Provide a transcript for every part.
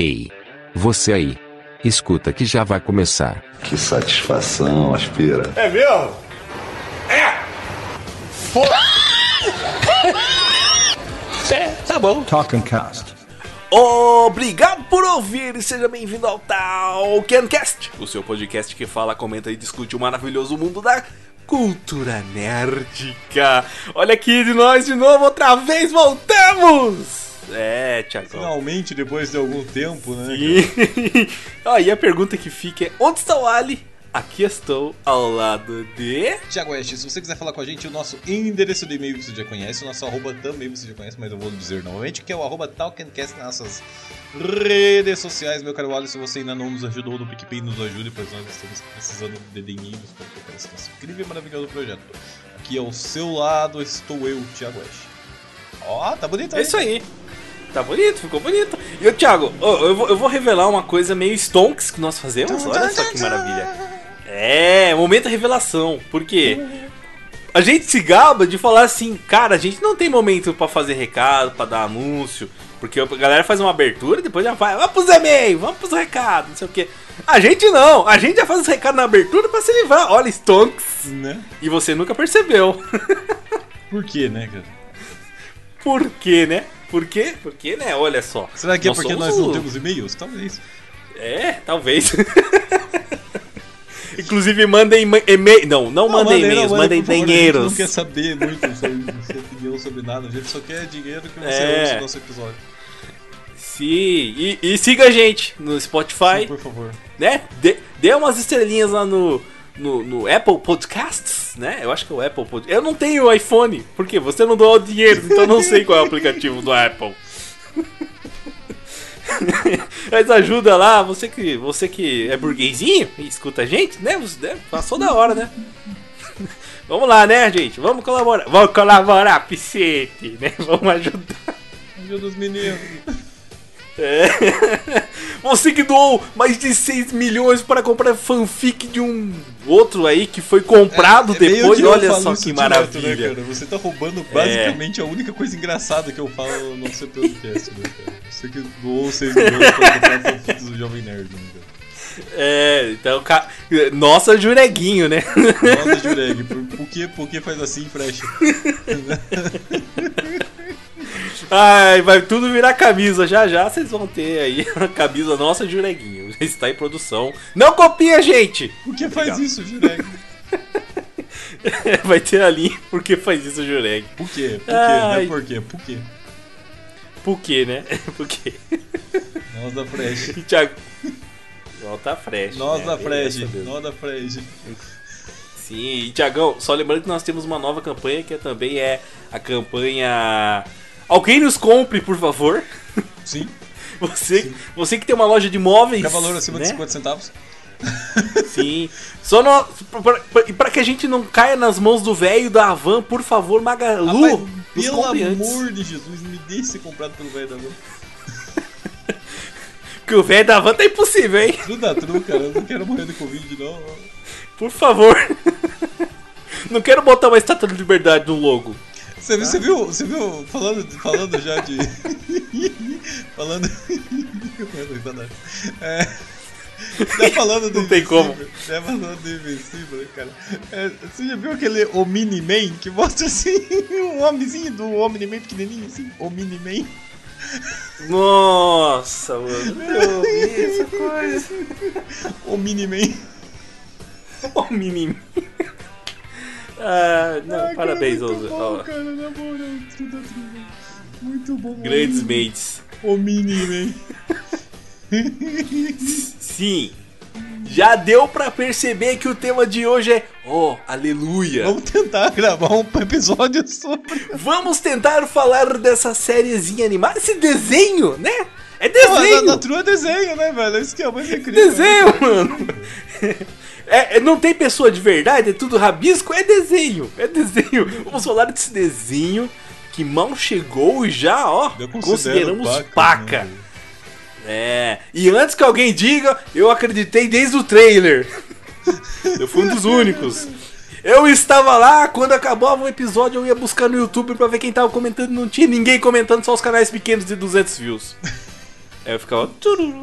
Ei, você aí. Escuta que já vai começar. Que satisfação, aspira. É mesmo? É! Foda! É, tá bom. Talking Cast. Obrigado por ouvir e seja bem-vindo ao Talkencast, o seu podcast que fala, comenta e discute o maravilhoso mundo da cultura nerdica. Olha aqui de nós de novo, outra vez voltamos! É, Thiago. Finalmente, depois de algum tempo, né? E aí a pergunta que fica é: onde está o Ali? Aqui estou ao lado de. Tiago West, se você quiser falar com a gente, o nosso endereço de e-mail você já conhece, o nosso arroba também você já conhece, mas eu vou dizer novamente, que é o arroba Talkencast nas nossas redes sociais, meu caro Ali. Se você ainda não nos ajudou no PicPay, nos ajude, pois nós estamos precisando de dinheiros para tocar esse nosso incrível e maravilhoso projeto. Aqui ao seu lado estou eu, Tiago West. Ó, tá bonito É isso aí. Tá bonito, ficou bonito. E o Thiago, ô, eu, vou, eu vou revelar uma coisa meio stonks que nós fazemos. Olha só que maravilha. É, momento revelação. Por quê? A gente se gaba de falar assim, cara, a gente não tem momento pra fazer recado, pra dar anúncio. Porque a galera faz uma abertura e depois já vai, vamos pros e-mails, vamos pros recados, não sei o quê. A gente não, a gente já faz os recados na abertura pra se livrar. Olha, stonks. Né? E você nunca percebeu. Por quê, né, cara? Por quê, né? Por quê? Por quê, né? Olha só. Será que é porque nós não o- temos e-mails? Talvez. É, talvez. Inclusive, mandem ma- e-mail. Não, não, mandem mandem, e-mails, não, mandem favor, A gente não quer saber muito sobre sua opinião sobre nada, a gente só quer dinheiro que você É. ouça o nosso episódio. Sim, e, e siga a gente no Spotify, Sim, por favor. né? Dê, dê umas estrelinhas lá no, no, no Apple Podcasts, né? Eu acho que é o Apple Podcast. Eu não tenho iPhone, porque você não doou dinheiro, então eu não sei qual é o aplicativo do Apple. Mas ajuda lá, você que, você que é burguesinho e escuta a gente, né? Você, né? Passou da hora, né? Vamos lá, né, gente? Vamos colaborar. Vamos colaborar, piscete, né? Vamos ajudar. Ajuda os meninos. É. Você que doou mais de 6 milhões para comprar fanfic de um outro aí que foi comprado É meio depois. Olha só que direto, maravilha. Né, cara? Você tá roubando basicamente a única coisa engraçada que eu falo no seu podcast, né, cara? Você que doou 6 milhões pra comprar fanfics do Jovem Nerd, né, cara? É, então, ca... nossa, Jureguinho, né? Nossa, Jureg, por, por, que, por que faz assim, Fresh? Ai, vai tudo virar camisa. Já já vocês vão ter aí a camisa nossa, Jureguinho. Já está em produção. Não copia, gente! Por que faz isso, Jureg? Vai ter ali porque faz isso, Jureg. Por quê? Por quê? Ai. Né? Por quê? Por quê? Por quê, né? Por quê? Nós da Fresh. Thiago. Volta fresh. Nós né? da Fresh. Nós da Fresh. Sim, e Tiagão, só lembrando que nós temos uma nova campanha que também é a campanha. Alguém nos compre, por favor. Sim. Você, você que tem uma loja de móveis. Pra valor acima né? de 50 centavos. Sim. Só no, pra, pra- e pra que a gente não caia nas mãos do velho da Havan, por favor, Magalu. Rapaz, pelo amor de Jesus, me deixe ser comprado pelo velho da mão. Porque o velho da Havan tá impossível, hein? Tudo dá truco, cara. Eu não quero morrer de Covid, não. Por favor. Não quero botar uma estátua de liberdade no logo. Você, viu- você viu, você viu, falando, falando já de. falando. é, já falando do Não tem como. Já falando do Invencível, cara. É, você já viu aquele Omni-Man que mostra assim, um homenzinho do Omni-Man pequenininho assim? Omni-Man. Nossa, mano. Eu vi essa coisa. Omni-Man. Menino. Ah, não, Ai, parabéns, cara, muito bom, cara, na moral, tudo tudo. Muito bom. Grandes Omni-Man. mates. Omni-Man. Sim. Já deu pra perceber que o tema de hoje é Oh, aleluia. Vamos tentar gravar um episódio sobre. Vamos tentar falar dessa sériezinha animada, esse desenho, né? É desenho. na, na trua é desenho, né, velho? Isso que é mais incrível. Desenho, mano. É, é- não tem pessoa de verdade, é tudo rabisco, é desenho, é desenho. Vamos falar desse desenho que mal chegou e já, ó, consideramos paca, paca. né? É, e antes que alguém diga, eu acreditei desde o trailer. Eu fui um dos únicos. Eu estava lá, quando acabava o episódio, eu ia buscar no YouTube pra ver quem tava comentando. Não tinha ninguém comentando, só os canais pequenos de 200 views. Aí eu ficava.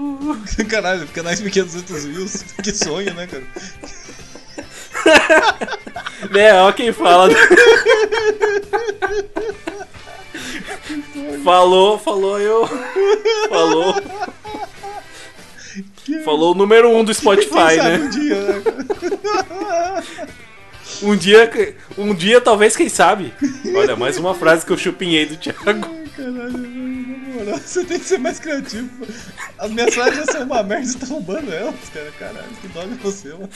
Caralho, fica mais pequeno 200 views. Que sonho, né, cara? É, ó quem fala. falou, falou eu. Falou. Falou o número um do Spotify, né? Um dia, né? Um dia, um dia talvez, quem sabe. Olha, mais uma frase que eu chupinhei do Thiago. Caralho, na moral, você tem que ser mais criativo. As mensagens são uma merda e tá roubando elas, cara. Caralho, que dó de você, mano.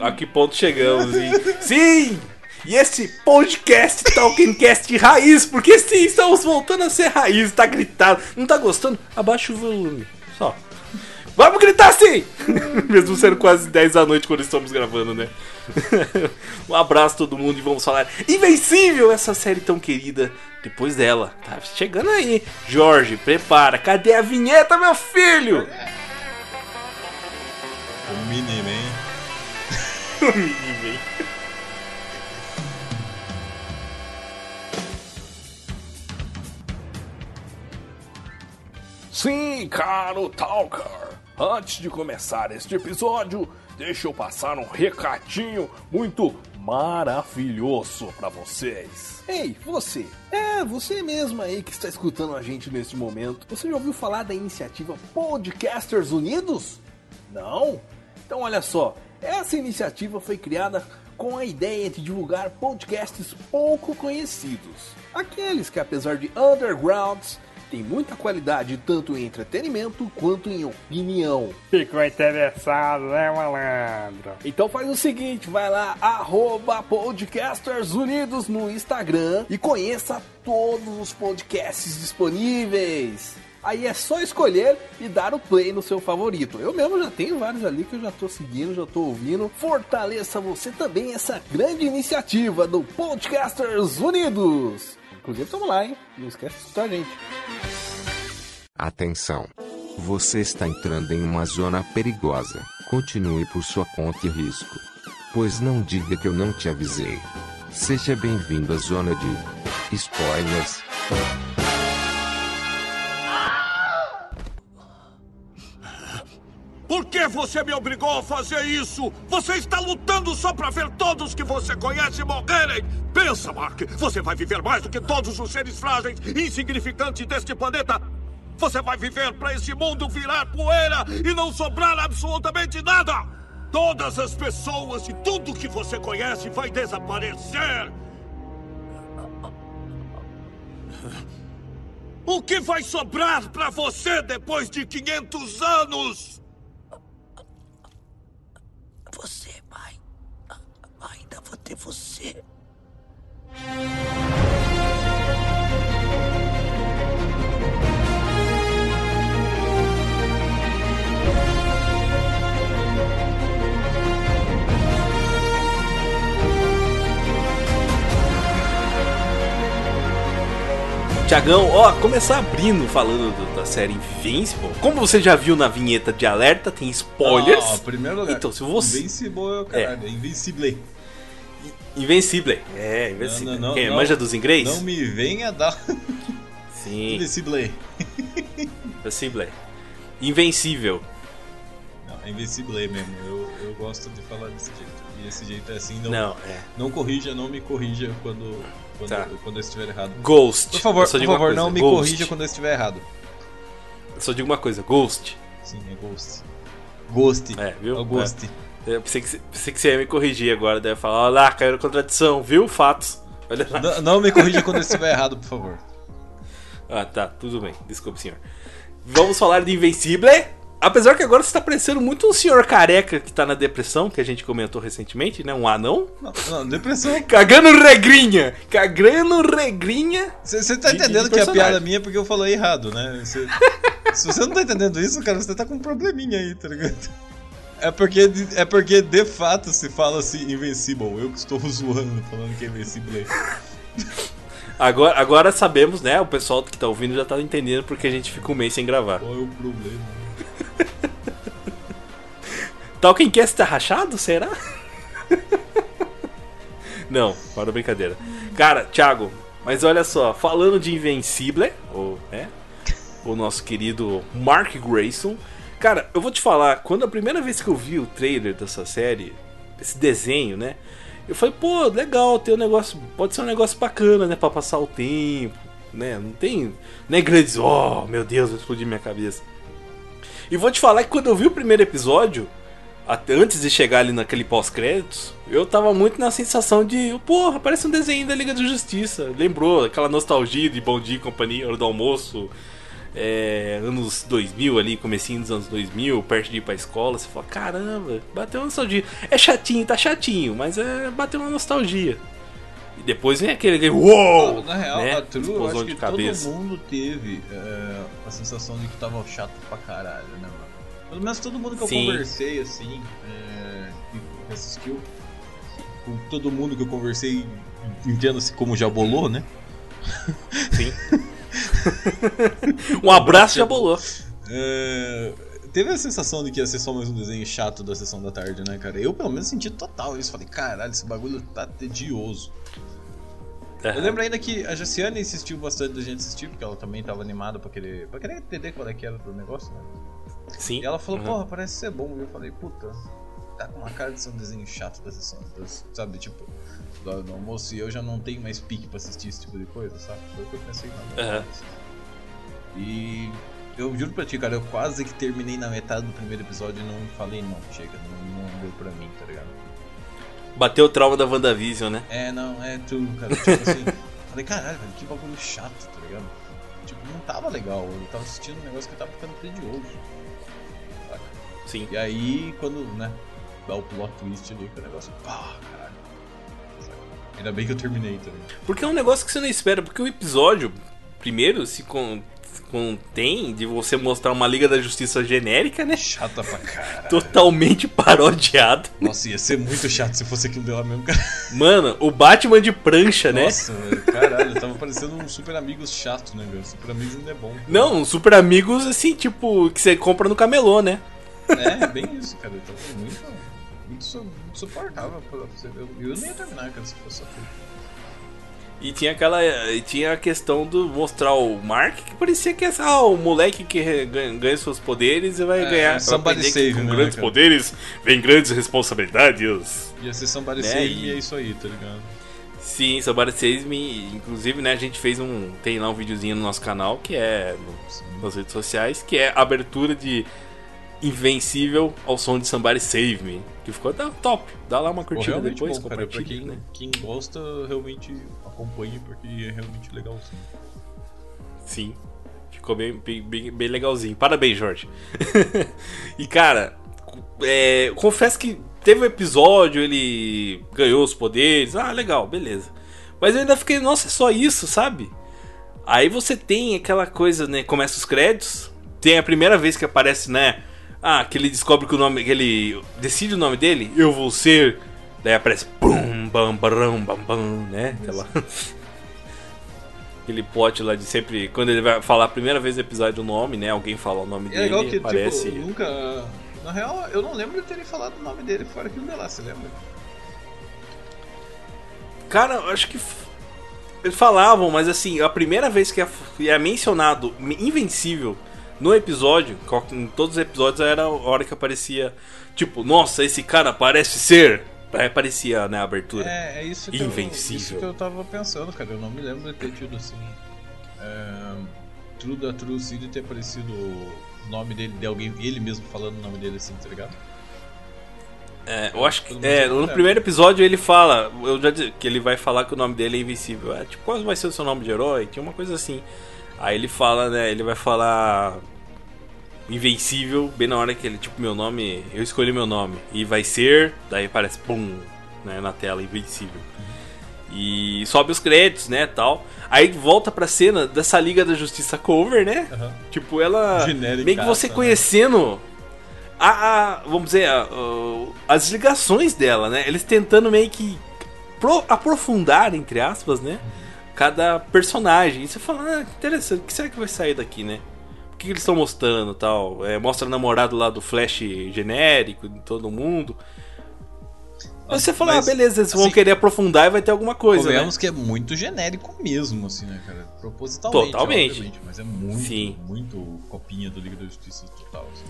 A que ponto chegamos, hein? Sim! E esse podcast Talkingcast raiz, porque sim, estamos voltando a ser raiz, tá gritado. Não tá gostando? Abaixa o volume. Só. Vamos gritar sim! Mesmo sendo quase 10 da noite quando estamos gravando, né? um abraço a todo mundo e vamos falar Invencível, essa série tão querida. Depois dela, tá chegando aí. Jorge, prepara. Cadê a vinheta, meu filho? O mínimo, hein? Sim, caro Talker. Antes de começar este episódio, deixa eu passar um recadinho muito maravilhoso para vocês. Ei, você! É, você mesmo aí que está escutando a gente neste momento. Você já ouviu falar da iniciativa Podcasters Unidos? Não? Então olha só, essa iniciativa foi criada com a ideia de divulgar podcasts pouco conhecidos. Aqueles que apesar de undergrounds, têm muita qualidade tanto em entretenimento quanto em opinião. Ficou interessado, né, malandro? Então faz o seguinte, vai lá, arroba Podcasters Unidos no Instagram e conheça todos os podcasts disponíveis. Aí é só escolher e dar o play no seu favorito. Eu mesmo já tenho vários ali que eu já tô seguindo, já tô ouvindo. Fortaleça você também essa grande iniciativa do Podcasters Unidos. Inclusive, tamo lá, hein? Não esquece de escutar a gente. Atenção! Você está entrando em uma zona perigosa. Continue por sua conta e risco. Pois não diga que eu não te avisei. Seja bem-vindo à zona de spoilers. Por que você me obrigou a fazer isso? Você está lutando só para ver todos que você conhece morrerem! Pensa, Mark! Você vai viver mais do que todos os seres frágeis e insignificantes deste planeta! Você vai viver para esse mundo virar poeira e não sobrar absolutamente nada! Todas as pessoas e tudo que você conhece vai desaparecer! O que vai sobrar para você depois de 500 anos? Você vai. Ainda vou ter você. Tiagão, ó, começar abrindo falando do- da série Invincible. Como você já viu na vinheta de alerta, tem spoilers. Ah, primeiro lugar. Então, se você. Invincible é o caralho. É. Invincible. Invencible. É, Invencible. Não, não, não, Quem não. manja dos inglês? Não me venha dar Sim, Invincible. Invencible. Invencível. Não, é Invincible mesmo. Eu, eu gosto de falar desse jeito. E esse jeito é assim, não, Não, é. não corrija, não me corrija quando, quando, Tá. quando eu estiver errado. Ghost. Por favor, por favor coisa, não me Ghost. corrija quando eu estiver errado. Eu Só digo uma coisa, Ghost. Sim, é Ghost. Ghost. É, viu? É o Ghost. Eu pensei que, pensei que você ia me corrigir agora, deve falar, olha lá, caiu na contradição, viu? Fatos. Olha lá. Não, não me corrija quando eu estiver errado, por favor. Ah, tá, tudo bem. Desculpe, senhor. Vamos falar de Invencible. Apesar que agora você tá parecendo muito um senhor careca que tá na depressão, que a gente comentou recentemente, né? Um anão. Não, não depressão. Cagando regrinha! Cagando regrinha! Você tá De- de entendendo que a personagem. piada minha é porque eu falei errado, né? Cê- se você não tá entendendo isso, cara, você tá com um probleminha aí, tá ligado? É porque, é porque de fato se fala assim Invencible. Eu que estou zoando, falando que é Invencible. Agora, agora sabemos, né? O pessoal que tá ouvindo já tá entendendo porque a gente fica um mês sem gravar. Qual é o problema? Talking Cast tá rachado? Será? Não, para a brincadeira. Cara, Thiago, mas olha só, falando de Invencible, ou, né? o nosso querido Mark Grayson. Cara, eu vou te falar, quando a primeira vez que eu vi o trailer dessa série, esse desenho, né? Eu falei, pô, legal, tem um negócio, pode ser um negócio bacana, né, para passar o tempo, né? Não tem, não é grandes, oh, meu Deus, vai explodir minha cabeça. E vou te falar que quando eu vi o primeiro episódio, antes de chegar ali naquele pós-créditos, eu tava muito na sensação de, porra, parece um desenho da Liga da Justiça. Lembrou aquela nostalgia de Bom Dia e Companhia, hora do almoço, é, anos 2000 ali, comecinho dos anos 2000, perto de ir pra escola. Você fala, caramba, bateu uma nostalgia. É chatinho, tá chatinho, mas é bateu uma nostalgia. E depois vem aquele, uou! Na real, né? a True, eu acho que cabeça. todo mundo teve é, a sensação de que tava chato pra caralho, né, mano? Pelo menos todo mundo que eu Sim. conversei, assim, é, que assistiu, com todo mundo que eu conversei, entenda-se como já bolou, né? Sim. um abraço já bolou. É, teve a sensação de que ia ser só mais um desenho chato da sessão da tarde, né, cara? Eu, pelo menos, senti total isso. Falei, caralho, esse bagulho tá tedioso. Eu lembro ainda que a Jaciane insistiu bastante da gente assistir, porque ela também tava animada pra querer, pra querer entender qual é que era do negócio, né? Sim. E ela falou, Uhum. porra, parece ser bom. E eu falei, puta, tá com uma cara de ser um desenho chato da sessão, sabe? Tipo, do, do almoço e eu já não tenho mais pique pra assistir esse tipo de coisa, sabe? Foi o que eu pensei na hora. E eu juro pra ti, cara, eu quase que terminei na metade do primeiro episódio e não falei, não, chega, não, não deu pra mim, tá ligado? Bateu o trauma da WandaVision, né? É, não, é tudo, cara. Tipo assim, falei, caralho, velho, que bagulho chato, tá ligado? Tipo, não tava legal, eu tava assistindo um negócio que tava ficando tedioso. Saca? Sim. E aí, quando, né, dá o plot twist ali, que o negócio, pá? Ainda bem que eu terminei também. Porque é um negócio que você não espera, porque o episódio, primeiro, se con- contém de você mostrar uma Liga da Justiça genérica, né? Chata pra caralho. Totalmente parodiada. Nossa, ia ser muito chato se fosse aquilo dela mesmo, cara. Mano, o Batman de prancha, né? Nossa, caralho, tava parecendo um super amigos chato, né, velho? Super amigos ainda é bom. Não, super amigos assim, tipo, que você compra no camelô, né? É, bem isso, cara. Tava muito, muito, su- muito suportável pra você ver. Eu, nem ia terminar, fosse só tudo. E tinha aquela. E tinha a questão do mostrar o Mark, que parecia que é ah, o moleque que ganha, seus poderes e vai É, ganhar. vai somebody aprender que save, com né, grandes cara? poderes vem grandes responsabilidades. Ia ser Somebody Né, Save e- é isso aí, tá ligado? Sim, Somebody Save Me. Inclusive, né, a gente fez um. Tem lá um videozinho no nosso canal que é. no- nas redes sociais, que é abertura de Invencível ao som de Somebody Save Me. Que ficou tá, top. Dá lá uma curtida depois, bom, cara. Pra quem, né? quem gosta, realmente acompanhe, porque é realmente legal sim. Ficou bem, bem, bem, bem legalzinho. Parabéns, Jorge. e cara, é, confesso que teve um episódio, ele ganhou os poderes. Ah, legal, beleza. Mas eu ainda fiquei, nossa, é só isso, sabe? Aí você tem aquela coisa, né? Começa os créditos. Tem a primeira vez que aparece, né? Ah, que ele descobre que o nome. que ele decide o nome dele. Eu vou ser. Daí aparece. Bum, bam, baram, bam, bam, né? Aquela. Aquele plot lá de sempre. Quando ele vai falar a primeira vez no episódio o nome, né? Alguém fala o nome é dele. legal que, aparece. tipo, nunca. Na real, eu não lembro de terem falado o nome dele fora aquilo de lá, você lembra? Cara, eu acho que. Eles falavam, mas assim, a primeira vez que é, é mencionado Invencível no episódio, em todos os episódios era a hora que aparecia. Tipo, nossa, esse cara parece ser. Aí aparecia né, a abertura. É, é isso que, eu, Invencível. isso que eu tava pensando, cara. Eu não me lembro de ter tido assim. É, True da True City ter aparecido o nome dele, de alguém, ele mesmo falando o nome dele assim, tá ligado? É, eu acho que. É, no lembra. primeiro episódio ele fala. Eu já disse que ele vai falar que o nome dele é invencível. É, tipo, qual vai ser o seu nome de herói? Tinha uma coisa assim. Aí ele fala, né? Ele vai falar. Invencível, bem na hora que ele, tipo, meu nome. Eu escolhi meu nome. E vai ser. Daí aparece, pum, né, na tela, invencível. E sobe os créditos, né, tal. Aí volta pra cena dessa Liga da Justiça cover, né? Aham. Tipo, ela. Genérica, meio que você né? conhecendo. A, a- vamos dizer, a- o- as ligações dela, né? Eles tentando meio que pro- aprofundar, entre aspas, né? Cada personagem. E você fala, ah, interessante, o que será que vai sair daqui, né? O que, que eles estão mostrando tal? É, mostra o namorado lá do Flash genérico, de todo mundo. Aí você fala, Mas, ah, beleza, eles vão assim, querer aprofundar e vai ter alguma coisa, né? Convenhamos que é muito genérico mesmo, assim, né, cara? Propositalmente. Totalmente. mas é muito, Sim. muito copinha do Liga da Justiça total. Assim.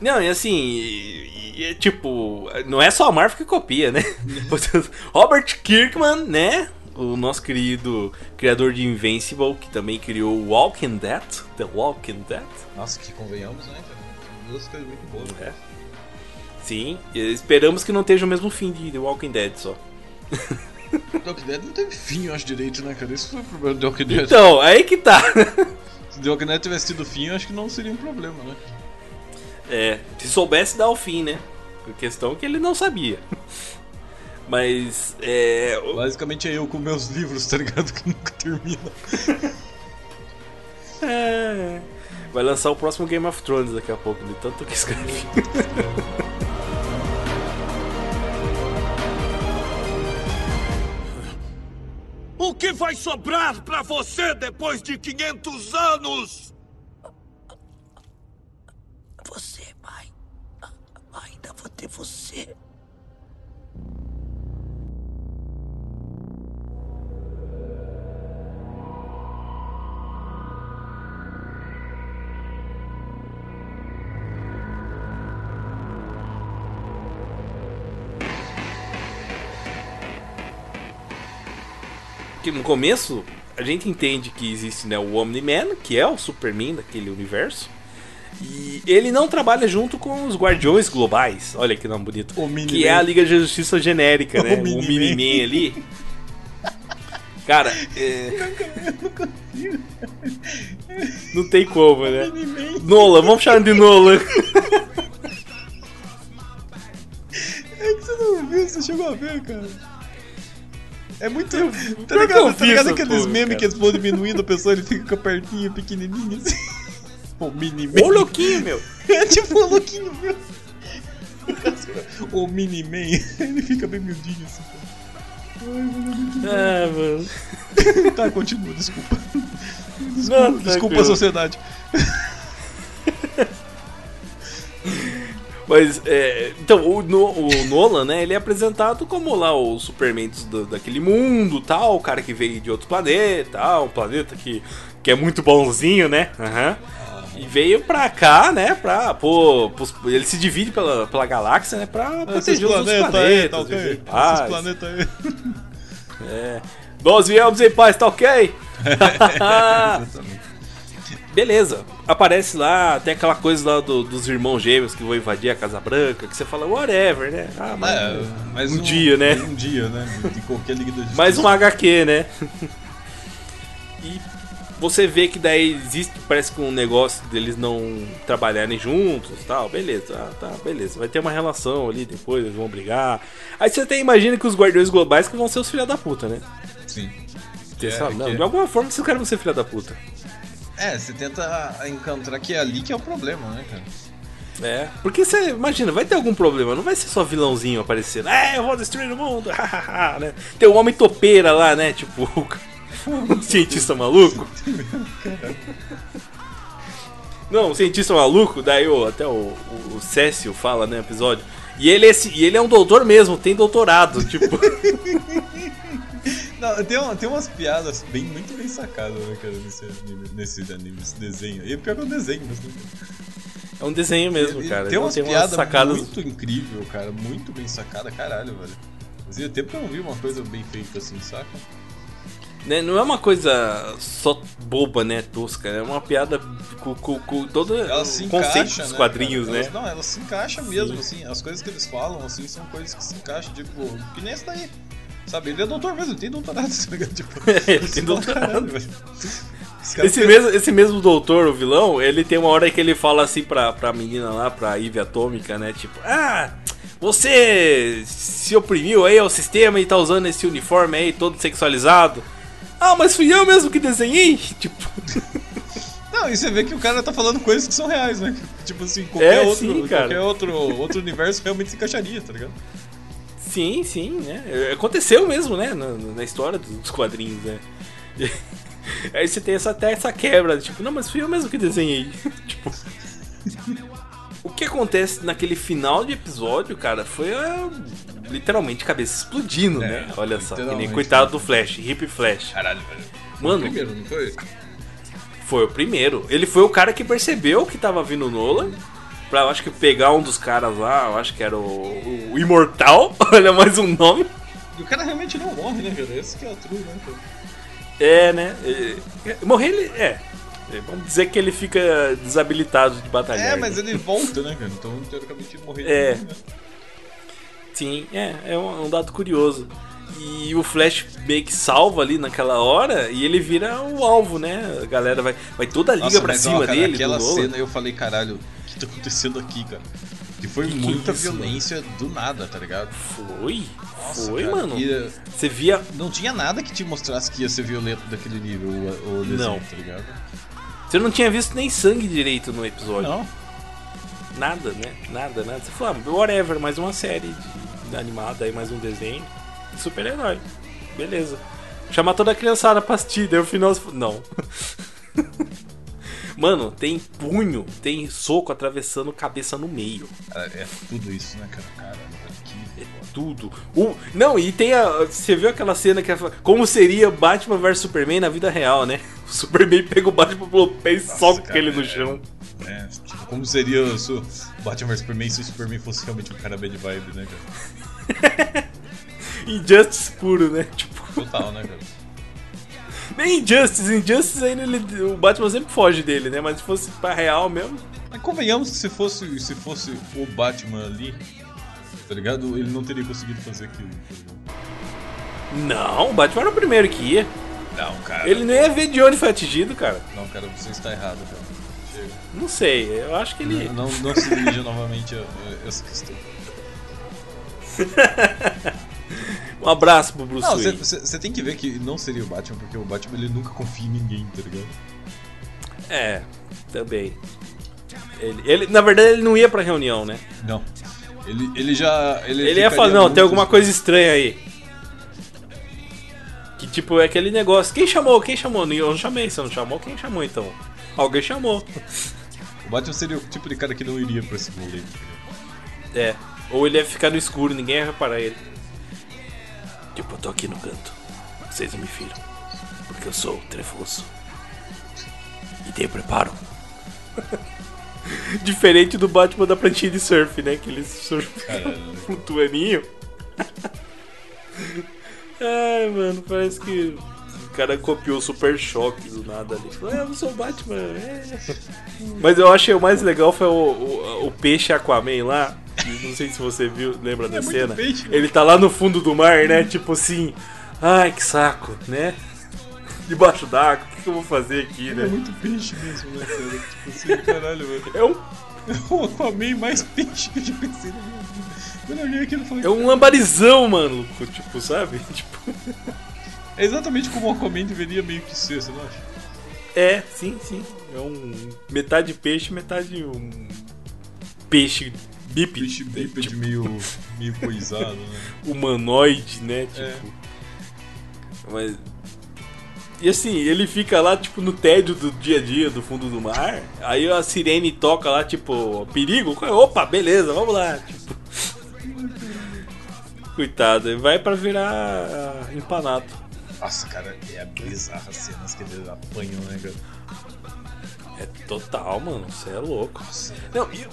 Não, e assim, e- e tipo, não é só a Marvel que copia, né? Robert Kirkman, né? O nosso querido criador de Invincible, que também criou Walking Dead, The Walking Dead. Nossa, que convenhamos, né, duas coisas muito boas. É. Sim, esperamos que não esteja o mesmo fim de The Walking Dead só. The Walking Dead não teve fim, eu acho direito, né, cara? Isso foi o problema do The Walking Dead. Então, aí que tá. Se The Walking Dead tivesse tido fim, eu acho que não seria um problema, né? É, se soubesse dar o fim, né? A questão é que ele não sabia. Mas, é. Basicamente é eu com meus livros, tá ligado? Que nunca termina. é, Vai lançar o próximo Game of Thrones daqui a pouco, de tanto que escreve. O que vai sobrar pra você depois de 500 anos? Você, pai. Ainda vou ter você. Que no começo a gente entende que existe né, o Omni-Man, que é o Superman daquele universo. E ele não trabalha junto com os Guardiões Globais. Olha que nome bonito. O Mini-Man. que é a Liga de Justiça genérica, né? O O Mini-Man. Mini-Man ali. Cara, é... não tem como, né? Nola, vamos chamar de Nola. É que você não viu, você chegou a ver, cara. É muito. Tá ligado, tá ligado aqueles memes que eles vão diminuindo a pessoa, ele fica com a perninha pequenininha assim. O mini man. Ô, louquinho, meu. É tipo um louquinho, meu. O mini man, ele fica bem miudinho assim. Ah, mano. Tá, continua, desculpa. Não, Desculpa, desculpa tranquilo. a sociedade. Mas, é, então, o, o Nolan, né, ele é apresentado como lá o Superman do- daquele mundo, tal, o cara que veio de outro planeta, tal, um planeta que, que é muito bonzinho, né, aham. E veio pra cá, né, pra, pô, pros- ele se divide pela, pela galáxia, né, pra proteger os aí, planetas, tá ok? viver em Esses paz. planetas aí. É. Nós viemos em paz, tá ok? Beleza, aparece lá, tem aquela coisa lá do- dos irmãos gêmeos que vão invadir a Casa Branca, que você fala, whatever, né? Ah, mas, É, mas um dia, né? Um dia, né? De qualquer liga da mais um HQ, né? e você vê que daí existe, parece que um negócio deles não trabalharem juntos tal, beleza, ah, tá, beleza. Vai ter uma relação ali depois, eles vão brigar. Aí você até imagina que os guardiões globais que vão ser os filha da puta, né? Sim. Você É, sabe, não, que- de alguma forma esses caras vão ser filha da puta. É, você tenta encontrar que é ali que é o problema, né, cara? É, porque você imagina, vai ter algum problema, não vai ser só vilãozinho aparecendo, é, eu vou destruir o mundo, né? Tem o homem topeira lá, né? Tipo, o cientista maluco. Não, o cientista maluco, daí o, até o, o, o Cécio fala, né, episódio. E ele, é, e ele é um doutor mesmo, tem doutorado, tipo. Não, tem, uma- tem umas piadas bem, muito bem sacadas, né, cara, nesse anime, nesse, anime, nesse desenho. E pior que é um desenho, mas né? É um desenho mesmo, Ele cara. Tem umas tem umas piadas sacadas. muito incrível, cara. Muito bem sacada, caralho, velho. Fazia tempo que eu não vi uma coisa bem feita assim, saca? né, não é uma coisa só boba, né, tosca. É uma piada com, com, com todo Ela o conceito encaixa, dos né, quadrinhos, cara? né? Elas- não, ela se encaixa mesmo, assim. As coisas que eles falam, assim, são coisas que se encaixam, tipo, que nem essa daí. Sabe, ele é doutor mesmo, ele tem doutorado, tá ligado? Tipo, Ele tem pra doutorado. Esse mesmo, esse mesmo doutor, o vilão, ele tem uma hora que ele fala assim pra, pra menina lá, pra Eve Atômica, né? Tipo, ah, você se oprimiu aí ao sistema e tá usando esse uniforme aí todo sexualizado. Ah, mas fui eu mesmo que desenhei? Tipo, Não, e você vê que o cara tá falando coisas que são reais, né? Tipo assim, qualquer, É, outro, sim, qualquer outro, outro universo realmente se encaixaria, tá ligado? Sim, sim, né? Aconteceu mesmo, né? Na, na história dos quadrinhos, né? Aí você tem essa, até essa quebra, tipo, não, mas fui eu mesmo que desenhei. tipo. O que acontece naquele final de episódio, cara, foi a literalmente cabeça explodindo, É, né? Olha só, que nem coitado do Flash, Hip Flash. Caralho, velho. Mano, Primeiro, não foi? Foi o primeiro. Ele foi o cara que percebeu que tava vindo o Nolan. Pra, eu acho que pegar um dos caras lá, eu acho que era o, o Imortal. Olha mais um nome. E o cara realmente não morre, né, cara? Esse que é o true, né, cara? É, né? É, morrer ele. É. É, Vamos dizer que ele fica desabilitado de batalhar. É, mas né? ele volta, né, cara? Então, teoricamente, ele morreu. É. né? Sim, é, é um, um dado curioso. E o Flash meio que salva ali naquela hora e ele vira o alvo, né? A galera vai, vai toda a liga Nossa, pra mas, ó, cima cara, dele, Aquela cena eu falei, caralho, tá acontecendo aqui, cara? Que foi Que que muita isso, violência do nada, tá ligado? Foi? Nossa, Foi, cara, mano. e, Você via. não tinha nada que te mostrasse que ia ser violento daquele nível, o, o desenho, Não. tá ligado? Você não tinha visto nem sangue direito no episódio. Não. Nada, né? Nada, nada. Você falou, ah, whatever, mais uma série de, animada aí, mais um desenho. de Super-herói. Beleza. Chamar toda a criançada pra assistir, daí o final. Não. Mano, tem punho, tem soco atravessando cabeça no meio. Cara, É tudo isso, né, cara? Velho, que É tudo. O, não, e tem a. Você viu aquela cena que é. Como seria Batman vs Superman na vida real, né? O Superman pega o Batman pelo pé e soca ele no é. chão. É, tipo, como seria se o Batman vs Superman se o Superman fosse realmente um cara bad vibe, né, cara? Injustice puro, né? Tipo. Total, né, cara? Nem Injustice, Injustice ainda ele, o Batman sempre foge dele, né? Mas se fosse pra real mesmo. Mas convenhamos que se fosse, se fosse o Batman ali, tá ligado? Ele não teria conseguido fazer aquilo. Não, o Batman era o primeiro que ia. Não, cara. Ele nem ia ver de onde foi atingido, cara. Não, cara, você está errado, cara. Chega. Não sei, eu acho que ele. Não, não, não se dirija novamente a, a essa questão. Um abraço pro Bruce Não, Wayne. você tem que ver que não seria o Batman, porque o Batman ele nunca confia em ninguém, tá ligado? É, também. Ele, ele- na verdade, ele não ia pra reunião, né? Não. Ele, ele já. Ele, Ele ia falar, não, muito- tem alguma coisa estranha aí. Que tipo, é aquele negócio. Quem chamou? Quem chamou? Eu não chamei, você não chamou? Quem chamou então? Alguém chamou. O Batman seria o tipo de cara que não iria pra esse rolê. tá? É. Ou ele ia ficar no escuro, ninguém ia reparar ele. Tipo, eu tô aqui no canto. Vocês não me viram. Porque eu sou o trevoso. E tenho preparo. Diferente do Batman da plantinha de surf, né? Aquele surf Caralho. flutuaninho. Ai, mano, parece que cara copiou o Super Choque do nada ali. Falou, é, eu não sou o Batman. é." Mas eu achei o mais legal foi o, o, o peixe Aquaman lá. Não sei se você viu, lembra da É muito cena. peixe, né? Ele tá lá no fundo do mar, né? Tipo assim, ai que saco, né? Debaixo d'água, o que, que eu vou fazer aqui, É né? muito peixe mesmo, né, cara? Tipo assim, caralho, velho. É um, É o Aquaman mais peixe que eu já pensei na minha vida. É um lambarizão, mano. Tipo, sabe? Tipo. É exatamente como o Aquaman deveria meio que ser, você não acha? É, sim, sim. É um metade peixe, metade um peixe bípede, Peixe né? bípede Tipo, meio, meio coisado, né? humanoide, né? Tipo. É. Mas e assim, ele fica lá, tipo, no tédio do dia a dia, do fundo do mar. Aí a sirene toca lá, tipo, perigo. Opa, beleza, vamos lá. Tipo. Coitado, ele vai pra virar empanato. Nossa, cara, é bizarra as cenas que ele apanhou, né, cara? É total, mano. Você é louco. Nossa, Não, eu,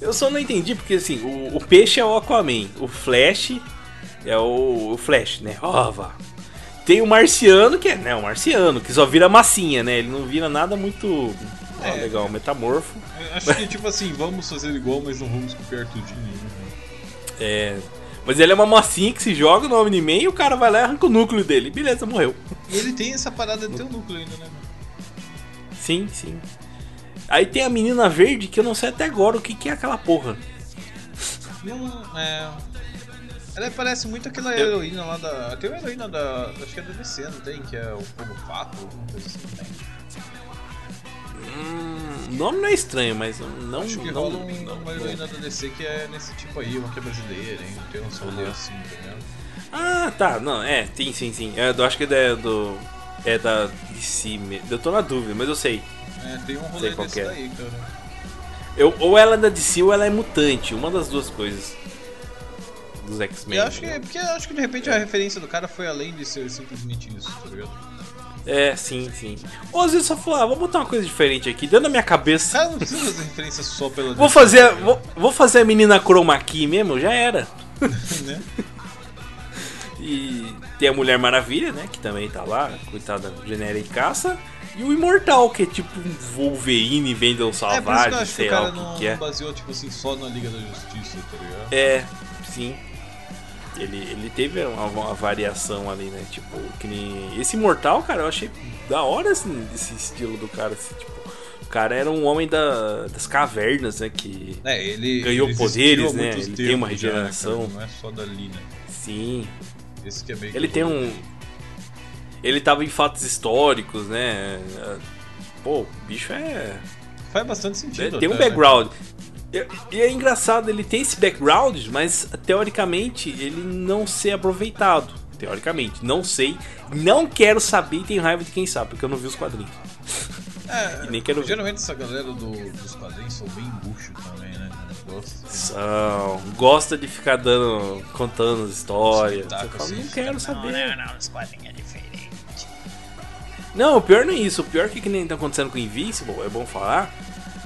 eu só não entendi porque assim, o, o peixe é o Aquaman, o Flash é o, o Flash, né? Vá. Tem o Marciano, que é, né, o Marciano, que só vira massinha, né? Ele não vira nada muito ah, É. legal, metamorfo. acho que, tipo assim, vamos fazer igual, mas não vamos copiar tudinho, né? É. Mas ele é uma massinha que se joga no Omni-Man e o cara vai lá e arranca o núcleo dele. Beleza, morreu. E ele tem essa parada de ter um núcleo ainda, né? mano? Sim, sim. Aí tem a menina verde que eu não sei até agora o que, que é aquela porra. Não, é. Ela parece muito aquela Eu- heroína lá da. Tem uma heroína da. Acho que é da DC, não tem? Que é o Fogo Fato, alguma coisa assim, né? Hum, o nome não é estranho, mas eu não. Acho que não, rola um- não- uma heroína da DC que é nesse tipo aí, uma que é brasileira, hein? Tem um rolê assim, tá vendo? Ah, tá, não, é, sim, sim, sim. É, do- acho que é do. É da DC mesmo. Eu tô na dúvida, mas eu sei. É, tem um Sei rolê qual desse que é. daí, cara. Eu, ou ela é da DC ou ela é mutante, uma das duas coisas. dos X-Men. Eu acho que, né? porque eu acho que de repente a referência do cara foi além de ser simplesmente isso, tá ligado? É, sim, sim. Ou às vezes só falou, ah, vou botar uma coisa diferente aqui, dentro da minha cabeça. cara não precisa fazer referência só pela. Vou fazer, vou, vou fazer a menina chroma key mesmo, já era. né? E tem a Mulher Maravilha, né? Que também tá lá, coitada, genéricaça. E o Imortal, que é tipo um Wolverine Vendel É por isso que eu Salvage, acho que sei lá o que, não, que é. baseou, tipo assim, só na Liga da Justiça, tá ligado? É, sim. Ele, ele teve uma, uma variação ali, né? Tipo, que nem. Esse Imortal, cara, eu achei da hora assim, esse estilo do cara. Assim, tipo, o cara era um homem da, das cavernas, né? Que É, ele. Ganhou ele poderes, né? Ele tem uma já, né, regeneração. cara? Não é só dali, né? sim. Esse que é meio que Ele tem um. Ele tava em fatos históricos, né? Pô, o bicho é. Faz bastante sentido. tem um até, né? background. E- E é engraçado, ele tem esse background, mas teoricamente ele não ser aproveitado. Teoricamente, não sei. Não quero saber e tenho raiva de quem sabe, porque eu não vi os quadrinhos. É, E nem quero ver. Geralmente essa galera do- dos quadrinhos são bem bucho também, né? Gosta. São. Gosta de ficar dando. contando as histórias. Fala, assim, não quero não, saber. Não, os quadrinhos é diferente. Não, o pior não é isso. O pior que, que nem tá acontecendo com Invincible, é bom falar.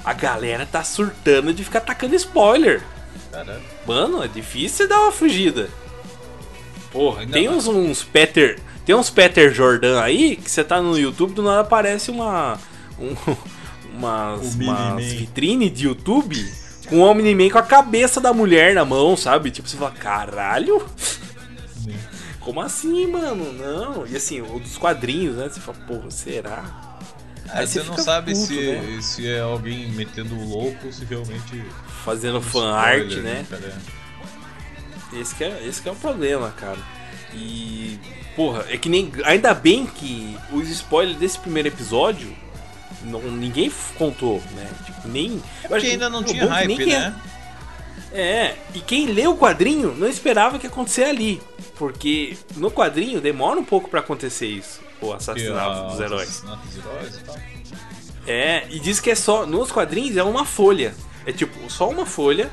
A galera tá surtando de ficar tacando spoiler. Caralho. Mano, é difícil dar uma fugida. Porra, Ainda tem uns, uns Peter. Tem uns Peter Jordan aí que você tá no YouTube do nada aparece uma. Um, umas, umas vitrine de YouTube com o Omni-Man com a cabeça da mulher na mão, sabe? Tipo, você fala, caralho? Como assim, mano? Não. E assim, o dos quadrinhos, né? Você fala, porra, será? É, Aí você não sabe puto, se, né? se é alguém metendo o louco ou se realmente. Fazendo fan art, né? cara? Esse que, é, esse que é o problema, cara. E. Porra, é que nem. Ainda bem que os spoilers desse primeiro episódio. Não, ninguém contou, né? Tipo, nem. acho Porque que ainda não tinha é hype, quem- né? É, e quem lê o quadrinho não esperava que ia acontecer ali. Porque no quadrinho demora um pouco pra acontecer isso. O assassinato dos heróis. assassinato dos heróis e tal. É, e diz que é só. Nos quadrinhos é uma folha. É tipo, só uma folha.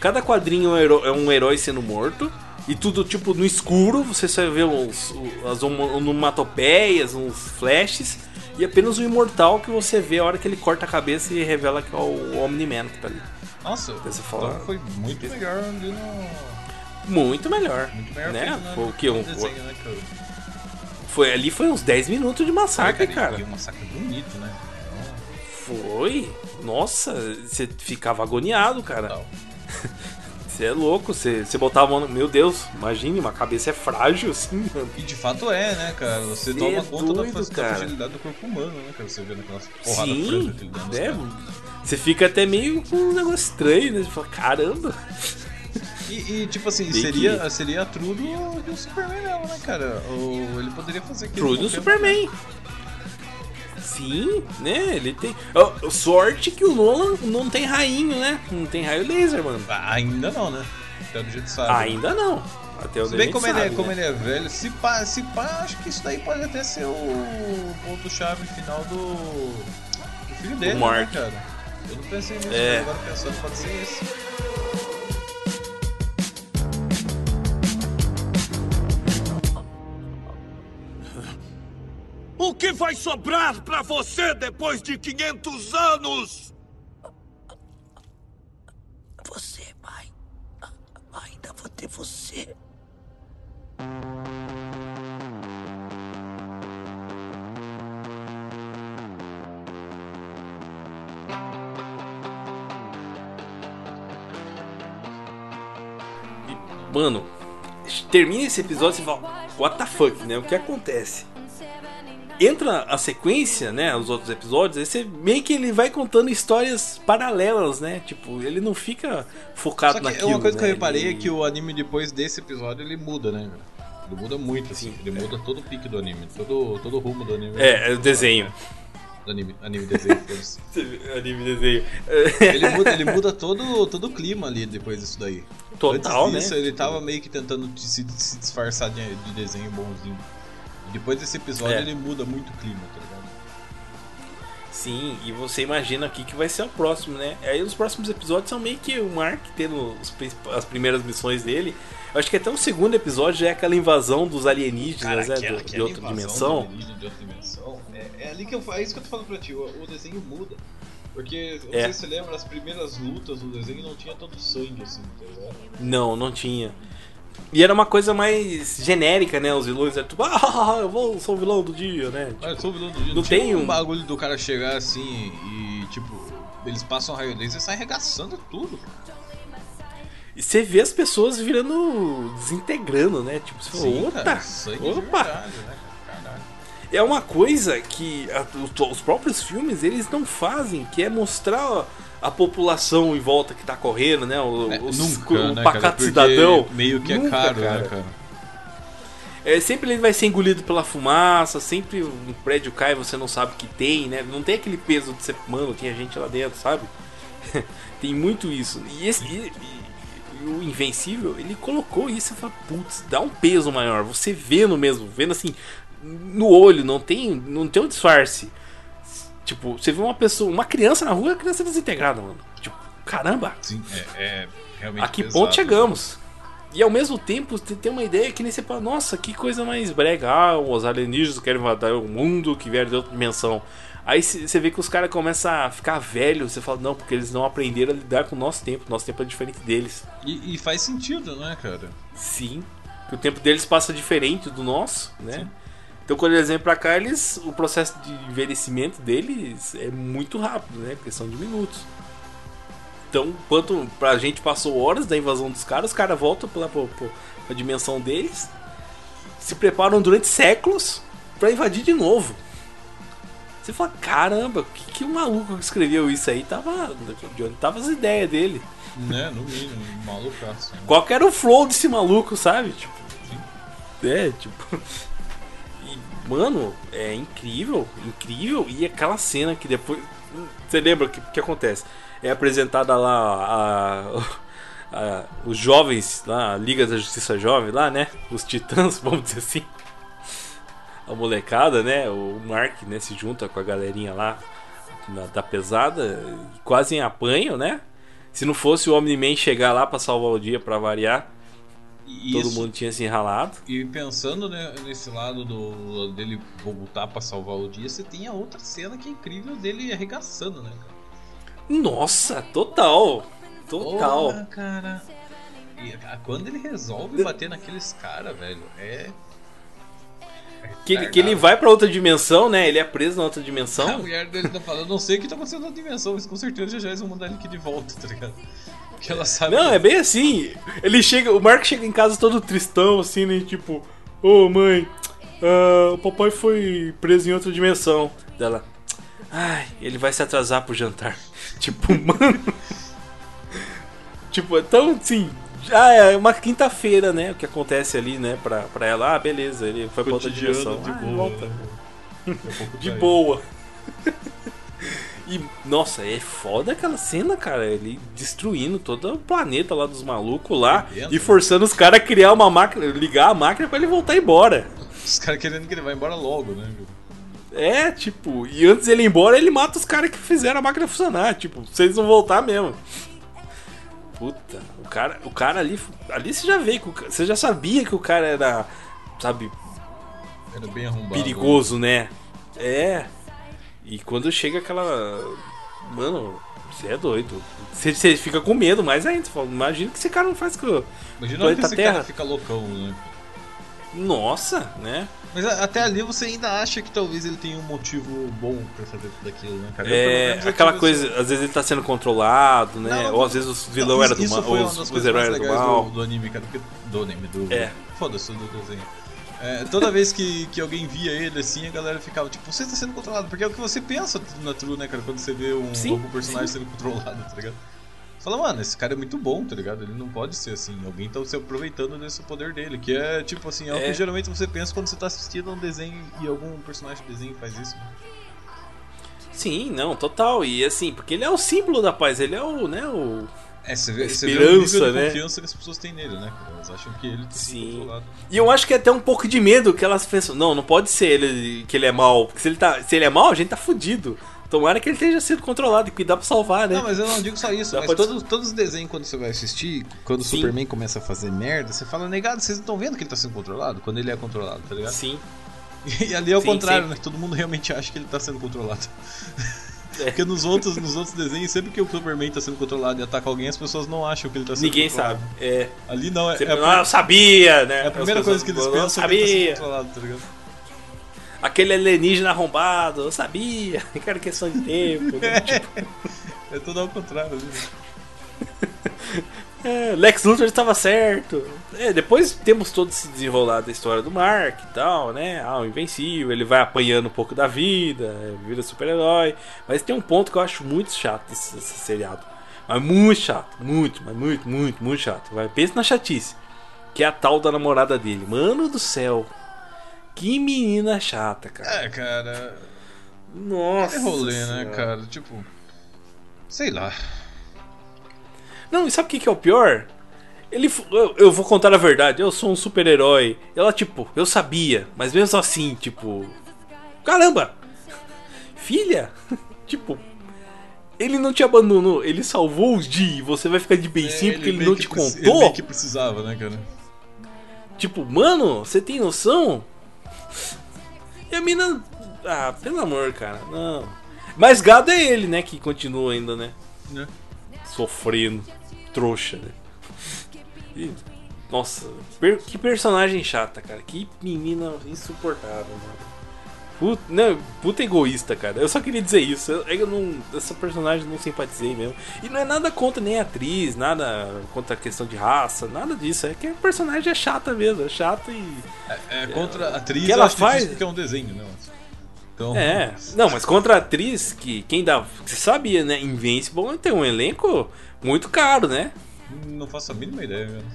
Cada quadrinho é um herói, é herói sendo morto. E tudo, tipo, no escuro. Você só vê uns, as onomatopeias, uns flashes. E apenas o imortal que você vê a hora que ele corta a cabeça e revela que é o Omni-Man que tá ali. Nossa, Você fala- então foi muito melhor ali no. Muito melhor. Muito melhor né? no- Foi o que? Um, desenho, né, cara? Foi, ali foi uns 10 minutos de massacre, Foi, cara. E um massacre bonito, né? Foi. Nossa, você ficava agoniado, cara. Você é louco, você, você botava a mão. no- Meu Deus, imagine, uma cabeça é frágil assim, mano. E de fato é, né, cara? Você Cê toma é conta da, doido, da cara. fragilidade do corpo humano, né, cara? Você vê naquelas porrada Sim, franca que ele dá nos é, você fica até meio com um negócio estranho, né? Você fala, caramba. E, e, tipo assim, Bem seria, seria a true do, do Superman mesmo, né, cara? Ou ele poderia fazer aquilo. True do Superman. Sim, né? Ele tem. Ó, sorte que o Nolan não tem rainho, né? Não tem raio laser, mano. Ah, Ainda não, né? Até do jeito sabe. Ainda não. Até o Se bem como, ele, é, sabe, como né? ele é velho, se pá, se pá, acho que isso daí pode até ser o ponto-chave final do, do filho dele, né, cara? Eu não pensei nisso, É. agora pensando pode ser esse. O que vai sobrar pra você depois de 500 anos? Você, pai. Ainda vou ter você. Mano, termina esse episódio e você fala, what the fuck, né? O que acontece? Entra a sequência, né? Os outros episódios, aí você meio que ele vai contando histórias paralelas, né? Tipo, ele não fica focado Só que naquilo. uma coisa que eu né? reparei Ele- é que o anime depois desse episódio ele muda, né? Ele muda muito, assim. Ele muda todo o pique do anime, todo, todo o rumo do anime. É, é o desenho. Anime, anime desenho. Anime desenho. ele muda, ele muda todo, todo o clima ali depois disso daí. Total, Antes disso, né? ele tava meio que tentando se, se disfarçar de, de desenho bonzinho. Depois desse episódio É. ele muda muito o clima, tá ligado? Sim, e você imagina aqui que vai ser o próximo, né? Aí os próximos episódios são meio que o Mark tendo os as primeiras missões dele. Eu acho que até o segundo episódio já é aquela invasão dos alienígenas, né? aquela- do- de outra dimensão. de outra dimensão, é, é ali que eu, é isso que eu tô falando pra ti, o, o desenho muda. Porque, eu não É. sei se você lembra, as primeiras lutas do desenho não tinha tanto sangue assim, tá ligado? Não, não tinha. E era uma coisa mais genérica, né? Os vilões eram tipo, ah, eu vou, sou o vilão do dia, né? Olha, eu sou o vilão do dia. Não tem um bagulho do cara chegar assim e, tipo, eles passam raio laser e saem arregaçando tudo. E você vê as pessoas virando. desintegrando, né? Tipo, você fala, Sim, opa! opa! verdade, né. É uma coisa que a- os, os próprios filmes eles não fazem, que é mostrar a população em volta que tá correndo, né? O, É, os- nunca, o né, pacato cara? Cidadão. Meio que é Nunca, caro, cara. né, cara? É, sempre ele vai ser engolido pela fumaça, sempre um prédio cai e você não sabe que tem, né? Não tem aquele peso de ser, mano, tinha gente lá dentro, sabe? tem muito isso. E, esse, e- e- e o Invencível, ele colocou isso e fala, putz, dá um peso maior. Você vendo mesmo, vendo assim, no olho, não tem, não tem um disfarce. Tipo, você vê uma pessoa, uma criança na rua, a criança é desintegrada, mano. Tipo, caramba, Sim, é, é realmente a que pesado, ponto chegamos? E ao mesmo tempo, você tem uma ideia que nem você fala, nossa, que coisa mais brega. Ah, os alienígenas querem invadir o mundo que vieram de outra dimensão. Aí você vê que os caras começam a ficar velhos, você fala, não, porque eles não aprenderam a lidar com o nosso tempo, nosso tempo é diferente deles. E, e faz sentido, né, cara? Sim, que o tempo deles passa diferente do nosso, né? Então quando eles vêm pra cá, eles, o processo de envelhecimento deles é muito rápido, né? Questão de minutos. Então, enquanto pra gente passou horas da invasão dos caras, os caras voltam pra, pra, pra, dimensão deles, se preparam durante séculos pra invadir de novo. Você fala, caramba, que, que maluco que escreveu isso aí tava. De onde tava as ideias dele? Né, no mínimo, malucaço. né? Qual que era o flow desse maluco, sabe? Tipo. É, tipo. Mano, é incrível, incrível. E aquela cena que depois. Você lembra o que, que acontece? É apresentada lá a, a- os jovens, lá, a Liga da Justiça Jovem, lá, né? Os titãs, vamos dizer assim. A molecada, né? O Mark, né? Se junta com a galerinha lá na- da pesada, quase em apanho, né? Se não fosse o Omni-Man chegar lá pra salvar o dia, pra variar, E todo isso- mundo tinha se enralado. E pensando né, nesse lado do dele voltar pra salvar o dia, você tem a outra cena que é incrível dele arregaçando, né, cara? Nossa, total. Total. Porra, cara. E a- quando ele resolve bater naqueles caras, velho, é. Que ele, que ele vai pra outra dimensão, né? Ele é preso na outra A dimensão. mulher dele tá falando, não sei o que tá acontecendo na dimensão, mas com certeza já já eles vão mandar ele aqui de volta, tá ligado? Porque ela sabe. Não, que- é bem assim. Ele chega, o Mark chega em casa todo tristão, assim, né? Tipo, ô mãe, ah, o papai foi preso em outra dimensão. Dela, ai, ele vai se atrasar pro jantar. Tipo, mano. tipo, então, assim, já é uma quinta-feira, né? O que acontece ali, né? Pra, pra ela, ah, beleza, ele foi pra outra Cotidiano, dimensão. de Ah, boa. volta. A pouco De tá boa. E, nossa, é foda aquela cena, cara. Ele destruindo todo o planeta lá dos malucos lá e né? forçando os caras a criar uma máquina, ligar a máquina pra ele voltar embora. Os caras querendo que ele vá embora logo, né? viu? É, tipo, e antes dele ir embora, ele mata os caras que fizeram a máquina funcionar. Tipo, vocês vão voltar mesmo. Puta, o cara, o cara ali, ali você já veio, você já sabia que o cara era, sabe, Era bem arrombado. perigoso, né? É. E quando chega aquela. Mano, você é doido. Você, você fica com medo mais ainda. Você fala, imagina que esse cara não faz com o Imagina a hora que planeta esse Terra. cara fica loucão, né? Nossa, né? Mas até ali você ainda acha que talvez ele tenha um motivo bom pra fazer tudo aquilo, né, cara? É, aquela coisa, às vezes ele tá sendo controlado, né? Não, Ou às vezes os vilão Não, era do mal, os, heróis eram do mal. do, do anime, cara. Do anime, do. É. Foda-se do desenho. É, toda vez que, que alguém via ele assim, a galera ficava tipo, você está sendo controlado. Porque é o que você pensa na True, né, cara? Quando você vê um Sim, algum personagem sendo controlado, tá ligado? Você Fala, mano, esse cara é muito bom, tá ligado? Ele não pode ser assim. Alguém tá se aproveitando desse poder dele. Que é tipo assim, é, o É. que geralmente você pensa quando você tá assistindo um desenho e algum personagem de desenho faz isso. Né? Sim, não, total. E assim, porque ele é o símbolo da paz, ele é o, né, o. É, você vê, A você vê o nível esperança, de né? confiança que as pessoas têm nele, né? Elas acham que ele tá sendo Sim. controlado. E eu acho que é até um pouco de medo que elas pensam, não, não pode ser ele que ele é mal, porque se ele tá, se ele é mal, a gente tá fudido. Tomara que ele esteja sendo controlado, que dá pra salvar, né? Não, mas eu não digo só isso. Dá mas pra- todos, todos os desenhos, quando você vai assistir, quando o. Superman começa a fazer merda, você fala, negado, vocês não estão vendo que ele tá sendo controlado? Quando ele é controlado, tá ligado? Sim. E ali é o Sim, contrário, sim. né? Todo mundo realmente acha que ele tá sendo controlado. É. Porque nos outros, nos outros desenhos, sempre que o Superman tá sendo controlado e ataca alguém, as pessoas não acham que ele tá sendo Ninguém controlado. sabe. É. Ali não, é, Sempre, é, ah, eu sabia, né? é a primeira coisa que eles pensam eu que ele tá sendo sabia. controlado, tá ligado? Aquele alienígena arrombado, eu sabia. Que era questão de tempo. né? Tipo, É tudo ao contrário né? é, Lex Luthor estava certo. É, depois temos todo esse desenrolar da história do Mark e tal, né? Ah, o Invencível, ele vai apanhando um pouco da vida, vira super-herói. Mas tem um ponto que eu acho muito chato desse, desse seriado. Mas muito chato, muito, mas muito, muito, muito chato. Vai, pensa na chatice. Que é a tal da namorada dele. Mano do céu. Que menina chata, cara. É, cara. Nossa. É rolê, né, Senhora. cara? Tipo. Sei lá. Não, e sabe o que, que é o pior? Ele, eu, eu vou contar a verdade, eu sou um super-herói. Ela, tipo, eu sabia, mas mesmo assim, tipo. Caramba! Filha? tipo. Ele não te abandonou, ele salvou os Di e você vai ficar de beicinho porque ele É, não te contou? Ele meio que precisava, né, cara? Tipo, mano, você tem noção? E a mina. Ah, pelo amor, cara, não. Mas gado é ele, né? Que continua ainda, né? Né? Sofrendo. Trouxa, né? E, nossa, que personagem chata, cara. Que menina insuportável, mano. Puta, não, puta egoísta, cara. Eu só queria dizer isso. Eu, eu não. Essa personagem eu não simpatizei mesmo. E não é nada contra nem a atriz, nada contra a questão de raça, nada disso. É que a personagem é chata mesmo, é chata e. É, contra a atriz, que ela faz- porque é um desenho, né? Então, É, não, mas contra a atriz, que quem dá. Você sabia, né? Invincible tem um elenco muito caro, né? Não faço a mínima ideia, mesmo.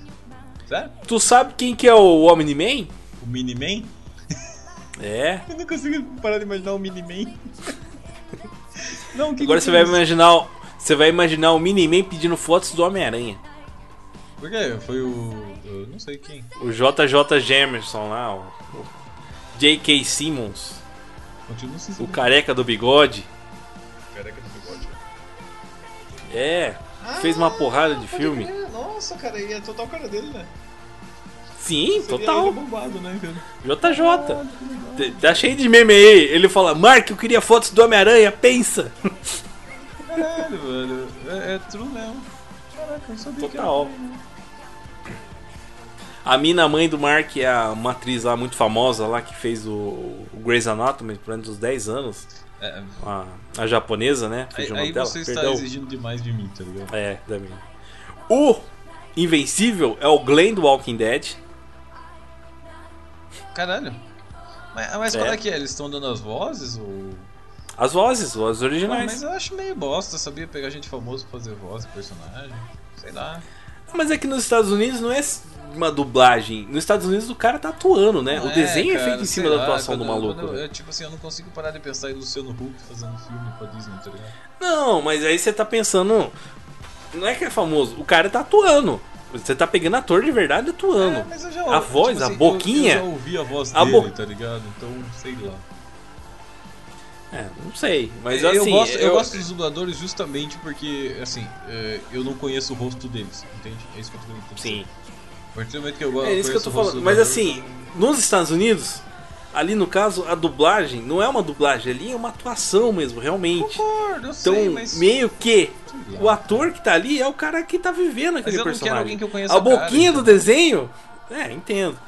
Sério? Tu sabe quem que é o Omni-Man? O Miniman? É. Eu não consigo parar de imaginar o Miniman. não, que Agora que você é vai isso? imaginar. Você vai imaginar o Mini-Man pedindo fotos do Homem-Aranha. Por quê? Foi o. Eu não sei quem. O JJ Jamerson lá, o, o J.K. Simmons, Continua sem o careca do bigode. Careca do bigode. É, fez uma porrada de filme. É, nossa, cara, e é total cara dele, né? Sim, Seria total. ele bombado, né, cara? JJ. T- Tá cheio de meme aí. Ele fala, Mark, eu queria fotos do Homem-Aranha, pensa. Caralho, velho. É, é true mesmo. Caraca, eu não sabia que era Total. ele, né? A mina mãe do Mark é a- uma atriz lá muito famosa lá que fez o, o Grey's Anatomy durante uns 10 anos. É, A, a japonesa, né? aí, aí você está Perdão. exigindo demais de mim, tá ligado? É, da minha. O Invencível é o Glenn do Walking Dead. Caralho. Mas, mas É. qual é que é? Eles estão dando as vozes? Ou... As vozes, as vozes originais. mas eu acho meio bosta, sabia? Pegar gente famosa pra fazer voz personagem. Sei lá. Mas é que nos Estados Unidos não é uma dublagem. Nos Estados Unidos o cara tá atuando, né? Não o desenho é, cara, feito em cima sei da lá, atuação do maluco. eu- né? é, tipo assim, eu não consigo parar de pensar em Luciano Huck fazendo filme com a Disney, tá ligado? Não, mas aí você tá pensando. Não é que é famoso, o cara tá atuando. Você tá pegando ator de verdade atuando. É, mas eu já, a voz, tipo a assim, boquinha. Eu, eu já ouvi a voz A dele, bo- tá ligado? Então, sei lá. É, não sei. Mas eu, assim. gosto, eu eu- gosto dos dubladores justamente porque, assim, é, eu não conheço o rosto deles, entende? É isso que eu tô dizer. Sim. A partir do momento que eu gosto É isso que eu tô falando. Mas assim, nos Estados Unidos, ali no caso, a dublagem não é uma dublagem, ali é uma atuação mesmo, realmente. Concordo, eu Então, sei, mas... meio que o ator que tá ali é o cara que tá vivendo aquele eu não quero personagem. alguém que eu conheça a a cara, boquinha do entendeu? desenho, é, entendo.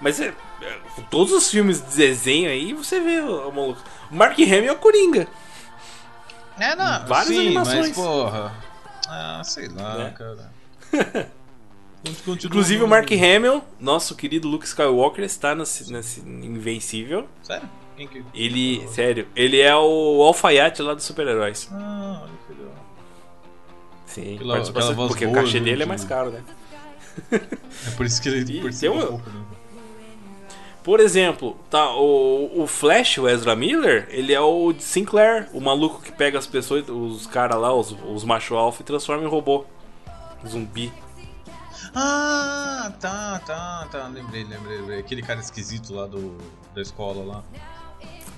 Mas é, é, todos os filmes de desenho aí, você vê o, maluco. O Mark Hamill é o Coringa. É, não. Várias sim, animações. mas porra. Ah, sei lá, Né? cara. Continua- Inclusive o Mark Hamill, nosso querido Luke Skywalker, está nesse, nesse Invencível. Sério? Quem que... Ele, sério, ele é o alfaiate lá dos super-heróis. Ah, olha que legal. Sim, Aquela- participação- aquela voz porque boa, o cachê né, dele é mais caro, né? É por isso que ele participa tem um- pouco, né? Por exemplo, tá, o, o Flash, o Ezra Miller, ele é o de Sinclair, o maluco que pega as pessoas, os caras lá, os, os macho alfa e transforma em robô. Zumbi. Ah, tá, tá, tá. Lembrei, lembrei, lembrei. Aquele cara esquisito lá do, da escola lá.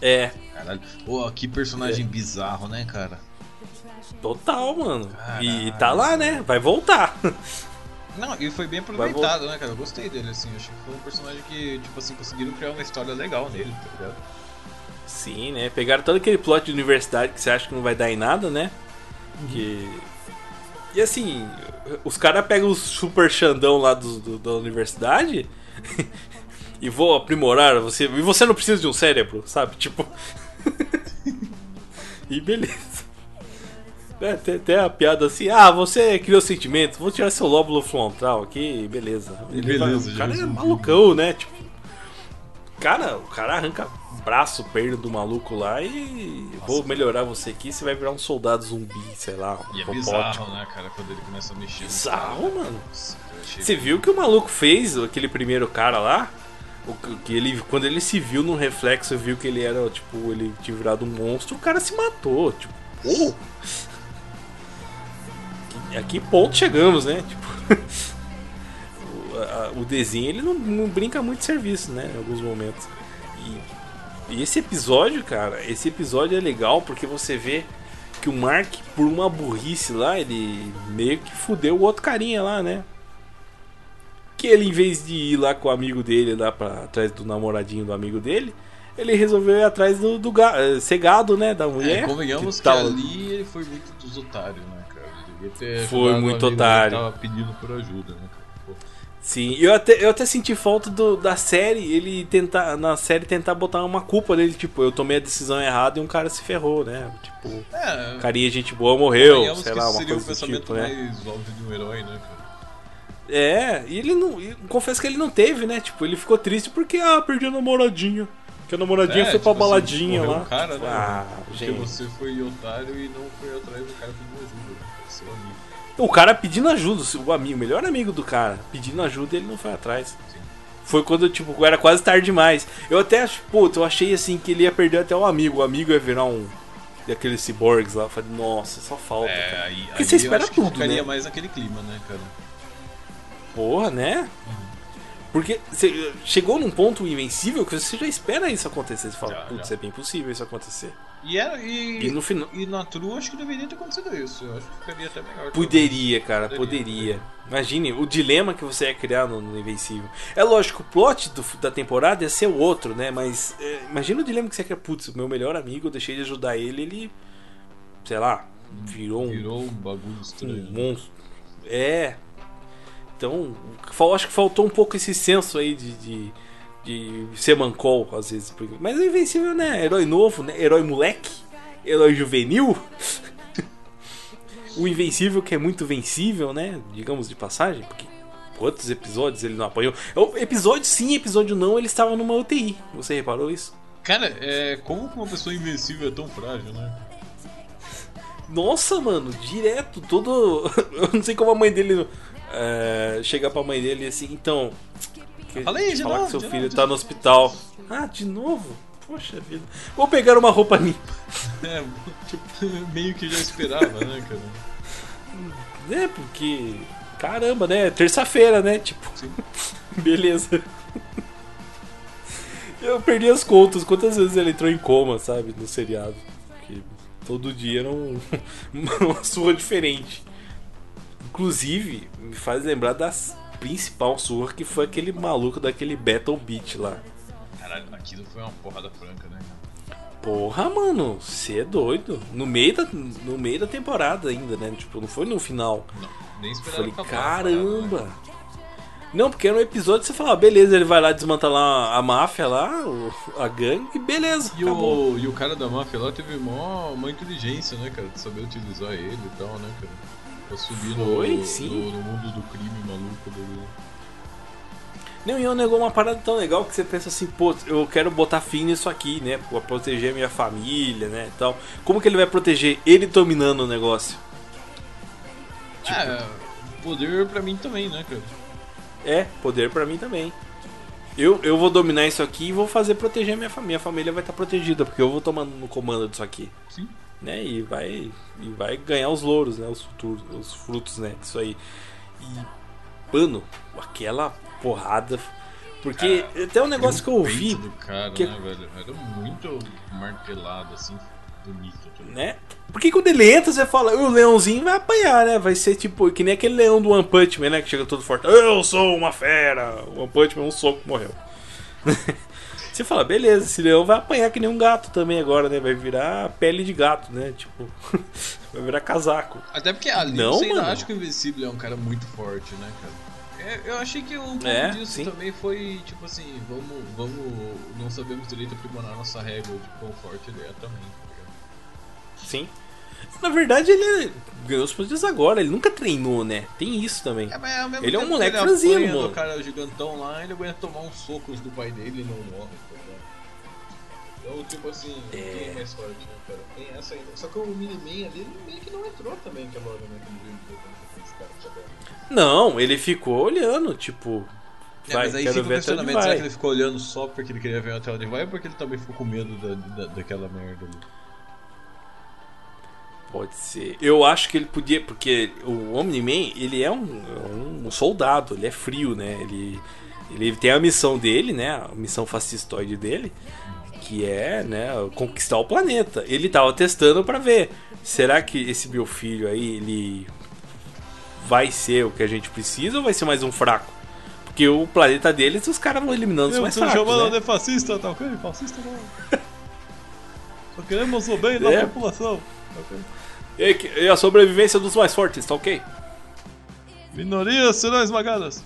É, Caralho. Pô, que personagem bizarro, né, cara? total, mano. E Caralho. tá lá, né? Vai voltar. Não, e foi bem aproveitado, né, cara? Eu gostei dele, assim. Eu achei que foi um personagem que, tipo assim, conseguiram criar uma história legal nele, tá ligado? Sim, né? Pegaram todo aquele plot de universidade que você acha que não vai dar em nada, né? Que. E assim, os caras pegam os super Xandão lá do, do- da universidade e vão aprimorar você. E você não precisa de um cérebro, sabe? Tipo. e beleza. É, tem até a piada assim, ah, você criou sentimento, vou tirar seu lóbulo frontal aqui, beleza. Ele Beleza, vai- o cara é malucão, né? Tipo, cara, o cara arranca braço, perna do maluco lá e vou melhorar você aqui, você vai virar um soldado zumbi, sei lá, um E é bizarro, né, cara, quando ele começa a mexer. Bizarro, cara. mano. Nossa, Você viu o que o maluco fez, aquele primeiro cara lá? O que- que ele, quando ele se viu no reflexo, viu que ele era, tipo, ele tinha virado um monstro, o cara se matou, tipo, oh. A que ponto chegamos, né? Tipo, o, a- o desenho ele não, não brinca muito de serviço, né? Em alguns momentos. E, e esse episódio, cara, esse episódio é legal porque você vê que o Mark, por uma burrice lá, ele meio que fudeu o outro carinha lá, né? Que ele, em vez de ir lá com o amigo dele, lá pra atrás do namoradinho do amigo dele, ele resolveu ir atrás do, do eh, ser gado, né? Da mulher. É, convenhamos que, tava- ali ele foi muito dos otários, né, cara? Ele devia ter Foi muito que otário. Tava pedindo por ajuda, né. Sim, eu até, eu até senti falta do- da série, ele tentar, na série tentar botar uma culpa dele, tipo, eu tomei a decisão errada e um cara se ferrou, né? Tipo, É, carinha gente boa morreu, sei que lá, uma seria o coisa do pensamento tipo, né? mais óbvio de um herói, né, cara? É, e ele não. e confesso que ele não teve, né? Tipo, ele ficou triste porque, ah, perdi a namoradinha. Que a namoradinha É, foi pra tipo assim, baladinha lá. o cara, né? ah, Porque gente. você foi otário e não foi atrás do cara pedindo O cara pedindo ajuda, o amigo, o melhor amigo do cara, pedindo ajuda ele não foi atrás. Foi quando, tipo, era quase tarde demais. Eu até, acho- eu achei assim que ele ia perder até o amigo. O amigo ia virar um. Daqueles cyborgs lá. Eu falei, nossa, só falta. É, cara. aí, Porque aí você eu espera tudo, ficaria né? mais naquele clima, né, cara? Porra, né? Porque você chegou num ponto invencível que você já espera isso acontecer. Você fala, Já, putz, já. é bem possível isso acontecer. E, era, e, E no final. e na True acho que deveria ter acontecido isso. Eu acho que ficaria até melhor. Poderia, cara, Poderia, poderia. Imagine o dilema que você ia criar no, no Invencível. É lógico, o plot do- da temporada ia ser o outro, né? Mas é, imagina o dilema que você quer. Putz, meu melhor amigo, eu deixei de ajudar ele, ele. Sei lá, virou um, Virou um bagulho um estranho. monstro. É. Então, acho que faltou um pouco esse senso aí de. de de ser mancol, às vezes. Mas o Invencível, né? Herói novo, né? Herói moleque. Herói juvenil. o Invencível que é muito vencível, né? Digamos de passagem, porque quantos episódios ele não apanhou? Episódio sim, episódio não, ele estava numa UTI. Você reparou isso? Cara, é, como uma pessoa invencível é tão frágil, né? Nossa, mano, direto, todo. Eu não sei como a mãe dele. É, chegar pra mãe dele assim, então. Que- Fala aí, de falar novo, que seu de filho novo, tá no hospital. Ah, de novo? Poxa vida. Vou pegar uma roupa limpa. É, tipo, meio que já esperava, né, cara? Né, porque. Caramba, né? Terça-feira, né? Tipo. Beleza. Eu perdi as contas. Quantas vezes ele entrou em coma, sabe? No seriado. Porque todo dia era um, uma surra diferente. Inclusive, me faz lembrar da principal surra que foi aquele maluco daquele Battle Beat lá. Caralho, aquilo foi uma porrada franca, né? Porra, mano, você é doido. No meio, da, no meio da temporada ainda, né? Tipo, não foi no final. Não, nem esperava Falei, parada, caramba. né? Não, porque era um episódio você falava, beleza, ele vai lá desmantelar a máfia lá, a gangue, e beleza. E o, e o cara da máfia lá teve mó, uma inteligência, né, cara? De saber utilizar ele e tal, né, cara? Pra subir Foi, no, sim. no, no mundo do crime maluco do. Não, e é um negócio, uma parada tão legal que você pensa assim, pô, eu quero botar fim nisso aqui, né? Pra proteger a minha família, né? e tal. Como que ele vai proteger ele dominando o negócio? Tipo- É, poder pra mim também, né, cara? É, poder pra mim também. Eu, eu vou dominar isso aqui e vou fazer proteger a minha família. Minha família vai estar protegida, porque eu vou tomando no comando disso aqui. Sim. Né? E vai, e vai ganhar os louros, né? Os, futuros, os frutos, né? Disso aí. E, mano, aquela porrada Porque até um negócio que eu ouvi, do cara, que- né, velho? Era muito martelado, assim, bonito. Né? Porque quando ele entra, você fala, o leãozinho vai apanhar, né? Vai ser tipo, que nem aquele leão do One Punch Man, né? Que chega todo forte. Eu sou uma fera! O One Punch Man, um soco, morreu. você fala, beleza, esse leão vai apanhar que nem um gato também agora, né? Vai virar pele de gato, né? Tipo, vai virar casaco. Até porque ali Não, você mano. acha que o Invencível é um cara muito forte, né, cara? É, eu achei que um pouco É, disso sim. também foi, tipo assim, vamos, vamos, não sabemos direito aprimorar nossa régua de quão forte ele é também, tá? Sim. Na verdade, ele ganhou os poderes agora, ele nunca treinou, né? Tem isso também. É, mas ao mesmo Ele é um que moleque ele franzino, mano. cara gigantão lá, ele aguenta tomar uns socos do pai dele e não morre, tá? Então, tipo assim, É. é mais forte, né, cara? Tem essa ainda. Só que o Miniman ali, meio que não entrou também né? Como esse cara tinha ganho. Não, ele ficou olhando, tipo. É, Vai, mas aí fica o questionamento, será que ele ficou olhando só porque ele queria ver até onde vai ou porque ele também ficou com medo da, da- daquela merda ali? Pode ser. Eu acho que ele podia, porque o Omni-Man, ele é um, um soldado, ele é frio, né? Ele, ele tem a missão dele, né? A missão fascistoide dele, que é, né, conquistar o planeta. Ele tava testando pra ver, será que esse meu filho aí, ele vai ser o que a gente precisa ou vai ser mais um fraco? Porque o planeta deles, os caras vão eliminando os mais fracos, né? de fascista, tá ok? Fascista não. Só queremos o bem da É. população. E, e a sobrevivência dos mais fortes, tá ok? Minorias serão esmagadas.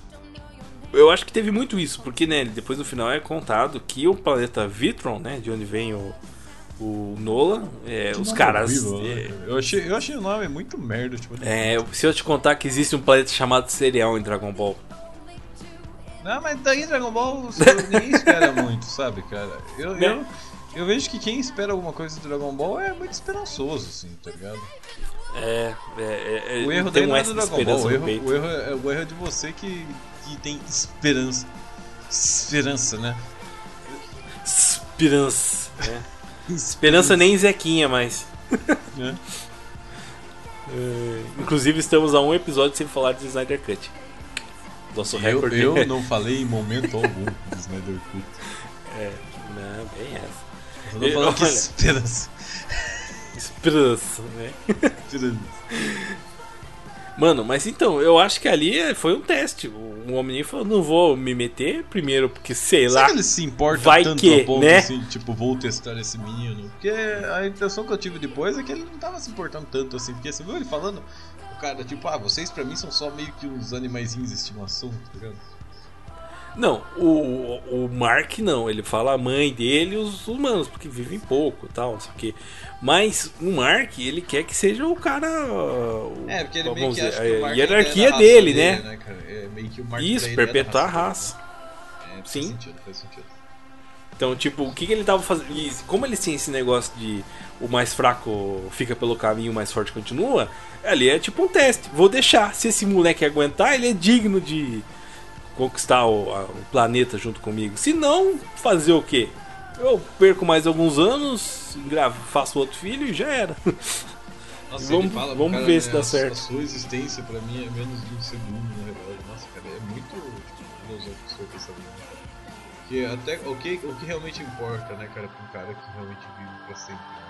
Eu acho que teve muito isso, porque né, depois no final é contado que o planeta Vitron, né, de onde vem o, o Nolan, é, os caras. Horrível, né, é, eu, achei, eu achei o nome muito merda. Tipo, é, se eu te contar que existe um planeta chamado Cereal em Dragon Ball. Não, mas daí Dragon Ball ninguém espera muito, sabe, cara? Eu, Né? eu, eu vejo que quem espera alguma coisa do Dragon Ball é muito esperançoso, assim, tá ligado? É, é, é, é, O erro tem daí não é do de Dragon Ball, o erro, o erro é, o erro é de você que, que tem esperança. Esperança, né? Esperança. né? Esperança nem Zequinha mais. né? É, inclusive estamos a um episódio sem falar de Snyder Cut. Nosso Eu, recorde. eu não falei em momento algum do Snyder Cut. É, não, bem essa. Falando que esperança. Esperança, né? Esperança. Mano, mas então, eu acho que ali foi um teste. O homem falou, não vou me meter primeiro, porque sei Será lá. que ele se importa vai tanto que, a ponto né? assim, tipo, vou testar esse menino? Porque a impressão que eu tive depois é que ele não tava se importando tanto assim, porque você viu ele falando, o cara, tipo, ah, vocês pra mim são só meio que uns animaizinhos de estimação, tá ligado? Não, o, o Mark não, ele fala a mãe dele e os humanos, porque vivem pouco e tal, não sei o quê. Mas o Mark, ele quer que seja o cara. o- É, porque ele meio que dizer, acha que o a Mark hierarquia é da raça dele, né? cara? É meio que o Mark Isso, ele é perpetuar a raça. raça. dele. É, faz Sim. sentido, faz sentido. Então, tipo, o que, que ele tava fazendo? e Como eles têm esse negócio de o mais fraco fica pelo caminho, o mais forte continua, ali é tipo um teste. Vou deixar. Se esse moleque aguentar, ele é digno de conquistar o, a- o planeta junto comigo. Se não, fazer o quê? Eu perco mais alguns anos, engravo, faço outro filho e já era. Nossa, Vamos- ele fala vamos cara, ver se né, dá a- certo. A sua existência pra mim é menos de um segundo no relógio. Nossa, cara, é muito tipo, filosófico seu pensamento. cara. Que até o que, o que realmente importa, né, cara, pra um cara que realmente vive pra sempre. Né?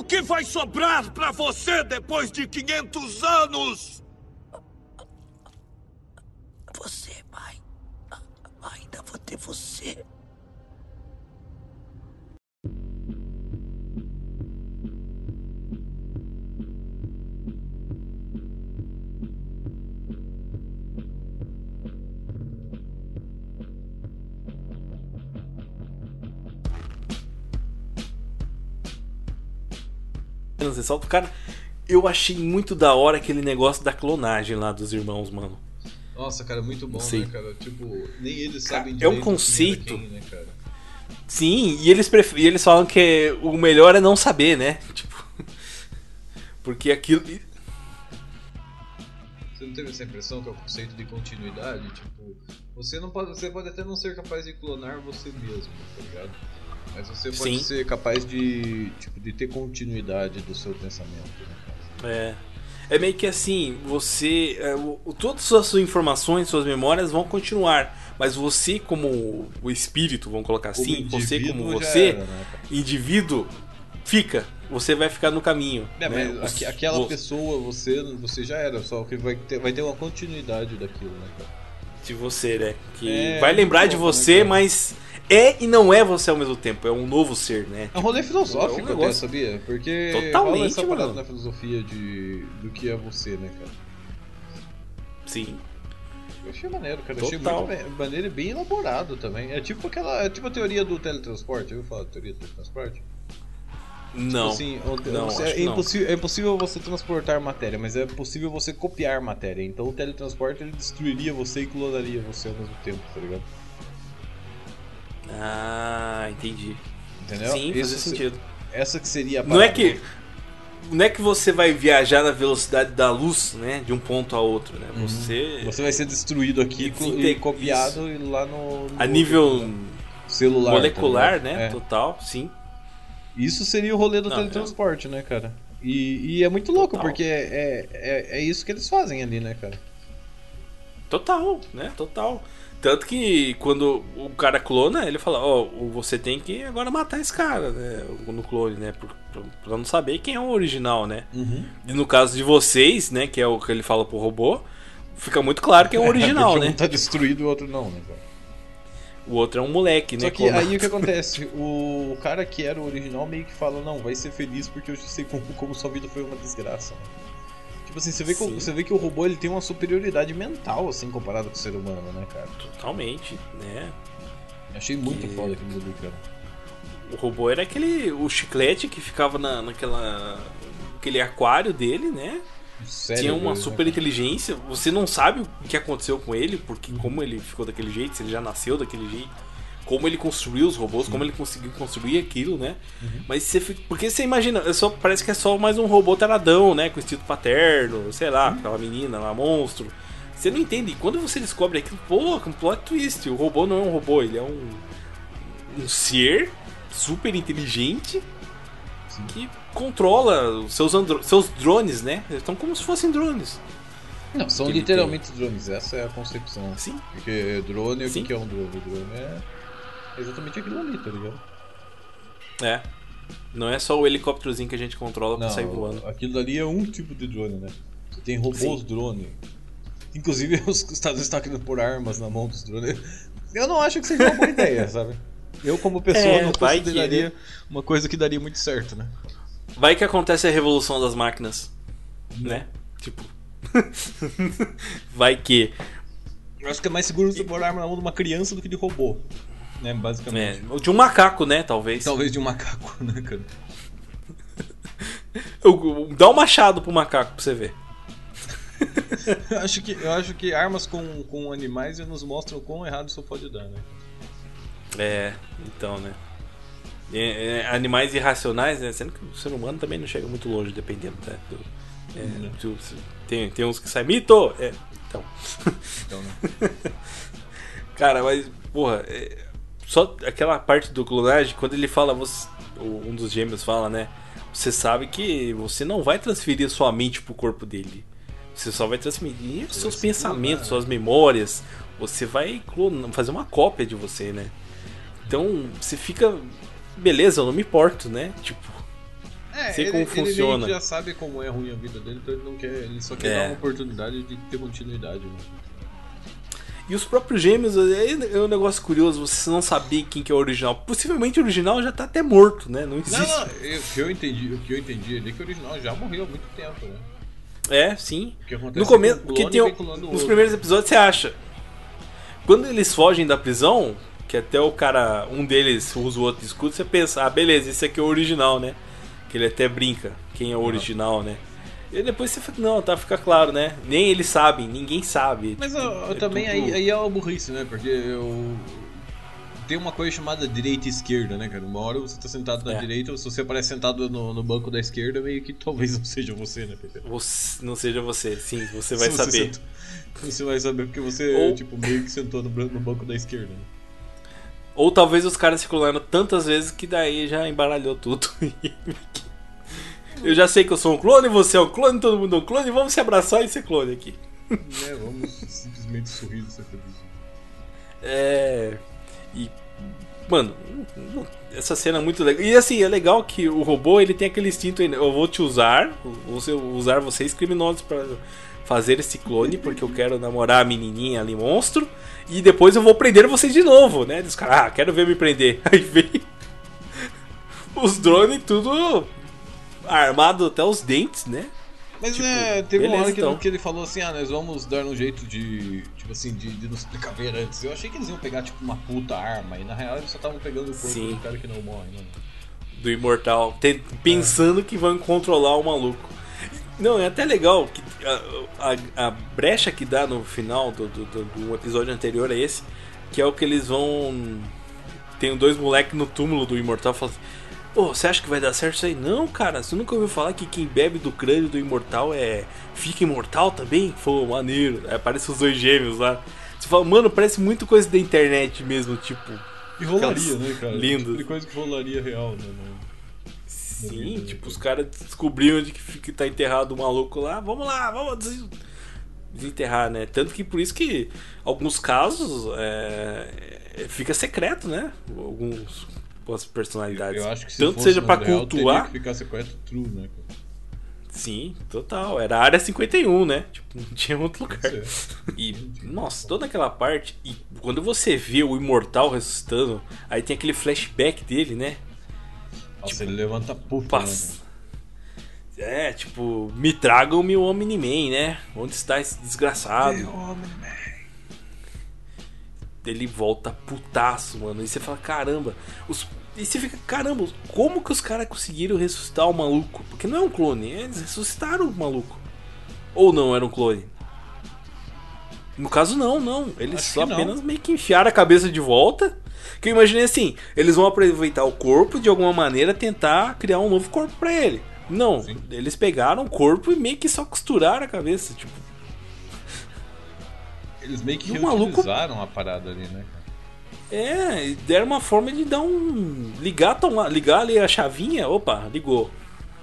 O que vai sobrar pra você depois de 500 anos? Você, mãe. Ainda vou ter você. Você solta o cara. Eu achei muito da hora aquele negócio da clonagem lá dos irmãos, mano. Nossa, cara, muito bom, Sim. né, cara? Tipo, nem eles Cara, sabem é um direito era conceito. quem, né, cara? Sim, e eles, pref... e eles falam que o melhor é não saber, né? Tipo. Porque aquilo. Você não teve essa impressão que é o conceito de continuidade? Tipo, você não pode. Você pode até não ser capaz de clonar você mesmo, tá ligado? Mas você pode Sim. ser capaz de. Tipo, de ter continuidade do seu pensamento, né? É. É meio que assim, você. é, o- todas as suas informações, suas memórias vão continuar. Mas você, como o espírito, vamos colocar assim, Como você como você, era, né, indivíduo, fica. Você vai ficar no caminho. É, né? mas Os- aque- aquela pessoa, você, você já era, só que vai ter, vai ter uma continuidade daquilo, né, cara? de você, né? Que É, vai lembrar de né, você, mas é e não é você ao mesmo tempo. É um novo ser, né? É um rolê filosófico É um até, negócio- sabia? Porque Totalmente, rola essa parada mano. na filosofia de, do que é você, né, cara? Sim. Eu achei maneiro, cara. Eu achei muito maneiro e bem elaborado também. É tipo aquela. É tipo a teoria do teletransporte. Eu falar teoria do teletransporte? Não. Tipo assim, não, você- é, que não. impossível, é impossível você transportar matéria, mas é possível você copiar matéria. Então o teletransporte ele destruiria você e clonaria você ao mesmo tempo, tá ligado? Ah, entendi. Entendeu? Sim, faz Isso se- sentido. Essa que seria a Não é parada. que. Não é que você vai viajar na velocidade da luz, né? De um ponto a outro, né? Você. Uhum. Você vai ser destruído aqui e, copiado e lá no, no A nível celular. molecular, tá ligado? né? É. Total, sim. Isso seria o rolê do Não, teletransporte, né, cara? E, e é muito louco, Total. porque é, é, é isso que eles fazem ali, né, cara? Total, né? Total. Tanto que quando o cara clona, ele fala, ó, você tem que agora matar esse cara, né? No clone, né? Pra, pra não saber quem é o original, né? E no caso de vocês, né? Que é o que ele fala pro robô, fica muito claro que é o original, porque né? um tá destruído e o outro não, né, cara? O outro é um moleque, né? Só que aí o que acontece? O cara que era o original meio que fala, não, vai ser feliz porque eu sei como, como sua vida foi uma desgraça. né? Tipo assim, você vê, que, o- você vê que o robô ele tem uma superioridade mental, assim, comparado com o ser humano, né, cara? Totalmente, né? Eu achei muito Que- foda aquele ali, cara. O robô era aquele. O chiclete que ficava na, naquela. aquele aquário dele, né? Sério, Tinha uma né, super inteligência. Você não sabe o que aconteceu com ele, porque como ele ficou daquele jeito, se ele já nasceu daquele jeito, como ele construiu os robôs, como ele conseguiu construir aquilo, né? Mas você fica. Porque você imagina, é só, parece que é só mais um robô taradão, né? Com instinto paterno, sei lá, aquela menina lá, monstro. Você não entende. E quando você descobre aquilo, pô, com plot twist. O robô não é um robô, ele é um. um ser super inteligente que controla os seus, seus drones, né? Eles estão como se fossem drones. Não, são literalmente drones, essa é a concepção. Sim. Porque drone, o Sim. que que é um drone? O drone é exatamente aquilo ali, tá ligado? É. Não é só o helicópterozinho que a gente controla pra sair voando. aquilo ali é um tipo de drone, né? Você tem robôs Sim. drone. Inclusive os Estados Unidos estão querendo pôr armas na mão dos drones. Eu não acho que seja uma boa ideia, sabe? Eu, como pessoa, É, não vai que, consideraria né? uma coisa que daria muito certo, né? Vai que acontece a revolução das máquinas. Né? Tipo. Vai que. Eu acho que é mais seguro você pôr arma na mão de uma criança do que de robô. Né, basicamente. É, de um macaco, né? Talvez. Talvez de um macaco, né, cara? Eu- eu- dá um machado pro macaco pra você ver. Eu acho que, eu acho que armas com, com animais nos mostram o quão errado isso pode dar, né? É, então, né? É, é, animais irracionais, né? Sendo que o ser humano também não chega muito longe, dependendo, né? Do, é, do- tem, tem uns que saem mito! É, então. Então, né? Cara, mas, porra, é, só aquela parte do clonagem, quando ele fala, você, um dos gêmeos fala, né? Você sabe que você não vai transferir a sua mente pro corpo dele. Você só vai transferir os seus pensamentos, suas memórias. Você vai clonar, fazer uma cópia de você, né? Então, você fica. Beleza, eu não me importo, né? Tipo, É, sei ele, como ele funciona. que já sabe como é ruim a vida dele, então ele não quer. Ele só quer É. dar uma oportunidade de ter continuidade, né? E os próprios gêmeos, é é um negócio curioso, você não saber quem que é o original. Possivelmente o original já tá até morto, né? Não existe. Não, não, o que eu entendi, o que eu entendi ali é que o original já morreu há muito tempo, né? É, sim. No começo, é porque tem nos primeiros episódios você acha. Quando eles fogem da prisão, que até o cara, um deles usa o outro escudo, você pensa, ah, beleza, esse aqui é o original, né? Que ele até brinca, quem é o original, né? E depois você fala, não, tá, fica claro, né? Nem eles sabem, ninguém sabe. Mas eu, eu é também tudo- aí, aí é uma burrice, né? Porque eu. tem uma coisa chamada direita e esquerda, né, cara? Uma hora você tá sentado na É. direita, se você aparece sentado no, no banco da esquerda, meio que talvez não seja você, né, Pepe? Você- não seja você, sim, você vai você saber. sentou- Você vai saber porque você, Ou- tipo, meio que sentou no, no banco da esquerda, né? Ou talvez os caras circularam tantas vezes que daí já embaralhou tudo. Eu já sei que eu sou um clone, você é um clone, todo mundo é um clone, vamos se abraçar e ser clone aqui. né? Vamos simplesmente sorrir e ser feliz. É. E. Mano, essa cena é muito legal. E assim, é legal que o robô ele tem aquele instinto. Eu vou te usar, vou usar vocês criminosos pra fazer esse clone, porque eu quero namorar a menininha ali, monstro. E depois eu vou prender vocês de novo, né? Os caras, ah, quero ver me prender. Aí vem. Os drones tudo armado até os dentes, né? Mas Tipo, é, teve uma beleza, hora que, então. que ele falou assim, ah, nós vamos dar um jeito de, tipo assim, de, de nos precaver antes. Eu achei que eles iam pegar, tipo, uma puta arma, e na real eles só estavam pegando o corpo Sim. do cara que não morre, né? do imortal, pensando que vão controlar o maluco. Não, é até legal que a, a- a brecha que dá no final do, do, do- do episódio anterior a esse, que é o que eles vão. Tem dois moleques no túmulo do imortal falando assim. Pô, você acha que vai dar certo isso aí? Não, cara, você nunca ouviu falar que quem bebe do crânio do imortal é. fica imortal também? Pô, maneiro. Aí aparece os dois gêmeos lá. Você fala, mano, parece muito coisa da internet mesmo, tipo. E rolaria, né, cara? lindas. Tipo coisa que rolaria real, né? no- Sim, vida, tipo, né, os caras descobriram onde que fica- tá enterrado o maluco lá. Vamos lá, vamos des- desenterrar, né? Tanto que por isso que alguns casos é, é, fica secreto, né? Alguns algumas personalidades. Eu acho que se Tanto fosse seja no pra real, teria cultuar. que ficar secreto true, né? cara? Sim, total. Era a área 51, né? Tipo, não tinha outro lugar. E, nossa, toda aquela parte. E quando você vê o imortal ressuscitando, aí tem aquele flashback dele, né? Nossa, ele levanta puta, né? É, tipo, me tragam meu Omni-Man, né? Onde está esse desgraçado? Ele volta putaço, mano. E você fala, caramba. Os... E você fica, caramba, como que os caras conseguiram ressuscitar o maluco? Porque não é um clone, eles ressuscitaram o maluco. Ou não era um clone? No caso, não, não. Eles Acho só não. apenas meio que enfiaram a cabeça de volta. Que eu imaginei assim: eles vão aproveitar o corpo de alguma maneira tentar criar um novo corpo pra ele. Não, Sim. eles pegaram o corpo e meio que só costuraram a cabeça. Tipo, Eles meio que o maluco- reutilizaram a parada ali, né? cara? É, deram uma forma de dar um. Ligar, tomar, ligar ali a chavinha, opa, ligou.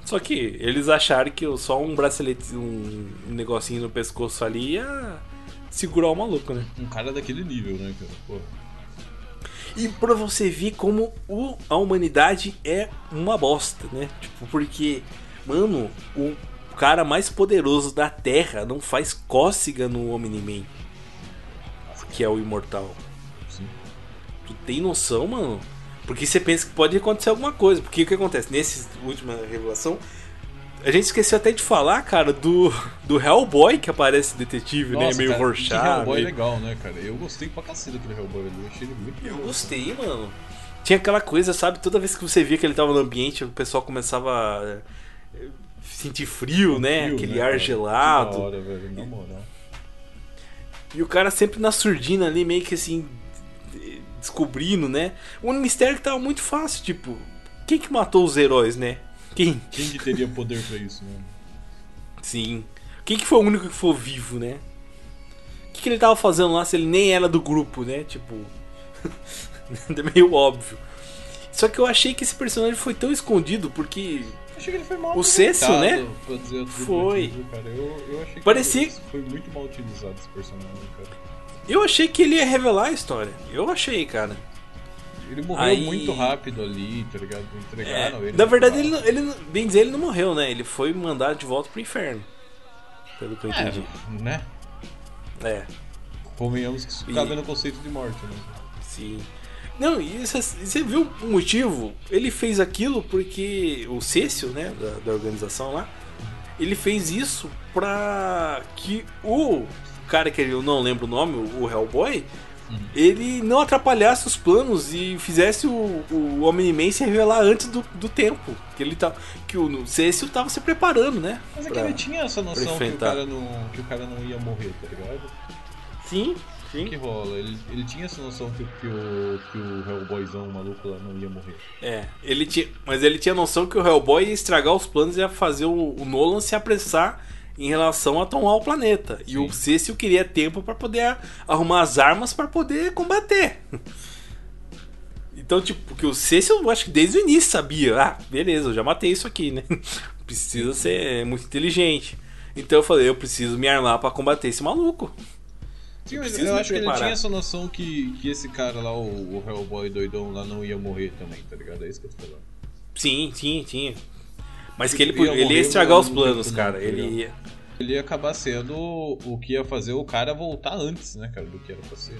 Só que eles acharam que só um bracelete, um, negocinho no pescoço ali ia segurar o maluco, né? Um cara daquele nível, né, cara? E pra você ver como o- a humanidade é uma bosta, né? Tipo, porque, mano, o cara mais poderoso da Terra não faz cócega no Omni-Man. Que é o imortal. Tu tem noção, mano? Porque você pensa que pode acontecer alguma coisa. Porque o que acontece? Nessa última revelação, a gente esqueceu até de falar, cara, do, do Hellboy que aparece detetive, né? Nossa, Meio cara, que Rorschach. Hellboy meio- legal, né, cara? Eu gostei pra cacete daquele Hellboy ali. Eu achei ele muito Eu legal. gostei, mano. Tinha aquela coisa, sabe? Toda vez que você via que ele tava no ambiente, o pessoal começava a eh, sentir frio, né? Frio, Aquele né, ar cara? gelado. Que hora, velho, na moral. E o cara sempre na surdina ali, meio que assim, descobrindo, né? Um mistério que tava muito fácil, tipo, quem que matou os heróis, né? Quem? Quem que teria poder pra isso, né? Sim. Quem que foi o único que foi vivo, né? O que, que ele tava fazendo lá se ele nem era do grupo, né? Tipo. é meio óbvio. Só que eu achei que esse personagem foi tão escondido porque. Achei que ele foi mal O aproveitado, né? Foi. Cara. Eu, eu achei que Parecia- foi muito mal utilizado esse personagem, cara. Eu achei que ele ia revelar a história. Eu achei, cara. Ele morreu Aí- muito rápido ali, tá ligado? É, Entregaram ele. na verdade, ele, ele, bem dizer, ele não morreu, né? Ele foi mandado de volta pro inferno. Pelo que eu entendi. É, né? É, Convenhamos que isso E- cabe no conceito de morte, né? sim. Não, e você, você viu o motivo? Ele fez aquilo porque o Cécio, né, da, da organização lá, ele fez isso pra que o cara que eu não lembro o nome, o Hellboy, ele não atrapalhasse os planos e fizesse o, o Omni-Man se revelar antes do, do tempo. Que ele tá, que o Cécio tava se preparando, né? Mas é que pra- ele tinha essa noção que o, cara não, que o cara não ia morrer, tá ligado? Sim. O que rola? Ele, ele tinha essa noção que, que, o, que o Hellboyzão maluco lá não ia morrer. É, ele tinha, mas ele tinha noção que o Hellboy ia estragar os planos e ia fazer o, o Nolan se apressar em relação a tomar o planeta. E o Cecil queria tempo para poder arrumar as armas para poder combater. Então, tipo, que o Cecil, eu acho que desde o início sabia. Ah, beleza, eu já matei isso aqui, né? Precisa ser muito inteligente. Então eu falei, eu preciso me armar para combater esse maluco. Sim, mas eu acho que ele tinha essa noção que, que esse cara lá, o, o Hellboy doidão lá, não ia morrer também, tá ligado? É isso que eu tô falando. Sim, tinha, tinha. Mas que ele, Tipo, ia ele ia estragar os planos, cara. Ele ia. Ele ia acabar sendo o que ia fazer o cara voltar antes, né, cara, do que era pra ser.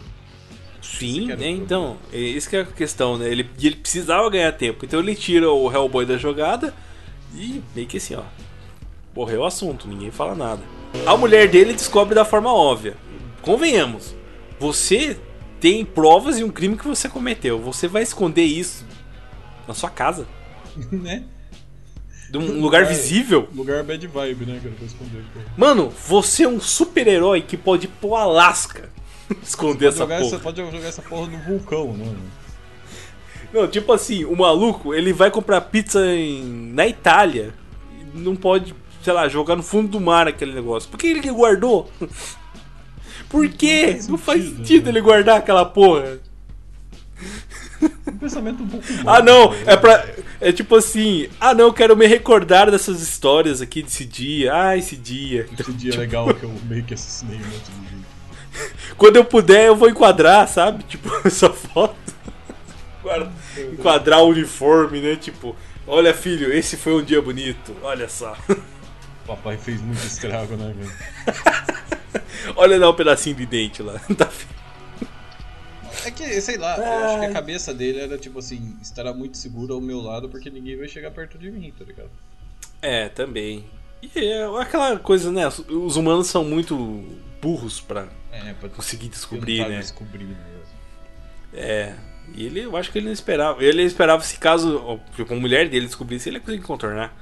Sim, né? Então, é isso que é a questão, né? Ele, e ele precisava ganhar tempo. Então ele tira o Hellboy da jogada e meio que assim, ó. Morreu o assunto, ninguém fala nada. A mulher dele descobre da forma óbvia. Convenhamos. Você tem provas de um crime que você cometeu. Você vai esconder isso na sua casa? né? De um lugar visível? Lugar bad vibe, né, cara, pra esconder. pô. Mano, você é um super-herói que pode ir pro Alasca esconder essa porra. essa, pode jogar essa porra no vulcão, né? mano? Não, tipo assim, o maluco, ele vai comprar pizza em, na Itália e não pode, sei lá, jogar no fundo do mar aquele negócio. Por que ele guardou? Por quê? Não faz sentido, sentido né? ele guardar aquela porra. Um pensamento um pouco Ah, morto, não, né? é pra. É tipo assim, ah, não, eu quero me recordar dessas histórias aqui desse dia. Ah, esse dia. Esse dia legal que eu meio que assassinei um monte de gente. Quando eu puder, eu vou enquadrar, sabe? Tipo, essa foto. Enquadrar o uniforme, né? Tipo, olha, filho, esse foi um dia bonito. Olha só. Papai fez muito estrago, né, velho? Olha lá um pedacinho de dente lá. Tá É que, sei lá, eu acho que a cabeça dele era tipo assim, estará muito seguro ao meu lado porque ninguém vai chegar perto de mim, tá ligado? É, também. E é aquela coisa, né? Os humanos são muito burros pra É, pra conseguir descobrir, né? descobrir, né? É. E ele, eu acho que ele não esperava. Ele esperava se caso tipo, a mulher dele descobrisse, ele ia conseguir contornar.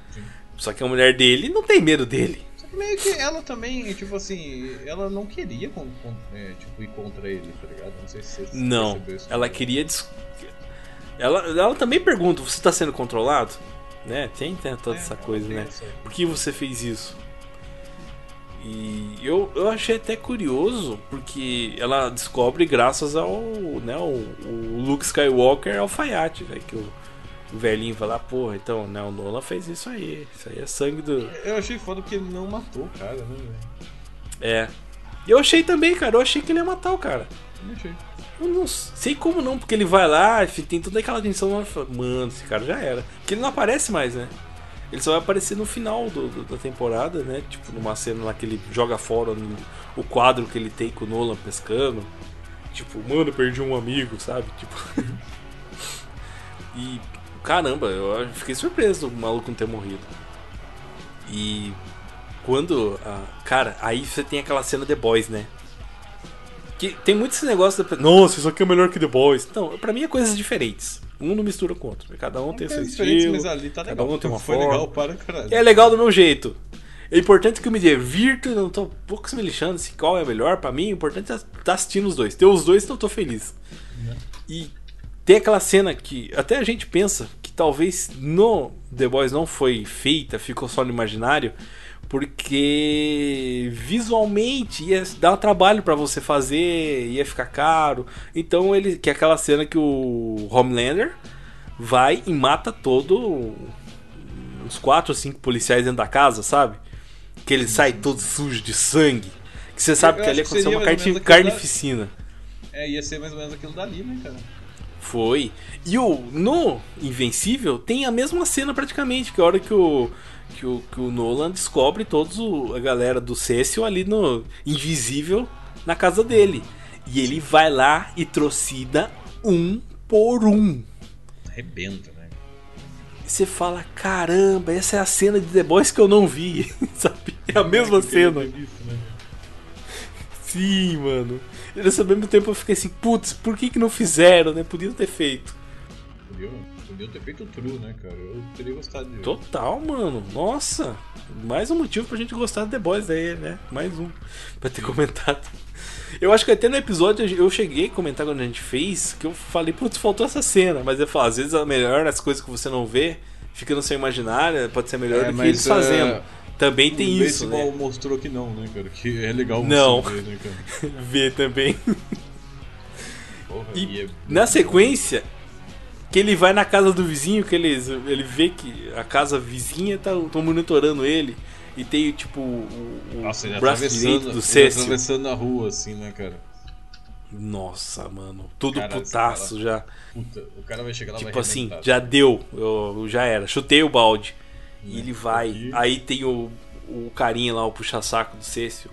Só que a mulher dele não tem medo dele. Meio que ela também, tipo assim, ela não queria con- con- é, tipo, ir contra ele, tá ligado? Não sei se você Não. Ela queria. Des... Ela, ela também pergunta: você tá sendo controlado? Né? Tem, tem toda É, essa coisa, né? Por que você fez isso? E eu, eu achei até curioso, porque ela descobre graças ao, né, o, o Luke Skywalker alfaiate, né? Que o, o velhinho vai lá, porra, então, né, o Nolan fez isso aí. Isso aí é sangue do. Eu achei foda porque ele não matou o cara, né, velho? É. Eu achei também, cara, eu achei que ele ia matar o cara. Não achei. Eu não sei como não, porque ele vai lá e tem toda aquela tensão mano, esse cara já era. Porque ele não aparece mais, né? Ele só vai aparecer no final do, do- da temporada, né? Tipo, numa cena lá que ele joga fora no- o quadro que ele tem com o Nolan pescando. Tipo, mano, perdi um amigo, sabe? Tipo. e caramba, eu fiquei surpreso do maluco não ter morrido. E quando. ah, cara, aí você tem aquela cena The Boys, né? Que tem muito esse negócio da. Nossa, isso aqui é melhor que The Boys. Não, pra mim é coisas diferentes. Um não mistura com o outro. Cada um tem seu Coisas diferentes, estilo. mas ali tá cada legal. um tem uma Foi forma. legal para caralho. É legal do meu jeito. É importante que eu me divirto, não tô poucos me lixando se qual é melhor pra mim. O importante é estar assistindo os dois. Ter os dois, então eu tô feliz. E tem aquela cena que até a gente pensa que talvez no The Boys não foi feita, ficou só no imaginário, porque visualmente ia dar trabalho pra você fazer, ia ficar caro. Então ele que é aquela cena que o Homelander vai e mata todo uns quatro ou cinco policiais dentro da casa, sabe? Que ele sai todo sujo de sangue. Que você sabe Eu que ali aconteceu uma carne- aquilo da- carnificina. É, ia ser mais ou menos aquilo dali, né, cara? Foi. E o no Invencível tem a mesma cena praticamente, que é a hora que o que o, que o Nolan descobre todos o, a galera do Cecil ali no Invisível na casa dele. E ele vai lá e trocida um por um. Arrebenta, né? E você fala, caramba, essa é a cena de The Boys que eu não vi, sabe? É a mesma cena. Isso, né? Sim, mano. E nesse mesmo tempo eu fiquei assim, putz, por que que não fizeram, né? Podiam ter feito. Podiam, podiam ter feito o true, né, cara? Eu teria gostado de. Total, mano. Nossa. Mais um motivo pra gente gostar do The Boys aí, né? Mais um. Pra ter comentado. Eu acho que até no episódio eu cheguei a comentar quando a gente fez que eu falei, putz, faltou essa cena. Mas eu falo, às vezes a melhor as coisas que você não vê fica no seu imaginário, pode ser melhor É, do que eles fazendo. Também tem o isso, baseball né? mostrou que não, né, cara? Que é legal você Não. ver, né, cara? Ver também. Porra, E é na sequência, que ele vai na casa do vizinho, que ele, ele vê que a casa vizinha tá monitorando ele. E tem, tipo, o, o Nossa, ele braço direito do Cécio. atravessando a rua, assim, né, cara? Nossa, mano. Tudo esse putaço já. Puta, o cara vai chegar lá Tipo assim, já deu. Eu, eu já era. Chutei o balde. E ele vai. Aqui. Aí tem o, o carinha lá, o puxa-saco do Cécio.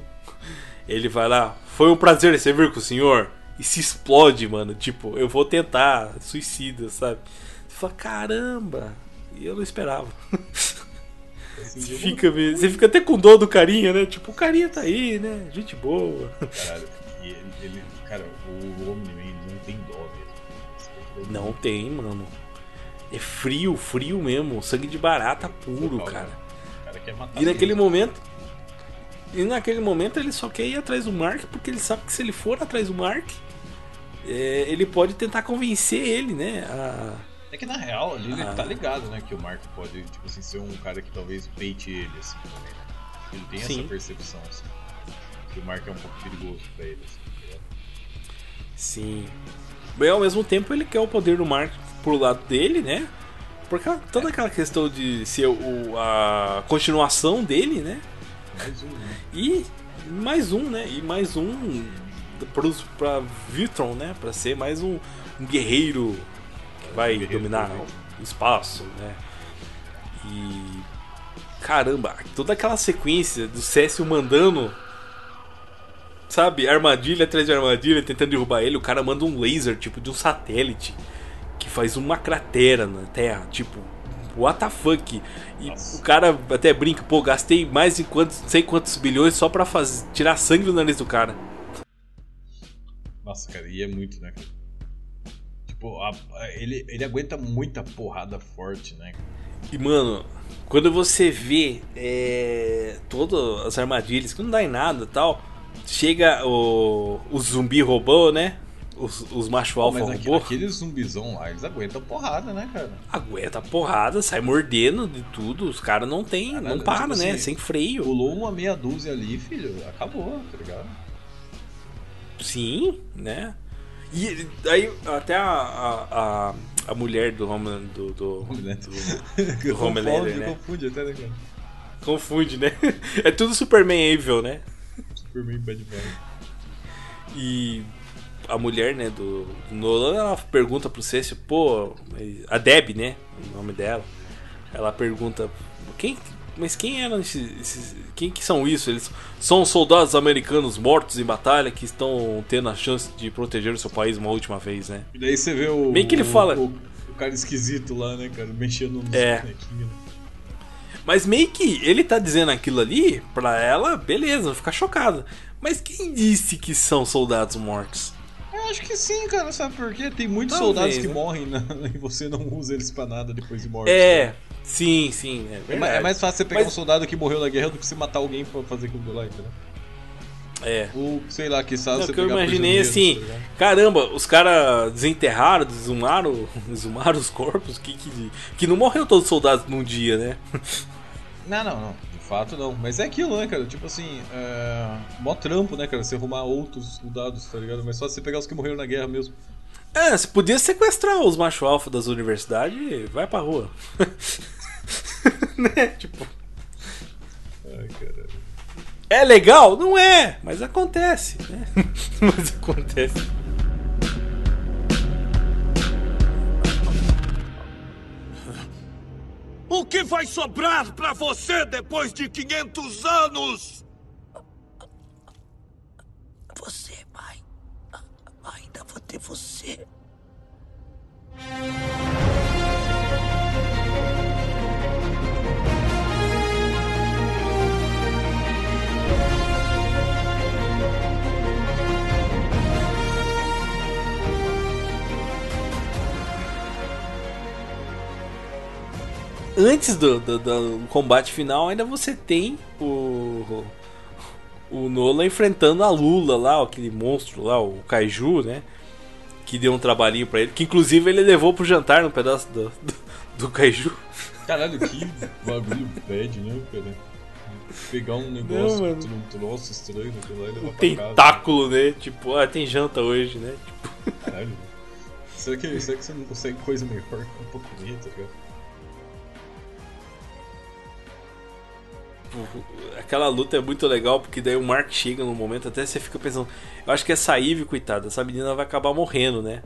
Ele vai lá. Foi um prazer servir com o senhor. E se explode, mano. Tipo, eu vou tentar. Suicida, sabe? Você fala, caramba. E eu não esperava. Assim, Você fica, você fica até com dor do carinha, né? Tipo, o carinha tá aí, né? Gente boa. Caralho, e ele, ele- cara, o Omni-Man não tem dó mesmo. Não tem, mano. É frio, frio mesmo. Sangue de barata puro, Total, cara. O cara E naquele mesmo. momento. E naquele momento ele só quer ir atrás do Mark, porque ele sabe que se ele for atrás do Mark, é, ele pode tentar convencer ele, né? A... É que na real ali ele Ah. tá ligado, né? Que o Mark pode, tipo assim, ser um cara que talvez peite ele, assim, também, né? Ele tem Sim. essa percepção, assim. Que o Mark é um pouco perigoso pra ele, assim. tá? Sim. Bem, ao mesmo tempo ele quer o poder do Mark pro lado dele, né? Porque toda aquela questão de ser o, a continuação dele, né? Mais um, né? E mais um, né? E mais um pros, pra Vitron, né? Pra ser mais um, um guerreiro que vai guerreiro dominar o espaço, né? E. Caramba, toda aquela sequência do Cécio mandando. Sabe, armadilha atrás de armadilha, tentando derrubar ele, o cara manda um laser, tipo, de um satélite, que faz uma cratera na Terra, tipo, what the fuck? E Nossa. o cara até brinca, pô, gastei mais de quantos, sei quantos bilhões só pra fazer, tirar sangue do nariz do cara. Nossa, cara, e é muito, né? Tipo, a- a- ele, ele aguenta muita porrada forte, né? E, mano, quando você vê é, todas as armadilhas, que não dá em nada e tal, chega o, o zumbi robô, né? Os, os macho alfa Mas aqui- robô, aqueles zumbizão lá, eles aguentam porrada, né, cara? aguenta porrada, sai mordendo de tudo, os caras não tem, Caralho, não para, tipo né? assim, Sem freio. Pulou uma meia dúzia ali, filho, acabou, tá ligado? Sim, né? E aí até a, a, a, a mulher do Homeland, do, do, Homelander. do Homelander, né? Confunde até, né, cara? Confunde, né? É tudo Superman Evil, né? Superman Bad Boy. E a mulher, né, do, do Nolan, ela pergunta pro Cécio, pô, a Deb, né, o nome dela, ela pergunta, quem, mas quem eram esses, esses- quem que são isso? Eles são soldados americanos mortos em batalha que estão tendo a chance de proteger o seu país uma última vez, né? E daí você vê o. Bem que ele fala- O, o cara esquisito lá, né, cara? Mexendo nos É. bonequinhos. Mas meio que ele tá dizendo aquilo ali pra ela, beleza, ficar chocada. Mas quem disse que são soldados mortos? Eu acho que sim, cara, sabe por quê? Tem muitos Talvez, soldados que né? morrem na- e você não usa eles pra nada depois de mortos. É, cara. sim, sim. É, É, é mais fácil você pegar Mas- um soldado que morreu na guerra do que você matar alguém pra fazer aquilo lá, entendeu? É. Ou, sei lá, que sabe você que eu imaginei assim, tá caramba, os caras desenterraram, desumaram, desumaram os corpos, que, que, que não morreu todos os soldados num dia, né? Não, não, não. Fato não. Mas é aquilo, né, cara? Tipo assim, é... mó trampo, né, cara? Você arrumar outros soldados, tá ligado? Mas só você pegar os que morreram na guerra mesmo. É, você podia sequestrar os macho alfa das universidades e vai pra rua. né? Tipo, Ai, caralho. é legal? Não é, mas acontece, né? mas acontece. O que vai sobrar pra você depois de 500 anos? Você. A- Ainda vou ter você. Antes do, do, do combate final, ainda você tem o. O Nola enfrentando a Lula lá, aquele monstro lá, o Kaiju, né? Que deu um trabalhinho pra ele. Que inclusive ele levou pro jantar no pedaço do, do, do Kaiju. Caralho, que bagulho bad, né, cara? Pegar um negócio, Não, um troço estranho naquilo lá e levar Um pra casa. tentáculo, né? Tipo, ah, tem janta hoje, né? Tipo, Caralho. Será que, será que você não consegue coisa melhor um comer, tá ligado? Aquela luta é muito legal, porque daí o Mark chega no momento, até você fica pensando. Eu acho que essa Eve, coitada, essa menina vai acabar morrendo, né?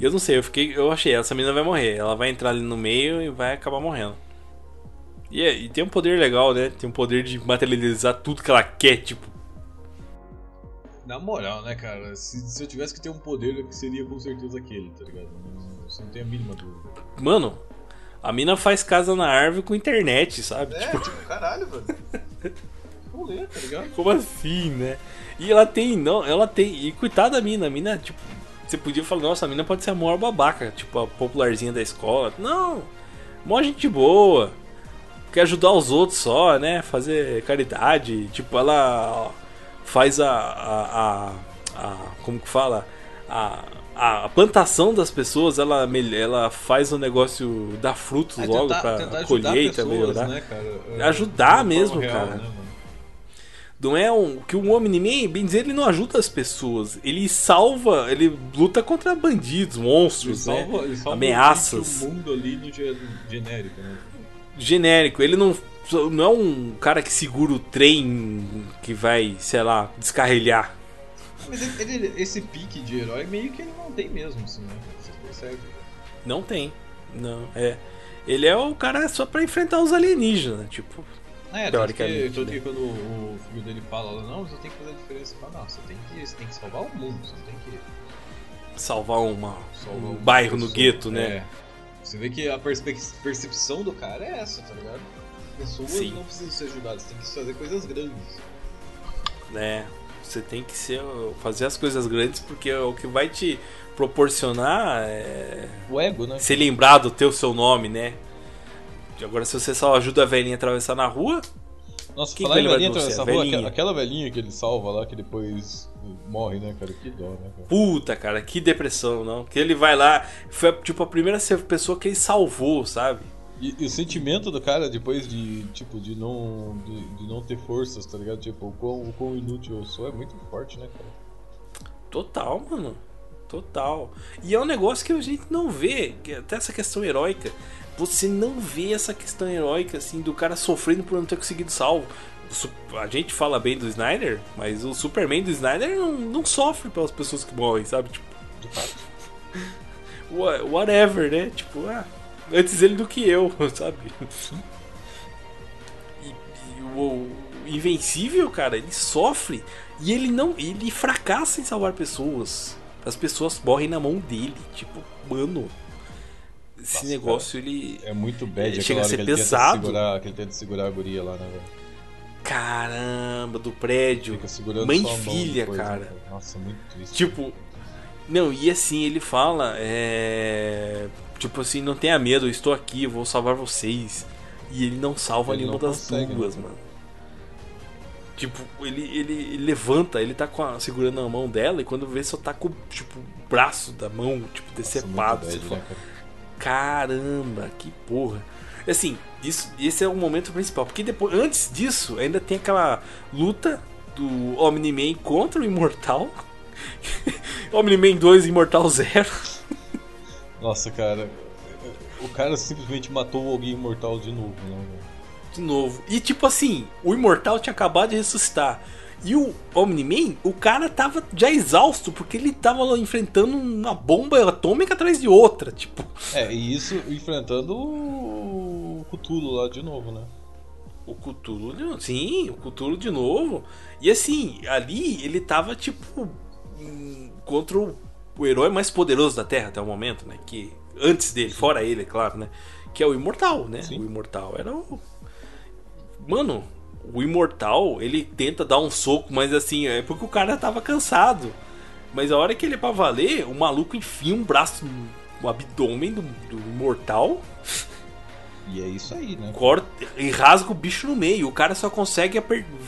Eu não sei, eu fiquei. Eu achei, essa menina vai morrer. Ela vai entrar ali no meio e vai acabar morrendo. E, é- e tem um poder legal, né? Tem um poder de materializar tudo que ela quer, tipo. Na moral, né, cara? Se, se eu tivesse que ter um poder, seria com certeza aquele, tá ligado? Não, você não tem a mínima dúvida. Mano, a mina faz casa na árvore com internet, sabe? É, tipo, caralho, velho. Rolê, tá ligado? Como assim, né? E ela tem, não, ela tem. E coitada da mina, a mina, tipo, você podia falar, nossa, a mina pode ser a maior babaca, tipo, a popularzinha da escola. Não, mó gente boa. Quer ajudar os outros só, né? Fazer caridade. Tipo, ela ó, faz a. a, a, a- como que fala? A, a plantação das pessoas, ela, ela faz o negócio dar frutos É, logo colheita pessoas, melhorar. né, cara? É, Ajudar mesmo, real, cara. né? Não é um. Que o Omni-Man, bem dizer, ele não ajuda as pessoas. Ele salva. Ele luta contra bandidos, Ele monstros, salva, né? ele salva Ameaças. o mundo ali no ge- genérico, né? Genérico. Ele não. Não é um cara que segura o trem que vai, sei lá, descarrilhar. Mas ele- ele- esse pique de herói meio que ele não tem mesmo, assim, né? Vocês percebem? Não tem. Não, é. Ele é o cara só pra enfrentar os alienígenas, tipo. É, tanto que, Teoricamente, tanto né? que quando o filho dele fala, não, você tem que fazer a diferença. Fala, não, você tem que, você tem que salvar o mundo, você tem que Salvar uma, salvar um bairro no gueto, né? É. Você vê que a percepção do cara é essa, tá ligado? Pessoas Sim. não precisam ser ajudadas, tem que fazer coisas grandes. né? Você tem que ser, fazer as coisas grandes porque é o que vai te proporcionar é O ego, né? ser lembrado ter o seu nome, né? Agora, se você só ajuda a velhinha a atravessar na rua, Nossa, Quem falar em velhinha atravessar rua, velhinha. aquela, aquela velhinha que ele salva lá, que depois morre, né, cara? Que dó, né, cara? puta, cara, que depressão, não? Que ele vai lá, foi tipo a primeira pessoa que ele salvou, sabe? E, e o sentimento do cara depois de, tipo, de não, de, de não ter forças, tá ligado? Tipo, o quão, o quão inútil eu sou é muito forte, né, cara? Total, mano. Total. E é um negócio que a gente não vê, que até essa questão heróica. Você não vê essa questão heróica, assim, do cara sofrendo por não ter conseguido salvo. A gente fala bem do Snyder, mas o Superman do Snyder não, não sofre pelas pessoas que morrem, sabe? Tipo, wha- whatever, né? Tipo, ah, antes ele do que eu, sabe? E, e o, Invencível, cara, ele sofre e ele não. Ele fracassa em salvar pessoas. As pessoas morrem na mão dele. Tipo, mano. Esse Nossa, negócio ele. É muito bad Ele chega a ser ele pesado. Tenta segurar, que ele tenta segurar a guria lá, né, velho? Caramba, do prédio. Fica segurando Mãe e filha, depois, né, cara. Nossa, muito triste. Tipo. Não, e assim, ele fala. É. Tipo assim, não tenha medo, eu estou aqui, eu vou salvar vocês. E ele não salva Ele nenhuma não das consegue, né, duas, mano. Tipo, ele, ele, ele levanta, ele tá com a- segurando a mão dela e quando vê só tá com tipo, o braço da mão, tipo, Nossa, decepado. fala, né, cara? Caramba, que porra. Assim, isso, esse é o momento principal. Porque depois, antes disso, ainda tem aquela luta do Omni-Man contra o Imortal. Omni-Man 2 Imortal 0. Nossa, cara. O cara simplesmente matou alguém imortal de novo, né? De novo. E tipo assim, o Imortal tinha acabado de ressuscitar. E o Omni-Man, o cara tava já exausto, porque ele tava lá enfrentando uma bomba atômica atrás de outra. Tipo, É, e isso enfrentando o Cthulhu lá de novo, né? O Cthulhu, de- sim, o Cthulhu de novo. E assim, ali ele tava tipo contra o, o herói mais poderoso da Terra até o momento, né? Que antes dele, fora ele, é claro, né? Que é o Imortal, né? Sim. O Imortal era o Mano, o Imortal, ele tenta dar um soco, mas assim, é porque o cara tava cansado. Mas a hora que ele é pra valer, o maluco enfia um braço no abdômen do, do Imortal. E é isso aí, né? Corta e rasga o bicho no meio. O cara só consegue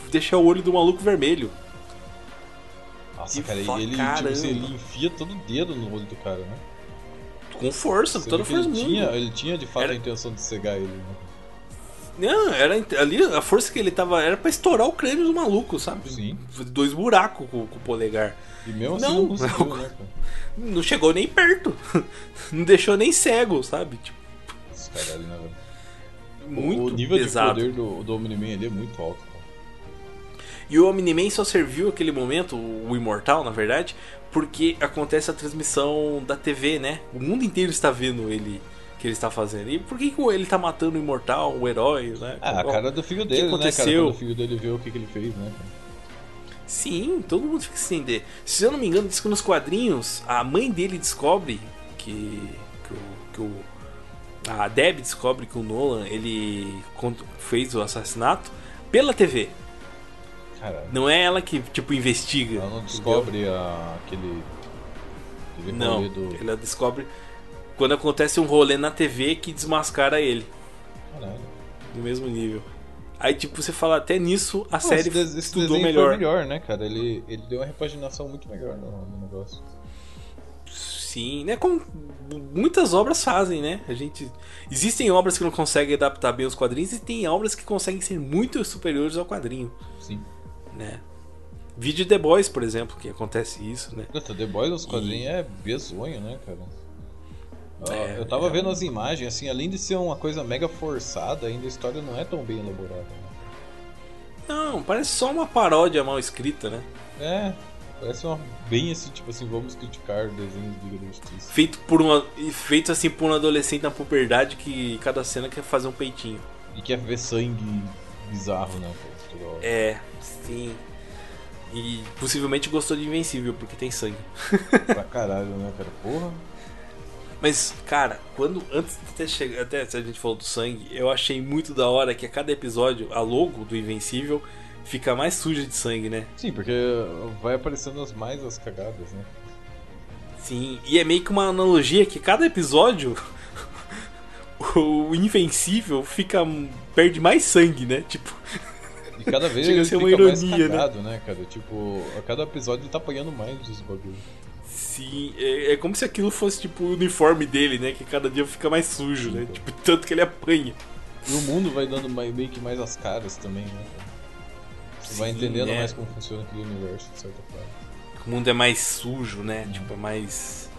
deixar o olho do maluco vermelho. Nossa, cara, e ele, tipo assim, ele enfia todo o dedo no olho do cara, né? Com força, Você toda ele força mundo. tinha, ele tinha de fato Era- a intenção de cegar ele, né? Não, era ali a força que ele tava era pra estourar o crânio do maluco, sabe? Sim. Dois buracos com, com o polegar. E mesmo assim Não, não, conseguiu, não. né? Não chegou nem perto. Não deixou nem cego, sabe? Tipo, caralho, né, velho? muito o nível pesado. de poder do, do Omni-Man ali é muito alto. E o Omni-Man só serviu aquele momento, o Imortal, na verdade, porque acontece a transmissão da TV, né? O mundo inteiro está vendo ele que ele está fazendo. E por que, que ele tá matando o Imortal, o herói, né? Ah, a cara do filho o que dele, né, cara? aconteceu? Quando o filho dele vê o que, que ele fez, né? Sim, todo mundo fica sem entender. Se eu não me engano, diz que nos quadrinhos a mãe dele descobre que, que, o, que o- a Deb descobre que o Nolan ele fez o assassinato pela TV. Caralho. Não é ela que tipo investiga. Ela não descobre a, aquele. aquele Não, do. ela descobre quando acontece um rolê na TV que desmascara ele Caralho. no mesmo nível. Aí tipo você fala até nisso a Pô, série esse, estudou melhor. foi melhor, né, cara? Ele, ele deu uma repaginação muito melhor no, no negócio. Sim, né? Como muitas obras fazem, né? A gente existem obras que não conseguem adaptar bem os quadrinhos e tem obras que conseguem ser muito superiores ao quadrinho, Sim. Né? Vídeo The Boys, por exemplo, que acontece isso, né? Puta, The Boys nos quadrinhos é bezonho, né, cara? É, eu tava é vendo as imagens, assim, além de ser uma coisa mega forçada, ainda a história não é tão bem elaborada. Né? Não, parece só uma paródia mal escrita, né? É, parece uma bem assim, tipo assim, vamos criticar desenhos de Liga da Justiça. Feito por uma feito assim por um adolescente na puberdade que cada cena quer fazer um peitinho. E quer ver sangue bizarro, né? É, sim. E possivelmente gostou de Invencível porque tem sangue. Pra caralho, né, cara? Porra. Mas, cara, quando antes de até chegar, até se a gente falou do sangue, eu achei muito da hora que a cada episódio a logo do Invencível fica mais suja de sangue, né? Sim, porque vai aparecendo as mais as cagadas, né? Sim, e é meio que uma analogia que cada episódio o Invencível fica perde mais sangue, né? Tipo, cada vez Chega a ele ser fica uma mais ironia, né? cagado, né? cara? Tipo, a cada episódio ele tá apanhando mais dos bagulhos. sim, é, é como se aquilo fosse tipo o uniforme dele, né? Que cada dia fica mais sujo, né? Tipo, tanto que ele apanha. E o mundo vai dando mais- meio que mais as caras também, né? cara? Você vai Sim, entendendo é. mais como funciona aquele universo, de certa forma. O mundo é mais sujo, né? Tipo, é mais.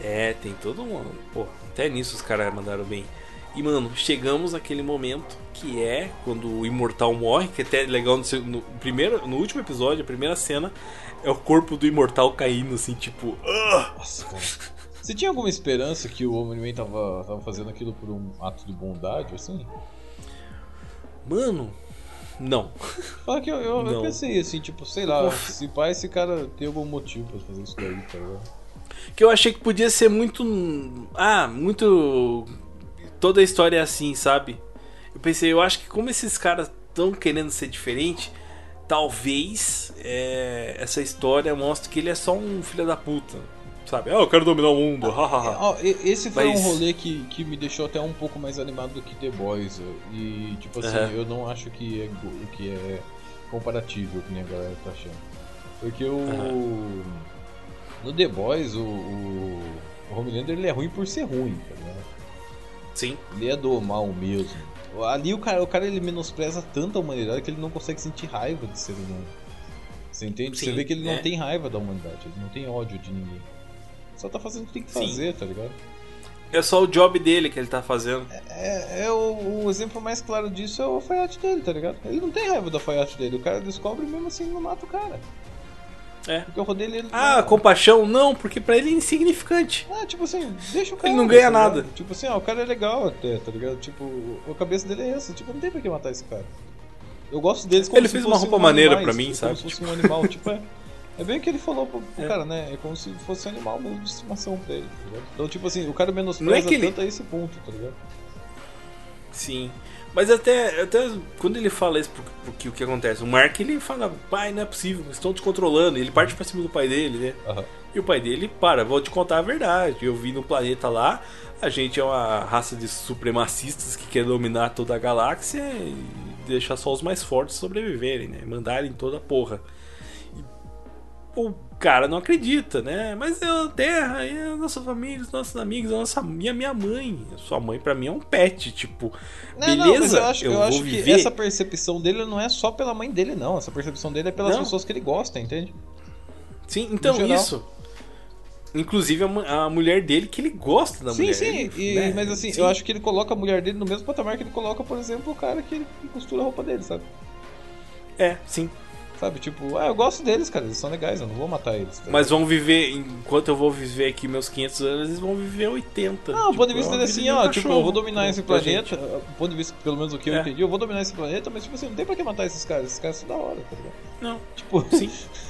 É, tem todo um. Pô, até nisso os caras mandaram bem. E, mano, chegamos naquele momento que é quando o imortal morre, que até é legal no, no primeiro, no último episódio, a primeira cena, é o corpo do imortal caindo, assim, tipo. Nossa, cara. Você tinha alguma esperança que o Omni-Man tava, tava fazendo aquilo por um ato de bondade, assim? Mano, não. Fala que eu, eu, eu pensei assim, tipo, sei lá, se pai esse cara tem algum motivo pra fazer isso daí, tá ligado? Que eu achei que podia ser muito. Ah, muito. Toda a história é assim, sabe? Eu pensei, eu acho que como esses caras estão querendo ser diferente, talvez é, essa história mostre que ele é só um filho da puta. Sabe? Ah, eu quero dominar o mundo. e- esse foi Mas- um rolê que, que me deixou até um pouco mais animado do que The Boys. E, tipo assim, Aham. eu não acho que é, que é comparável, que nem a galera tá achando. Porque o. No The Boys, o, o, o Homelander ele é ruim por ser ruim, tá ligado? Sim. Ele é do mal mesmo. Ali o cara, o cara ele menospreza tanto a humanidade que ele não consegue sentir raiva de ser humano. Você entende? Você Sim, vê que ele não é. tem raiva da humanidade, ele não tem ódio de ninguém. Só tá fazendo o que tem que Sim. fazer, tá ligado? É só o job dele que ele tá fazendo. É, é o, o exemplo mais claro disso é o alfaiate dele, tá ligado? Ele não tem raiva do alfaiate dele, o cara descobre mesmo assim não mata o cara. É. Porque o rodeio ele. Ah, não- compaixão? Não, porque pra ele é insignificante. Ah, tipo assim, deixa o cara. Ele não ganha tá nada. Tipo assim, ah, o cara é legal até, tá ligado? Tipo, a cabeça dele é essa, tipo, não tem pra que matar esse cara. Eu gosto deles como Ele se fez uma roupa um maneira animais, pra mim, tipo, sabe? Como se fosse um animal, tipo, é. É bem o que ele falou pro, pro É. cara, né? É como se fosse um animal mesmo de estimação pra ele, tá ligado? Então, tipo assim, o cara menospreza Não é que ele- tanto a esse ponto, tá ligado? Sim. Mas até, até quando ele fala isso, porque, porque o que acontece? O Mark ele fala, pai, não é possível, estão te controlando. Ele parte pra cima do pai dele, né? Aham. E o pai dele, para, vou te contar a verdade. Eu vi no planeta lá, a gente é uma raça de supremacistas que quer dominar toda a galáxia e deixar só os mais fortes sobreviverem, né? Mandarem toda a porra. E o cara não acredita, né? Mas é a Terra, é a nossa família, os nossos amigos, a nossa minha, minha mãe. Sua mãe pra mim é um pet, tipo, Não, beleza, não, mas eu acho, eu vou acho viver. que essa percepção dele não é só pela mãe dele, não. Essa percepção dele é pelas Não. pessoas que ele gosta, entende? Sim, então isso. Inclusive a, a mulher dele que ele gosta da sim, mulher. sim, e- né? mas assim, Sim. eu acho que ele coloca a mulher dele no mesmo patamar que ele coloca, por exemplo, o cara que, que costura a roupa dele, sabe? É, sim. Sabe, tipo, ah, eu gosto deles, cara, eles são legais, eu não vou matar eles. tá Mas vão viver, enquanto eu vou viver aqui meus 500 anos, eles vão viver 80. Não, o ponto de Tipo, vista é assim, ó, um tipo, eu vou dominar esse planeta, gente. do ponto de vista, pelo menos o que eu É. entendi, eu vou dominar esse planeta, mas tipo assim, não tem pra que matar esses caras, esses caras são da hora, tá ligado? Não, Tipo, sim.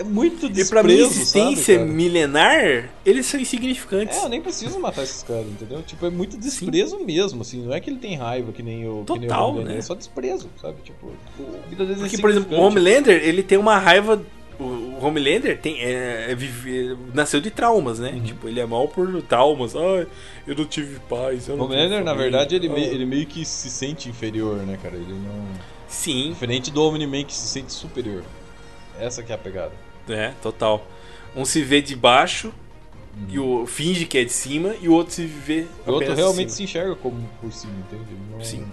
é muito E pra minha desprezo, existência sabe, milenar, eles são insignificantes. É, eu nem preciso matar esses caras, entendeu? Tipo, é muito desprezo mesmo, assim. Não é que ele tem raiva que nem o. que nem o Total, né? É só desprezo, sabe? Tipo, é Porque, por exemplo, o. Homelander, ele tem uma raiva. O Homelander tem, é, é vive- nasceu de traumas, Uhum. né? Tipo, ele é mal por traumas. Ai, eu não tive paz. O Homelander, na verdade, ele, Ah. meio, ele meio que se sente inferior, né, cara? Ele não. Sim, Diferente do Omni-Man que se sente superior. Essa que é a pegada. É, total. Um se vê de baixo e o finge que é de cima e o outro se vê O outro realmente se enxerga como por cima, entende? Não, Sim.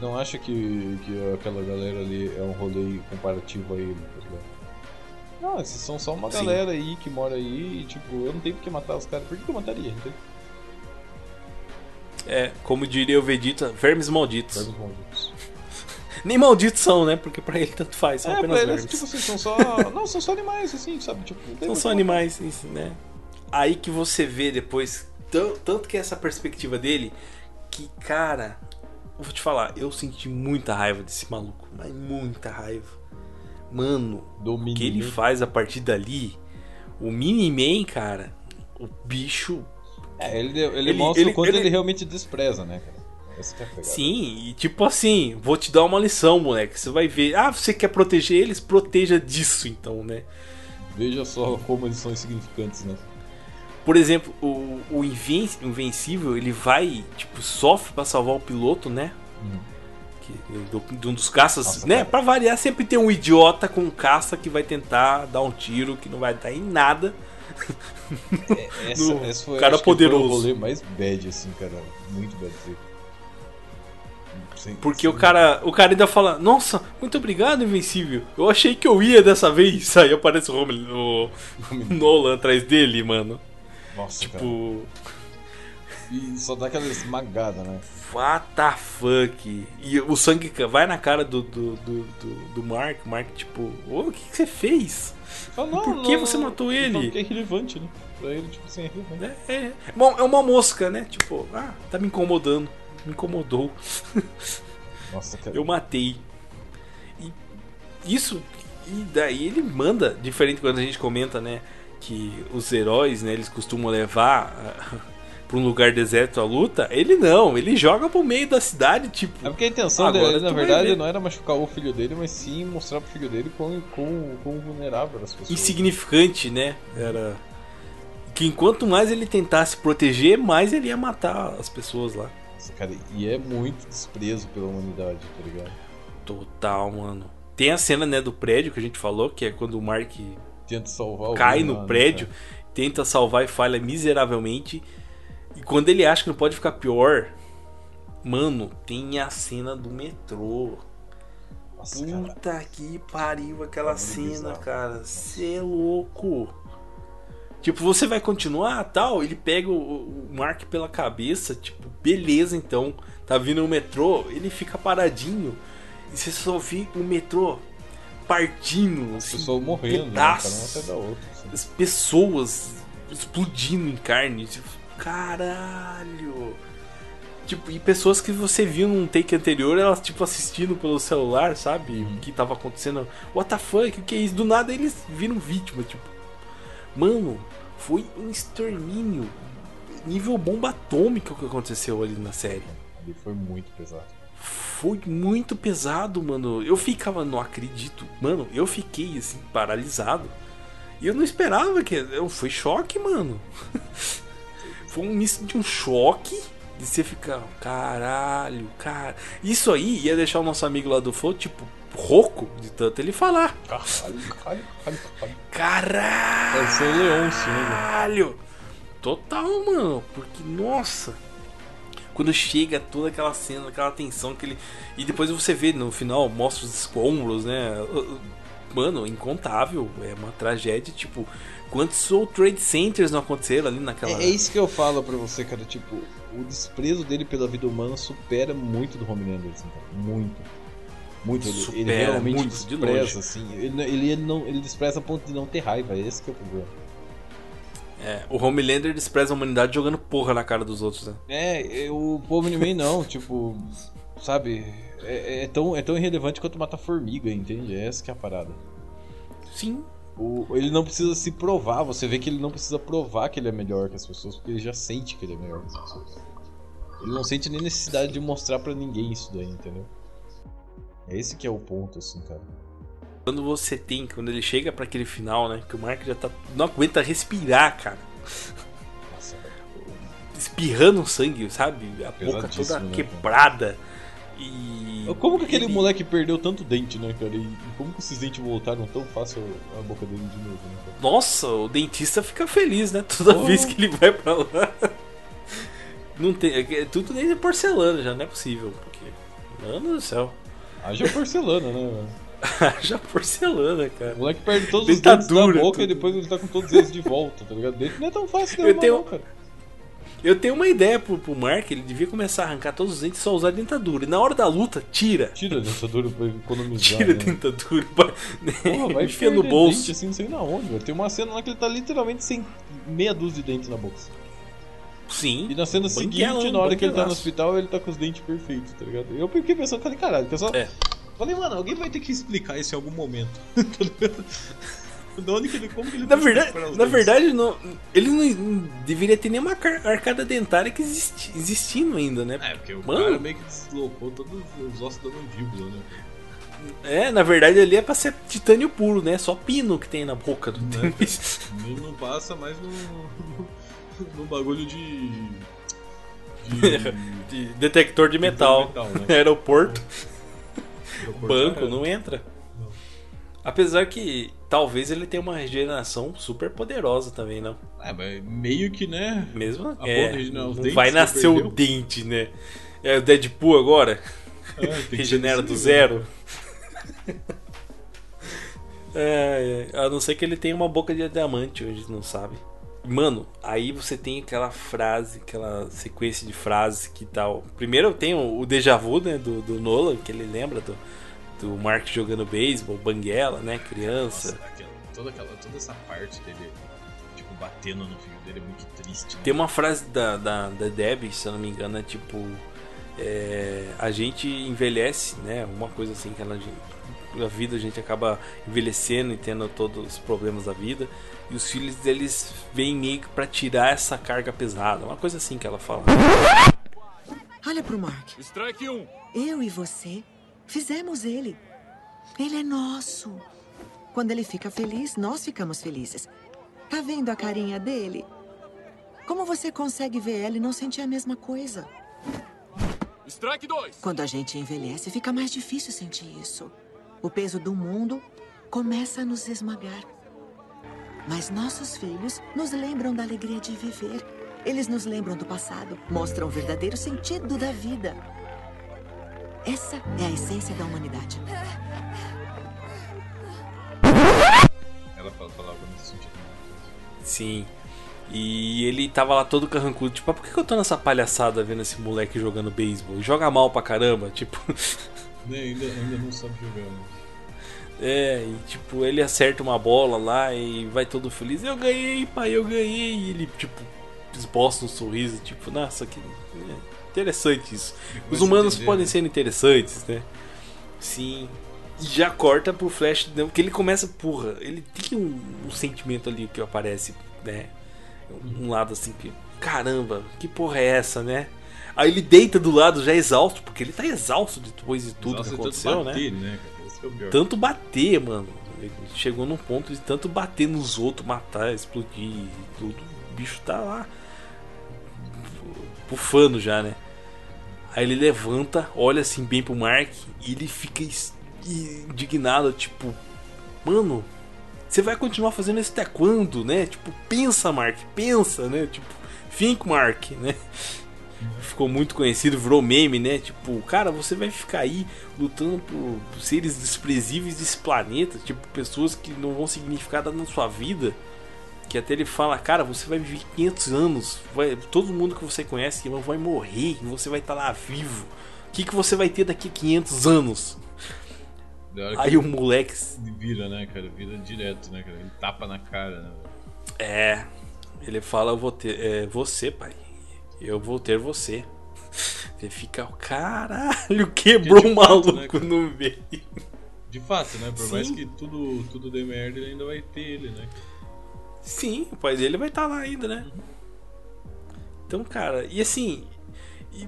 não acha que, que aquela galera ali é um rolê comparativo a ele, tá ligado? Não, esses são só uma Sim. galera aí que mora aí e, tipo, eu não tenho por que matar os caras. Por que que eu mataria, entende? É, como diria o Vegeta, vermes malditos. Vermes malditos. Nem malditos são, né? Porque pra ele tanto faz, são É, apenas pra eles, tipo assim, são só. não, são só animais, assim, sabe? Tipo, São só animais, isso, né? Aí que você vê depois, tan- tanto que essa perspectiva dele, que, cara, eu vou te falar, eu senti muita raiva desse maluco, mas muita raiva. Mano, Do o que ele faz a partir dali, o Mini-Man, cara, o bicho. É, ele, ele, Ele- mostra ele- o quanto ele... ele- realmente despreza, né, cara? Que é. Sim, e tipo assim, vou te dar uma lição, moleque. Você vai ver. Ah, você quer proteger eles? Proteja disso, então, né? Veja só como eles são insignificantes, né? Por exemplo, o, o Inven- Invencível, ele vai, tipo, sofre pra salvar o piloto, né? Que, do- de um dos caças, Nossa, né? cara. Pra variar, sempre tem um idiota com um caça que vai tentar dar um tiro que não vai dar em nada. Essa, No essa foi, cara que foi poderoso. o rolê mais bad, assim, cara. Muito bad. assim. Sem- Porque o sem- cara, o cara ainda fala: Nossa, muito obrigado, Invencível. Eu achei que eu ia dessa vez. Aí aparece o, Romulo- o Nolan atrás dele, mano. Nossa, cara. Tipo, E só dá aquela esmagada, né? what the fuck? E o sangue vai na cara do, do, do, do, do Mark. O Mark, tipo, ô, o que, que você fez? Ah, não, Por que não, você matou não, ele? Porque é relevante, né? Pra ele, tipo assim, é relevante. É, é. Bom, é uma mosca, né? Tipo, ah, tá me incomodando. Me incomodou. Nossa, cara. Eu matei. E isso. E daí ele manda, diferente quando a gente comenta, né? Que os heróis, né? Eles costumam levar ah, pra um lugar deserto a luta. Ele não, ele joga pro meio da cidade, tipo. É porque a intenção dele, na verdade, ver. não era machucar o filho dele, mas sim mostrar pro filho dele quão, quão, quão vulnerável as pessoas. insignificante, né? Era. Que enquanto mais ele tentasse proteger, mais ele ia matar as pessoas lá. Nossa, cara, e é muito desprezo pela humanidade, tá ligado? Total, mano. Tem a cena, né, do prédio que a gente falou, que é quando o Mark Tenta salvar o cai no prédio, tenta salvar e falha miseravelmente. E quando ele acha que não pode ficar pior, mano, tem a cena do metrô. Nossa, cara. Puta que pariu aquela É cena, bizarro. cara. Você é louco. Tipo, você vai continuar tal? Ele pega o, o Mark pela cabeça, tipo, beleza então. Tá vindo o metrô, ele fica paradinho. E você só vê o metrô partindo, As assim, pessoas morrendo, né? Pedaços outra. assim. as pessoas explodindo em carne. Tipo, caralho! Tipo, e pessoas que você viu num take anterior, elas tipo assistindo pelo celular, sabe? Uhum. O que tava acontecendo. What the fuck? O que é isso? Do nada eles viram vítima, tipo. Mano, foi um extermínio. nível bomba atômica o que aconteceu ali na série. Ali foi muito pesado. Foi muito pesado, mano. Eu ficava, não acredito. Mano, eu fiquei assim, paralisado. E eu não esperava que. Eu, foi choque, mano. foi um misto de um choque. De você ficar, caralho, cara. Isso aí ia deixar o nosso amigo lá do Flow, tipo, rouco de tanto ele falar. Caralho, caralho, caralho, caralho. O Leôncio, né, velho? Caralho! Total, mano. Porque, nossa. Quando chega toda aquela cena, aquela tensão que ele. E depois você vê no final, mostra os escombros, né? Mano, incontável. É uma tragédia, tipo. Quantos World Trade Centers não aconteceram ali naquela. É, é isso que eu falo pra você, cara. Tipo, o desprezo dele pela vida humana supera muito do Homelander, assim, cara. Muito. Muito. Ele, ele Supera realmente muito, de despreza, assim. Ele, ele, ele não, ele despreza a ponto de não ter raiva. Esse que é o problema. É, o Homelander despreza a humanidade jogando porra na cara dos outros, né? É, é, o povo anime não, tipo, sabe? É, é tão, é tão irrelevante quanto matar formiga, entende? Essa que é a parada. Sim. O, ele não precisa se provar, você vê que ele não precisa provar que ele é melhor que as pessoas, porque ele já sente que ele é melhor que as pessoas. Ele não sente nem necessidade de mostrar pra ninguém isso daí, entendeu? É esse que é o ponto, assim, cara. Quando você tem, quando ele chega pra aquele final, né? Que o Mark já tá. Não aguenta respirar, cara. Nossa, Espirrando sangue, sabe? A boca toda né, quebrada. E. Como que aquele ele- moleque perdeu tanto dente, né, cara? E como que esses dentes voltaram tão fácil a boca dele de novo, né, cara? Nossa, o dentista fica feliz, né? Toda Oh. vez que ele vai pra lá. Não tem. É tudo nem de porcelana, já não é possível. Porque. Mano do céu. Haja porcelana, né, velho? já porcelana, cara. O moleque perde todos os dentes da boca e tudo. depois ele tá com todos eles de volta, tá ligado? Dente não é tão fácil de Eu arrumar, tenho- não, cara. Eu tenho uma ideia pro, pro Mark, ele devia começar a arrancar todos os dentes e só usar dentadura. E na hora da luta, tira. Tira a dentadura pra economizar. Tira a né? dentadura. pra- Porra, vai Enfia no bolso. Dente, assim, não sei na onde, velho. Tem uma cena lá que ele tá literalmente sem meia dúzia de dentes na boca. Sim. E na cena seguinte, na hora que ele tá no hospital, ele tá com os dentes perfeitos, tá ligado? Eu fiquei pensando, falei, caralho, só. É. Falei, mano, alguém vai ter que explicar isso em algum momento. Tá ligado? De onde que ele. Como que ele Na verdade, na verdade não, ele não, não deveria ter nenhuma arcada dentária que existi, existindo ainda, né? É, porque o Mano. cara meio que deslocou todos os ossos da mandíbula, né? É, na verdade ali é pra ser titânio puro, né? Só pino que tem na boca do Né? Ele não passa mais no. no, bagulho de. de. De detector de metal. metal, né? Aeroporto, Aeroporto banco, era. não entra. Não. Apesar que talvez ele tenha uma regeneração super poderosa também, não? É, mas meio que, né? Mesmo? É, não dentes vai nascer o dente, né? É o Deadpool agora? É, que Regenera do zero. É, é, a não ser que ele tenha uma boca de diamante, a gente não sabe. Mano, aí você tem aquela frase, aquela sequência de frases que tal. Primeiro tem o, o déjà vu, né, do, do Nolan, que ele lembra do, do Mark jogando beisebol, Banguela, né, criança. Nossa, aquela- toda, aquela, toda essa parte dele, tipo, batendo no filho dele é muito triste. Né? Tem uma frase da, da, da Debbie, se eu não me engano, é tipo. é, a gente envelhece, né? Uma coisa assim que ela, a vida a gente acaba envelhecendo e tendo todos os problemas da vida. E os filhos deles vêm meio que pra tirar essa carga pesada. Uma coisa assim que ela fala. Olha pro Mark. Strike 1. Eu e você fizemos ele. Ele é nosso. Quando ele fica feliz, nós ficamos felizes. Tá vendo a carinha dele? Como você consegue ver ela e não sentir a mesma coisa? Strike 2. Quando a gente envelhece, fica mais difícil sentir isso. O peso do mundo começa a nos esmagar. Mas nossos filhos nos lembram da alegria de viver. Eles nos lembram do passado, mostram o verdadeiro sentido da vida. Essa é a essência da humanidade. Ela fala, falava nesse sentido. Sim. E ele tava lá todo carrancudo. Tipo, ah, por que eu tô nessa palhaçada vendo esse moleque jogando beisebol? Joga mal pra caramba. Tipo. Né, ainda, ainda não sabe jogar. Né? É, e tipo, ele acerta uma bola lá e vai todo feliz. Eu ganhei, pai, eu ganhei. E ele, tipo, esboça um sorriso, tipo, nossa, que é, interessante isso. Os humanos entender, podem né? ser interessantes, né? Sim. E já corta pro Flash, porque ele começa, porra, ele tem um, um sentimento ali que aparece, né? Um lado assim que caramba, que porra é essa, né? Aí ele deita do lado já exausto, porque ele tá exausto depois de tudo Nossa, que aconteceu, bater, né? né, Tanto bater, mano. Ele chegou num ponto de tanto bater nos outros, matar, explodir tudo. O bicho tá lá bufando já, né? Aí ele levanta, olha assim bem pro Mark e ele fica indignado, tipo, mano, você vai continuar fazendo isso até quando, né? Tipo, pensa, Mark, pensa, né? Tipo, think, Mark, né? Ficou muito conhecido, virou meme, né? Tipo, cara, você vai ficar aí lutando por seres desprezíveis desse planeta, tipo, pessoas que não vão significar nada na sua vida. Que até ele fala, cara, você vai viver 500 anos, vai, todo mundo que você conhece vai morrer você vai estar lá vivo. O que, que você vai ter daqui a 500 anos? Aí o moleque. Vira, né, cara? Vira direto, né, cara? Ele tapa na cara, né? É. Ele fala, eu vou ter. É, você, pai. Eu vou ter você. Você fica, caralho, quebrou o fato, maluco né, no meio. De fato, né? Por mais Sim. que tudo, tudo dê merda, ele ainda vai ter ele, né? Sim, o pai dele vai estar lá ainda, né? Então, cara, e assim. e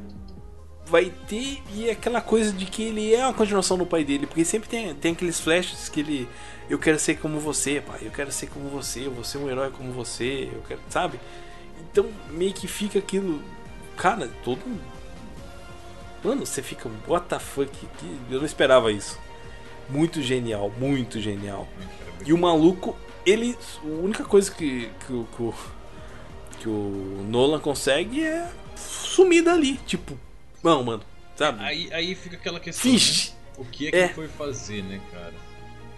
vai ter. E é aquela coisa de que ele é uma continuação do pai dele. Porque sempre tem, tem aqueles flashes que ele. Eu quero ser como você, pai. Eu quero ser como você. Eu vou ser um herói como você. Eu quero. Sabe? Então, meio que fica aquilo. Cara, todo. Mano, você fica. What the fuck? Eu não esperava isso. Muito genial, muito genial. E o maluco, ele. A única coisa que, que, o- que, o, que o Nolan consegue é sumir dali. Tipo, não, mano, sabe? Aí, aí fica aquela questão. Finge. Né? O que é que É. ele foi fazer, né, cara?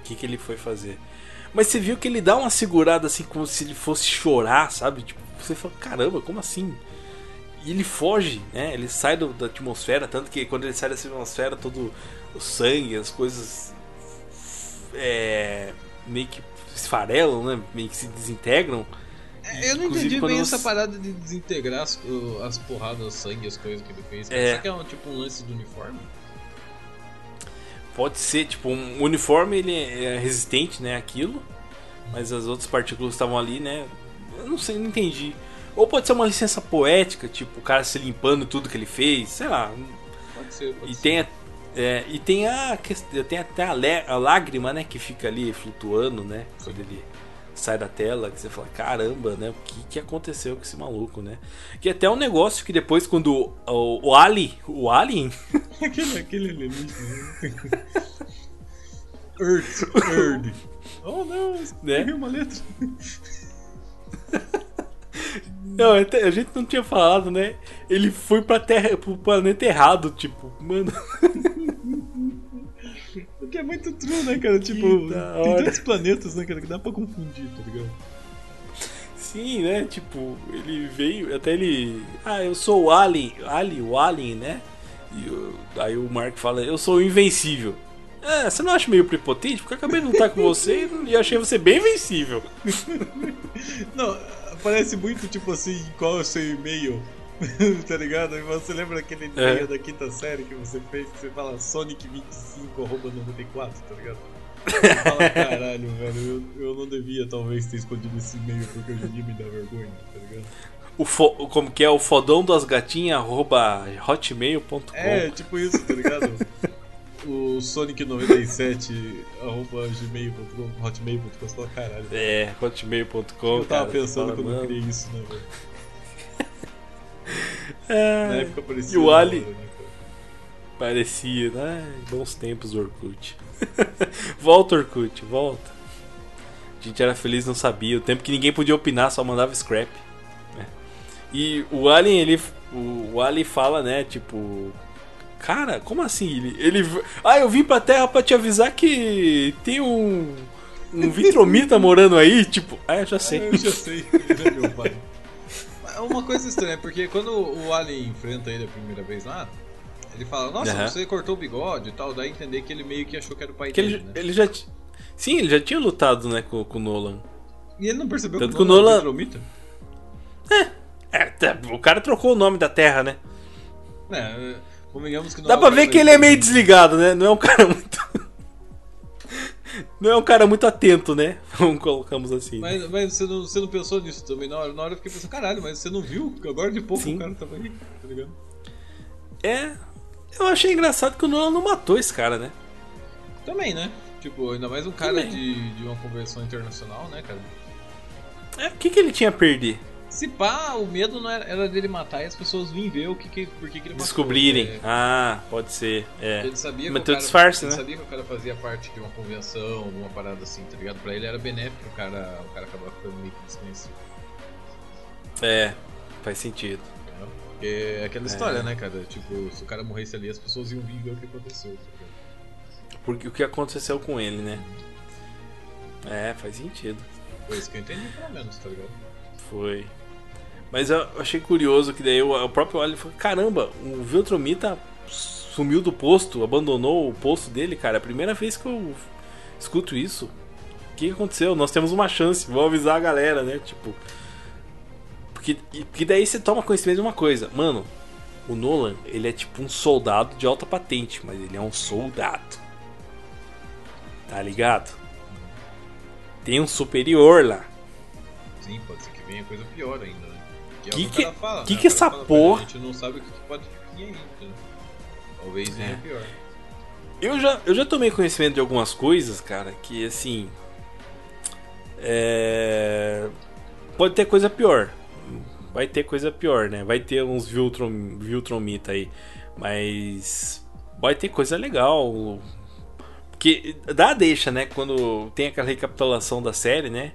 O que, que ele foi fazer? Mas você viu que ele dá uma segurada assim, como se ele fosse chorar, sabe? Tipo, você fala, caramba, como assim? E ele foge, né? Ele sai do- da atmosfera, tanto que quando ele sai da atmosfera, todo o sangue, as coisas é, meio que esfarelam, né? Meio que se desintegram. É, Eu não Inclusive, entendi bem essa parada de desintegrar as, as porradas, sangue, as coisas que ele fez. É. Será que é um, tipo um lance do uniforme? Pode ser, tipo, um uniforme ele é resistente, né, aquilo, mas as outras partículas estavam ali, né, eu não sei, não entendi. Ou pode ser uma licença poética, tipo, o cara se limpando tudo que ele fez, sei lá. Pode ser, pode E ser. tem, a, é, e tem a questão, tem até a, lé- a lágrima, né, que fica ali flutuando, né, quando ele sai da tela, que você fala, caramba, né, o que, que aconteceu com esse maluco, né? Que até um negócio que depois quando o, o Ali, o Alien, aquele, aquele alienígena. Earth, Earth. Oh não, Né? uma letra. Não, a gente não tinha falado, né? Ele foi pra terra, pro planeta errado, tipo, mano. Porque é muito true, né, cara? Tipo, tem tantos planetas, né, cara, que dá pra confundir, tá ligado? Sim, né? Tipo, ele veio, até ele. Ah, eu sou o Alien, Ali, o Alien, né? E o- aí o Mark fala, eu sou o invencível. É, você não acha meio prepotente? Porque eu acabei de lutar com você e achei você bem invencível. Não, parece muito tipo assim, qual é o seu e-mail? tá ligado? E você lembra aquele É. e-mail da quinta série que você fez que você fala Sonic25 tá ligado? Você fala, caralho, velho, eu, eu não devia talvez ter escondido esse e-mail porque hoje em dia me dá vergonha, tá ligado? O fo- como que é o fodão das gatinhas arroba hotmail.com. É, tipo isso, tá ligado? O Sonic97 arroba gmail.com, hotmail.com, você caralho. É, hotmail.com. Eu tava cara, pensando quando eu criei isso, né, velho? É, Na época parecia. E o Ali. né? Parecia, né? Bons tempos do Orkut. volta, Orkut, volta. A gente era feliz, não sabia. O tempo que ninguém podia opinar, só mandava scrap. né? E o Alien, ele. O, o Alien fala, né? Tipo. Cara, como assim? Ele, ele. Ah, eu vim pra terra pra te avisar que tem um. Um vitromita morando aí. Tipo, ah, eu já sei. Ah, eu já sei, ele é meu pai. Mas Uma coisa estranha, porque quando o Alien enfrenta ele a primeira vez lá, ele fala, nossa, Aham. você cortou o bigode e tal, dá a entender que ele meio que achou que era o pai Que dele, ele, né? ele já. ti- Sim, ele já tinha lutado, né, com, com o Nolan. E ele não percebeu Tanto que que o o Nolan é um vitromita? É, tá, o cara trocou o nome da Terra, né? É, convenhamos que não Dá é pra ver que ele é meio desligado, né? Não é um cara muito. não é um cara muito atento, né? Vamos colocamos assim. Mas, mas você, não, você não pensou nisso também? Na hora, na hora eu fiquei pensando, caralho, mas você não viu? Agora de pouco Sim. o cara tava aí, tá ligado? É. Eu achei engraçado que o Nolan não matou esse cara, né? Também, né? Tipo, ainda mais um cara de, de uma conversão internacional, né, cara? É, o que, que ele tinha a perder? Se pá, o medo não era, era dele matar e as pessoas vinham ver o que, que, por que, que ele matou. Descobrirem. É, Ah, pode ser. É. Ele sabia, que Mas tem o cara, disfarce, ele né? sabia que o cara fazia parte de uma convenção, alguma parada assim, tá ligado? Pra ele era benéfico o cara, o cara acabar ficando meio que desconhecido. É, faz sentido. entendeu? Porque é aquela história, né, cara? Tipo, se o cara morresse ali, as pessoas iam vir ver o que aconteceu. tá? Porque o que aconteceu com ele, né? É, faz sentido. Foi isso que eu entendi, pelo menos, tá ligado? Foi. Mas eu achei curioso que daí o, próprio Oliver falou: caramba, o Viltromita sumiu do posto, abandonou o posto dele, cara. É a primeira vez que eu escuto isso. O que aconteceu? Nós temos uma chance, vou avisar a galera, né? Tipo. Porque, porque daí você toma conhecimento de uma coisa, mano. O Nolan, ele é tipo um soldado de alta patente, mas ele é um soldado. Tá ligado? Tem um superior lá. Sim, pode ser que venha coisa pior ainda, né? Que o que- fala, que né? que essa fala, porra- A gente não sabe o que que pode vir aí, entendeu? Talvez venha É. pior. Eu já, eu já tomei conhecimento de algumas coisas, cara, que assim. É. Pode ter coisa pior. Vai ter coisa pior, né? Vai ter uns Viltron, Viltromita aí. Mas. Vai ter coisa legal. Porque dá a deixa, né? Quando tem aquela recapitulação da série, né?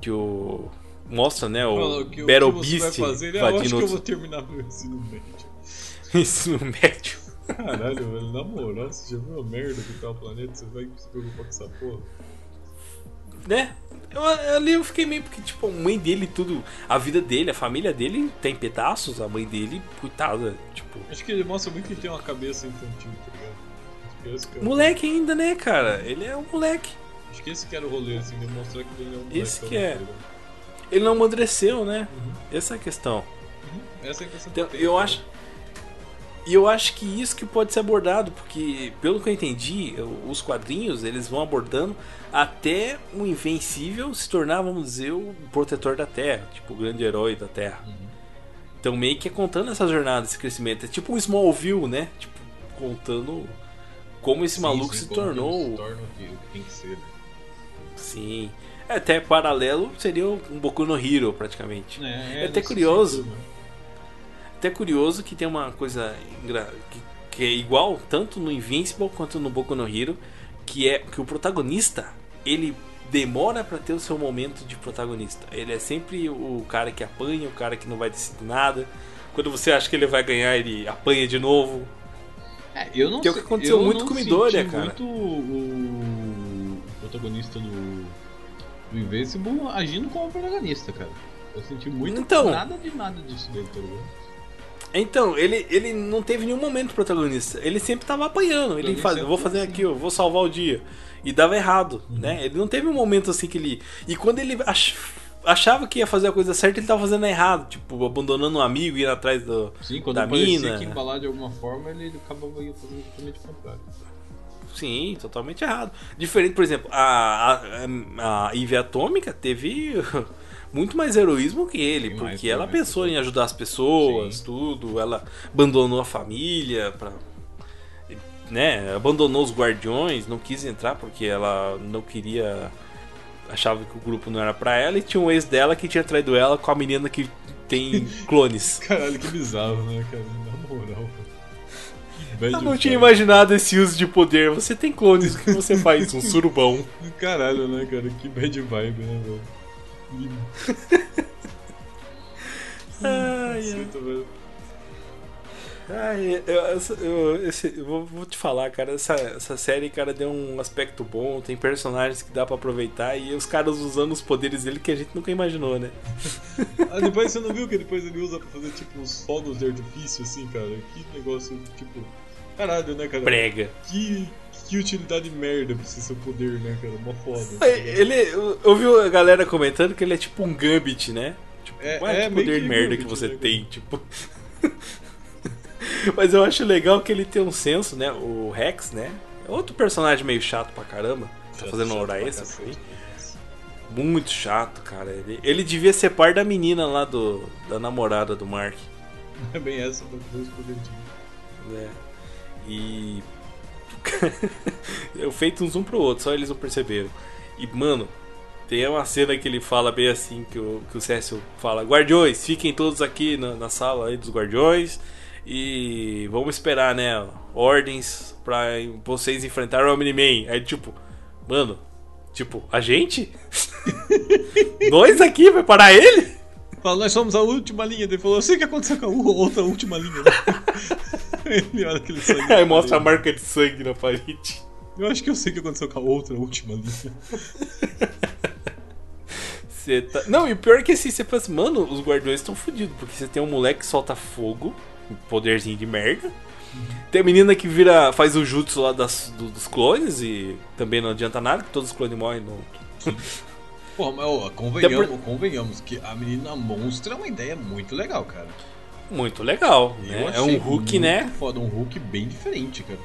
Que o. Mostra, né? Fala, O o que, Battle o que você vai Beast fazer? Ah, eu acho que eu vou terminar meu ensino médio. ensino médio. Caralho, velho, na moral, você já viu a merda que tá o planeta? Você vai se preocupar com essa porra? né? Eu, ali eu fiquei meio porque, tipo, a mãe dele, tudo. A vida dele, a família dele tem pedaços, a mãe dele, coitada, tipo. Acho que ele mostra muito que ele tem uma cabeça infantil, tá ligado? É Moleque ainda, né, cara? Ele é um moleque. Acho que esse que era o rolê, assim, demonstrar que ele é um moleque. Esse que é. tá? Ele não amadureceu, né? Essa é a questão. Essa é a questão Então, eu né? acho. E eu acho que isso que pode ser abordado, porque, pelo que eu entendi, os quadrinhos eles vão abordando até o Invencível se tornar, vamos dizer, o protetor da Terra, tipo, o grande herói da Terra. Então, meio que é contando essa jornada, esse crescimento. É tipo um Smallville, né? Tipo, contando como esse Sim, maluco sim, se como que ele tornou. Se torna o que tem que ser, né? Sim. É, até paralelo seria um Boku no Hero, praticamente. É, É até nesse curioso. sentido, né? Até curioso que tem uma coisa que, é igual tanto no Invincible quanto no Boku no Hero, que é que o protagonista, ele demora pra ter o seu momento de protagonista. Ele é sempre o cara que apanha, o cara que não vai decidir nada. Quando você acha que ele vai ganhar, ele apanha de novo. É, eu não Que é o que aconteceu eu muito com o Midoriya, cara. muito o protagonista do, do Invincible agindo como protagonista, cara. Eu senti muito Então. nada de nada disso dele, tá ligado? Então, ele, ele não teve nenhum momento protagonista. Ele sempre tava apanhando. Ele faz, vou fazer assim. aqui, eu vou salvar o dia. E dava errado, Uhum. né? Ele não teve um momento assim que ele. E quando ele ach- achava que ia fazer a coisa certa, ele tava fazendo errado. Tipo, abandonando um amigo, indo atrás do, Sim, quando da mina. que embalar de alguma forma, ele acabava fazendo totalmente o contrário. Sim, totalmente errado. Diferente, por exemplo, a, a, a Eve Atômica teve muito mais heroísmo que ele, Tem porque ela mais pensou em ajudar as pessoas, Sim. tudo. Ela abandonou a família pra. Né, abandonou os guardiões, não quis entrar porque ela não queria. Achava que o grupo não era pra ela e tinha um ex dela que tinha traído ela com a menina que tem clones. Caralho, que bizarro, né, cara? Na moral. Eu não tinha imaginado esse uso de poder. Você tem clones, o que você faz? Um surubão. Caralho, né, cara? Que bad vibe, né, velho? Ai, ai. Caceta, velho. Ai, eu, eu- esse- eu vou, vou te falar, cara, essa, essa série, cara, deu um aspecto bom, tem personagens que dá pra aproveitar e os caras usando os poderes dele que a gente nunca imaginou, né? Ah, depois você não viu que depois ele usa pra fazer tipo uns fogos de artifício, assim, cara? Que negócio, tipo. Caralho, né, cara? Prega. Que, que utilidade merda pra esse seu poder, né, cara? Mó foda. tá? Ele, eu, eu vi a galera comentando que ele é tipo um Gambit, né? Tipo, É- é, é que meio poder que merda Gambit, que você né, tem, tipo... Mas eu acho legal que ele tem um senso, né? O Rex, né? É outro personagem meio chato pra caramba. Tá fazendo hora extra aí. cacete. Muito chato, cara. Ele, ele devia ser par da menina lá do. da namorada do Mark. É bem essa do dois poderzinhos. né? E. eu feito uns um pro outro, só eles não perceberam. E, mano, tem uma cena que ele fala bem assim: que o, que o Cécio fala: Guardiões, fiquem todos aqui na, na sala aí dos Guardiões. E vamos esperar, né? Ordens pra vocês enfrentarem o Omni-Man. Aí, tipo, mano, tipo, a gente? Nós aqui vai parar ele? Fala, nós somos a última linha. Ele falou, eu sei o que aconteceu com a outra última linha. Ele olha aquele sangue. Aí mostra a marca de sangue na parede. Eu acho que eu sei o que aconteceu com a outra última linha. Tá... Não, e o pior é que assim, você pensa, mano, os guardiões estão fodidos, porque você tem um moleque que solta fogo, um poderzinho de merda. Tem a menina que vira. faz o jutsu lá das, do- dos clones e também não adianta nada, que todos os clones morrem no. Porra, mas ó, convenhamos, Até convenhamos que a menina monstro é uma ideia muito legal, cara. Muito legal, né? É um Hulk, né? Foda, um Hulk bem diferente, cara.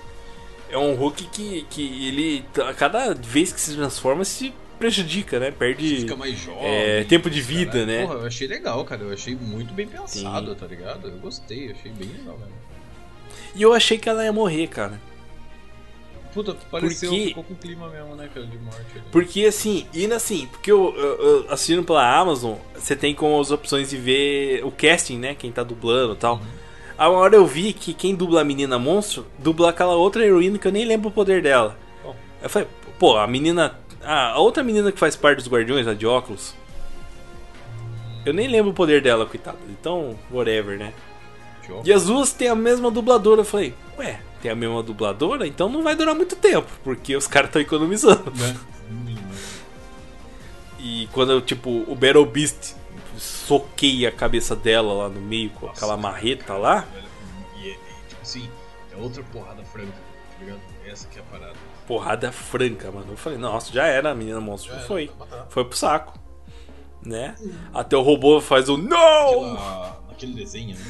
É um Hulk que, que ele. A cada vez que se transforma se prejudica, né? Perde. Fica mais jovem. é, tempo de vida, caralho. né? Porra, eu achei legal, cara. Eu achei muito bem pensado, tá ligado? Eu gostei, achei bem legal, velho. E eu achei que ela ia morrer, cara. Puta, pareceu, Porque- ficou com clima mesmo, né, cara, de morte. ali. Porque assim, indo assim, porque eu, eu, eu assistindo pela Amazon, você tem como as opções de ver o casting, né? Quem tá dublando e tal. A uma hora eu vi que quem dubla a menina monstro dubla aquela outra heroína que eu nem lembro o poder dela. Qual? Eu falei, pô, a menina. Ah, a outra menina que faz parte dos Guardiões, a de óculos. Eu nem lembro o poder dela, coitada. Então, whatever, né? E as duas têm a mesma dubladora. Eu falei, ué, tem a mesma dubladora? Então não vai durar muito tempo, porque os caras estão economizando. Né? E quando eu, tipo, o Battle Beast soquei a cabeça dela lá no meio com Nossa, aquela marreta lá. velho. E, e, tipo assim, é outra porrada franca, tá ligado? Essa que é a parada. Porrada franca, mano. Eu falei, nossa, já era, a menina monstro. Já era, foi. tá matado. Foi pro saco. Né? Até o robô faz o NO! Aquela, naquele desenho, né?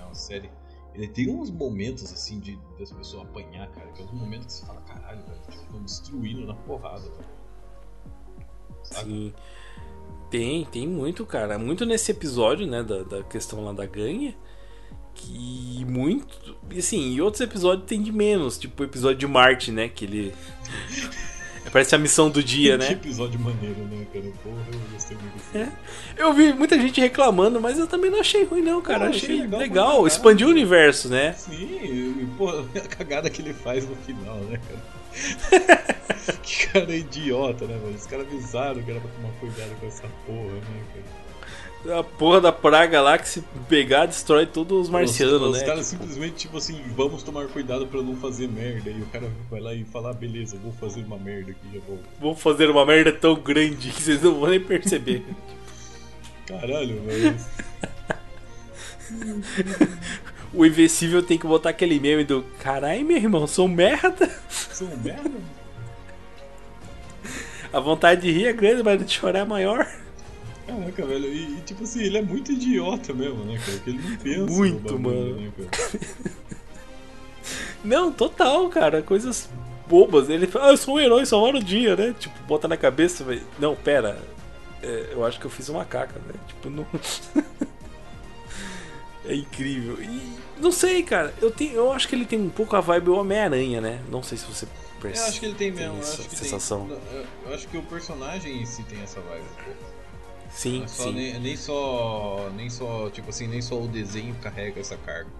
É uma série. Ele tem uns momentos assim de das pessoas apanhar, cara. Que é uns momentos que você fala, caralho, velho, tipo, estão destruindo na porrada, velho. Sabe? Sim. Tem, tem muito, cara. Muito nesse episódio, né? Da, da questão lá da ganha. Que muito. E assim, e outros episódios tem de menos. Tipo o episódio de Marte, né? Que ele. Parece a missão do dia, Que né? episódio maneiro, né, cara? Porra, eu gostei muito. É. Eu vi muita gente reclamando, mas eu também não achei ruim, não, cara. Eu achei achei legal legal. Expandiu o universo, né? Sim, e, pô, a cagada que ele faz no final, né, cara? que cara idiota, né, velho? Os caras avisaram que era pra tomar cuidado com essa porra, né, cara? A porra da praga lá que se pegar destrói todos os marcianos, os, né? Os caras Tipo, simplesmente, tipo assim, vamos tomar cuidado pra não fazer merda. E o cara vai lá e fala, ah, beleza, vou fazer uma merda aqui, já vou. Vou fazer uma merda tão grande que vocês não vão nem perceber. Caralho, velho. o Invencível tem que botar aquele meme do Carai, meu irmão, sou merda. São um merda? A vontade de rir é grande, mas de chorar é maior. Caraca, velho. E, e, tipo assim, ele é muito idiota mesmo, né, cara? Porque ele não pensa. no Muito, bagulho, mano. Né? Não, total, cara. Coisas bobas. Ele fala, ah, eu sou um herói, salvar o dia, né? Tipo, bota na cabeça, velho. Não, pera. É, eu acho que eu fiz uma caca, né? Tipo, não. é incrível. E não sei, cara. Eu, tenho, eu acho que ele tem um pouco a vibe Homem-Aranha, né? Não sei se você percebe. Eu acho que ele tem mesmo. eu essa acho que sensação. Tem, eu- acho que o personagem em si tem essa vibe. pô. Sim, só, sim. Nem, nem só. Nem só. Tipo assim, nem só o desenho carrega essa carga.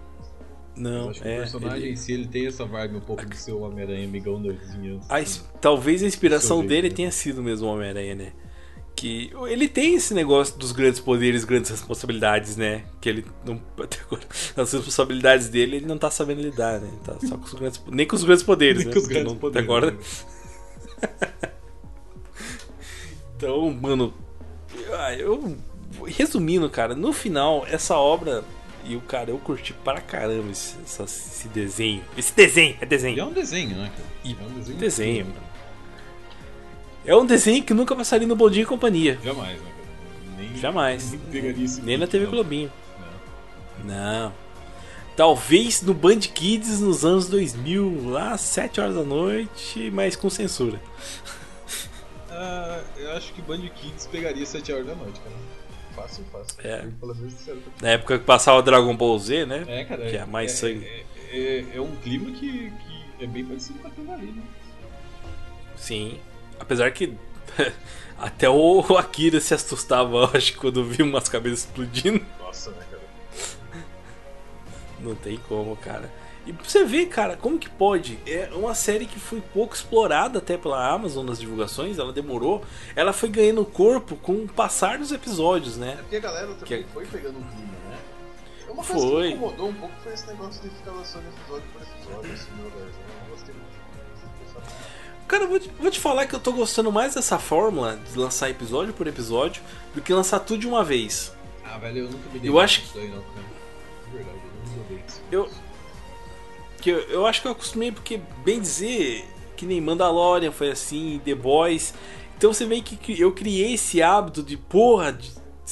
Não, acho que o é. personagem ele- em si ele tem essa vibe um pouco do seu Homem-Aranha amigão da vizinhança. A assim. talvez a inspiração Seu jeito, dele né? tenha sido mesmo o Homem-Aranha, né? Que ele tem esse negócio dos grandes poderes, grandes responsabilidades, né? Que ele não. Até agora, as responsabilidades dele ele não tá sabendo lidar, né? Tá só com os grandes, nem com os grandes poderes, né? com os grandes não- poderes, Até agora. né? Então, mano. Ah, Eu. Resumindo, cara, no final, essa obra. E o cara, eu curti pra caramba esse, essa- esse desenho. Esse desenho, é desenho. E é um desenho, né, cara? E é um desenho. desenho. cara. É um desenho que nunca passaria no Bom Dia e Companhia. Jamais, né, cara? Nem, Jamais. Nem Nem na TV não. Globinho. Não. Não. Talvez no Band Kids nos anos 2000, lá às 7 horas da noite, mas com censura. Ah, eu acho que Band Kids pegaria 7 horas da noite, cara. Fácil, fácil. É. Pelo menos. Na época que passava Dragon Ball Z, né? É, cara. Que é mais é, sangue. É, é- é um clima que, que é bem parecido com aquilo ali, né? Sim. Apesar que até o Akira se assustava, eu acho, quando viu umas cabeças explodindo. Nossa, né, cara? Não tem como, cara. E pra você ver, cara, como que pode? É uma série que foi pouco explorada até pela Amazon nas divulgações, ela demorou. Ela foi ganhando corpo com o passar dos episódios, É né? porque a galera também Que- foi pegando um clima, né? Uma coisa Foi. que me incomodou um pouco foi esse negócio de ficar lançando episódio por episódio, assim, meu Deus. Eu não gostei muito. Cara, eu vou te, vou te falar que eu tô gostando mais dessa fórmula de lançar episódio por episódio do que lançar tudo de uma vez. Ah, velho, eu nunca me dei Eu acho isso daí, não, cara. De verdade, eu não me dei. Eu, que eu, eu acho que eu acostumei porque, bem dizer, que nem Mandalorian foi assim, The Boys. Então você vê que eu criei esse hábito de, porra, de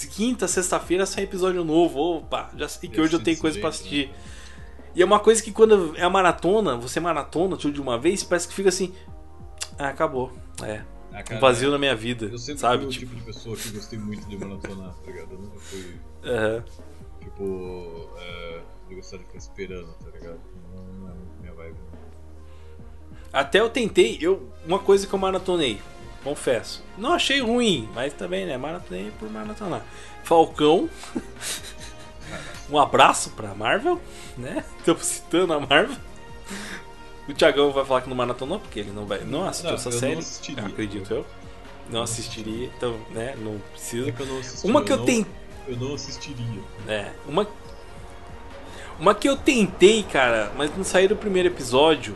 quinta, sexta-feira sai episódio novo. Opa, já sei que Eu hoje eu tenho coisa pra jeito, assistir. E é uma coisa que quando é a maratona, você maratona tudo de uma vez, parece que fica assim. Ah, acabou. É. Ah, Um cara, vazio na minha vida. Eu sempre sabe? fui o Tipo, tipo de pessoa que gostei muito de maratonar, tá ligado? Eu nunca fui, aham. tipo, é, de gostar de ficar esperando, tá ligado? Não, não minha vibe. não. Até eu tentei, eu, uma coisa que eu maratonei, confesso. Não achei ruim, mas também, né? Maratonei por maratonar. Falcão. um abraço pra Marvel, né? Estamos citando a Marvel. O Thiagão vai falar que não maratonou, porque ele não vai. Não assistiu Não, essa eu não série. assistiria. acredito eu. Não assistiria, então, né? Não precisa. É que eu não assisti, Uma que eu não- tentei. Eu não assistiria. É, uma. Uma que eu tentei, cara, mas não saiu do primeiro episódio.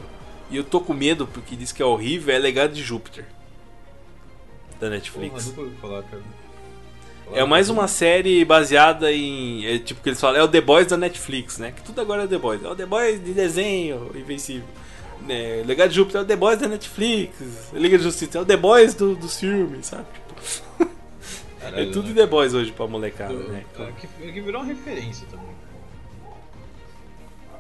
E eu tô com medo porque diz que é horrível, é Legado de Júpiter. Da Porra, Netflix. ouvi falar, cara. É mais uma série baseada em. É, tipo que eles falam, é o The Boys da Netflix, né? Que tudo agora é The Boys. É o The Boys de desenho, invencível. É, Legado de Júpiter é o The Boys da Netflix. Liga de Justiça é o The Boys do, dos filmes, sabe? Tipo, é Caralho, tudo né? The Boys hoje pra molecada, Eu- né? é que, é que virou uma referência também.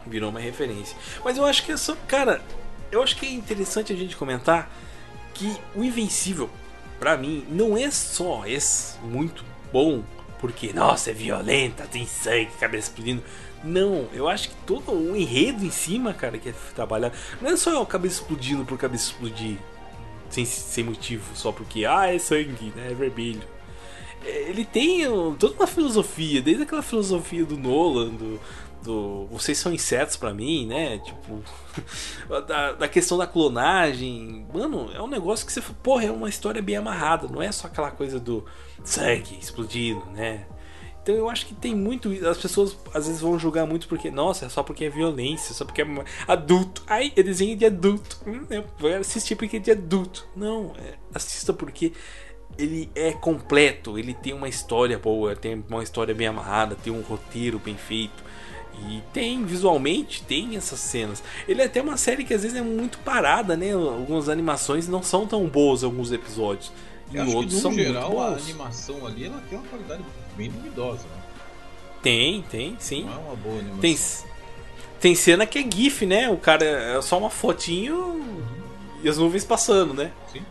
Virou uma referência. Mas eu acho que é só. Cara, eu acho que é interessante a gente comentar que o Invencível, pra mim, não é só esse muito bom, porque, nossa, é violenta, tem sangue, cabeça explodindo. Não, eu acho que todo o enredo em cima, cara, que é trabalhado. Não é só a cabeça explodindo por cabeça explodir. Sem, sem motivo, só porque, ah, é sangue, né? É vermelho. É, Ele tem toda uma filosofia, desde aquela filosofia do Nolan, do, do vocês são insetos pra mim, né? Tipo, da, da questão da clonagem. Mano, é um negócio que você, porra, é uma história bem amarrada, não é só aquela coisa do sangue explodindo, né? Então eu acho que tem muito. As pessoas às vezes vão julgar muito porque, nossa, é só porque é violência, só porque é adulto. Ai, é desenho de adulto. Hum, Eu vou assistir porque é de adulto. Não, é, assista porque ele é completo, ele tem uma história boa, tem uma história bem amarrada, tem um roteiro bem feito. E tem, visualmente, tem essas cenas. Ele é até uma série que às vezes é muito parada, né? Algumas animações não são tão boas alguns episódios. E Eu que, outros no são geral, muito a bons. animação ali ela tem uma qualidade bem duvidosa, né? Tem, tem, sim. Não é uma boa animação. Tem, tem cena que é GIF, né? O cara é só uma fotinho e as nuvens passando, né? Sim.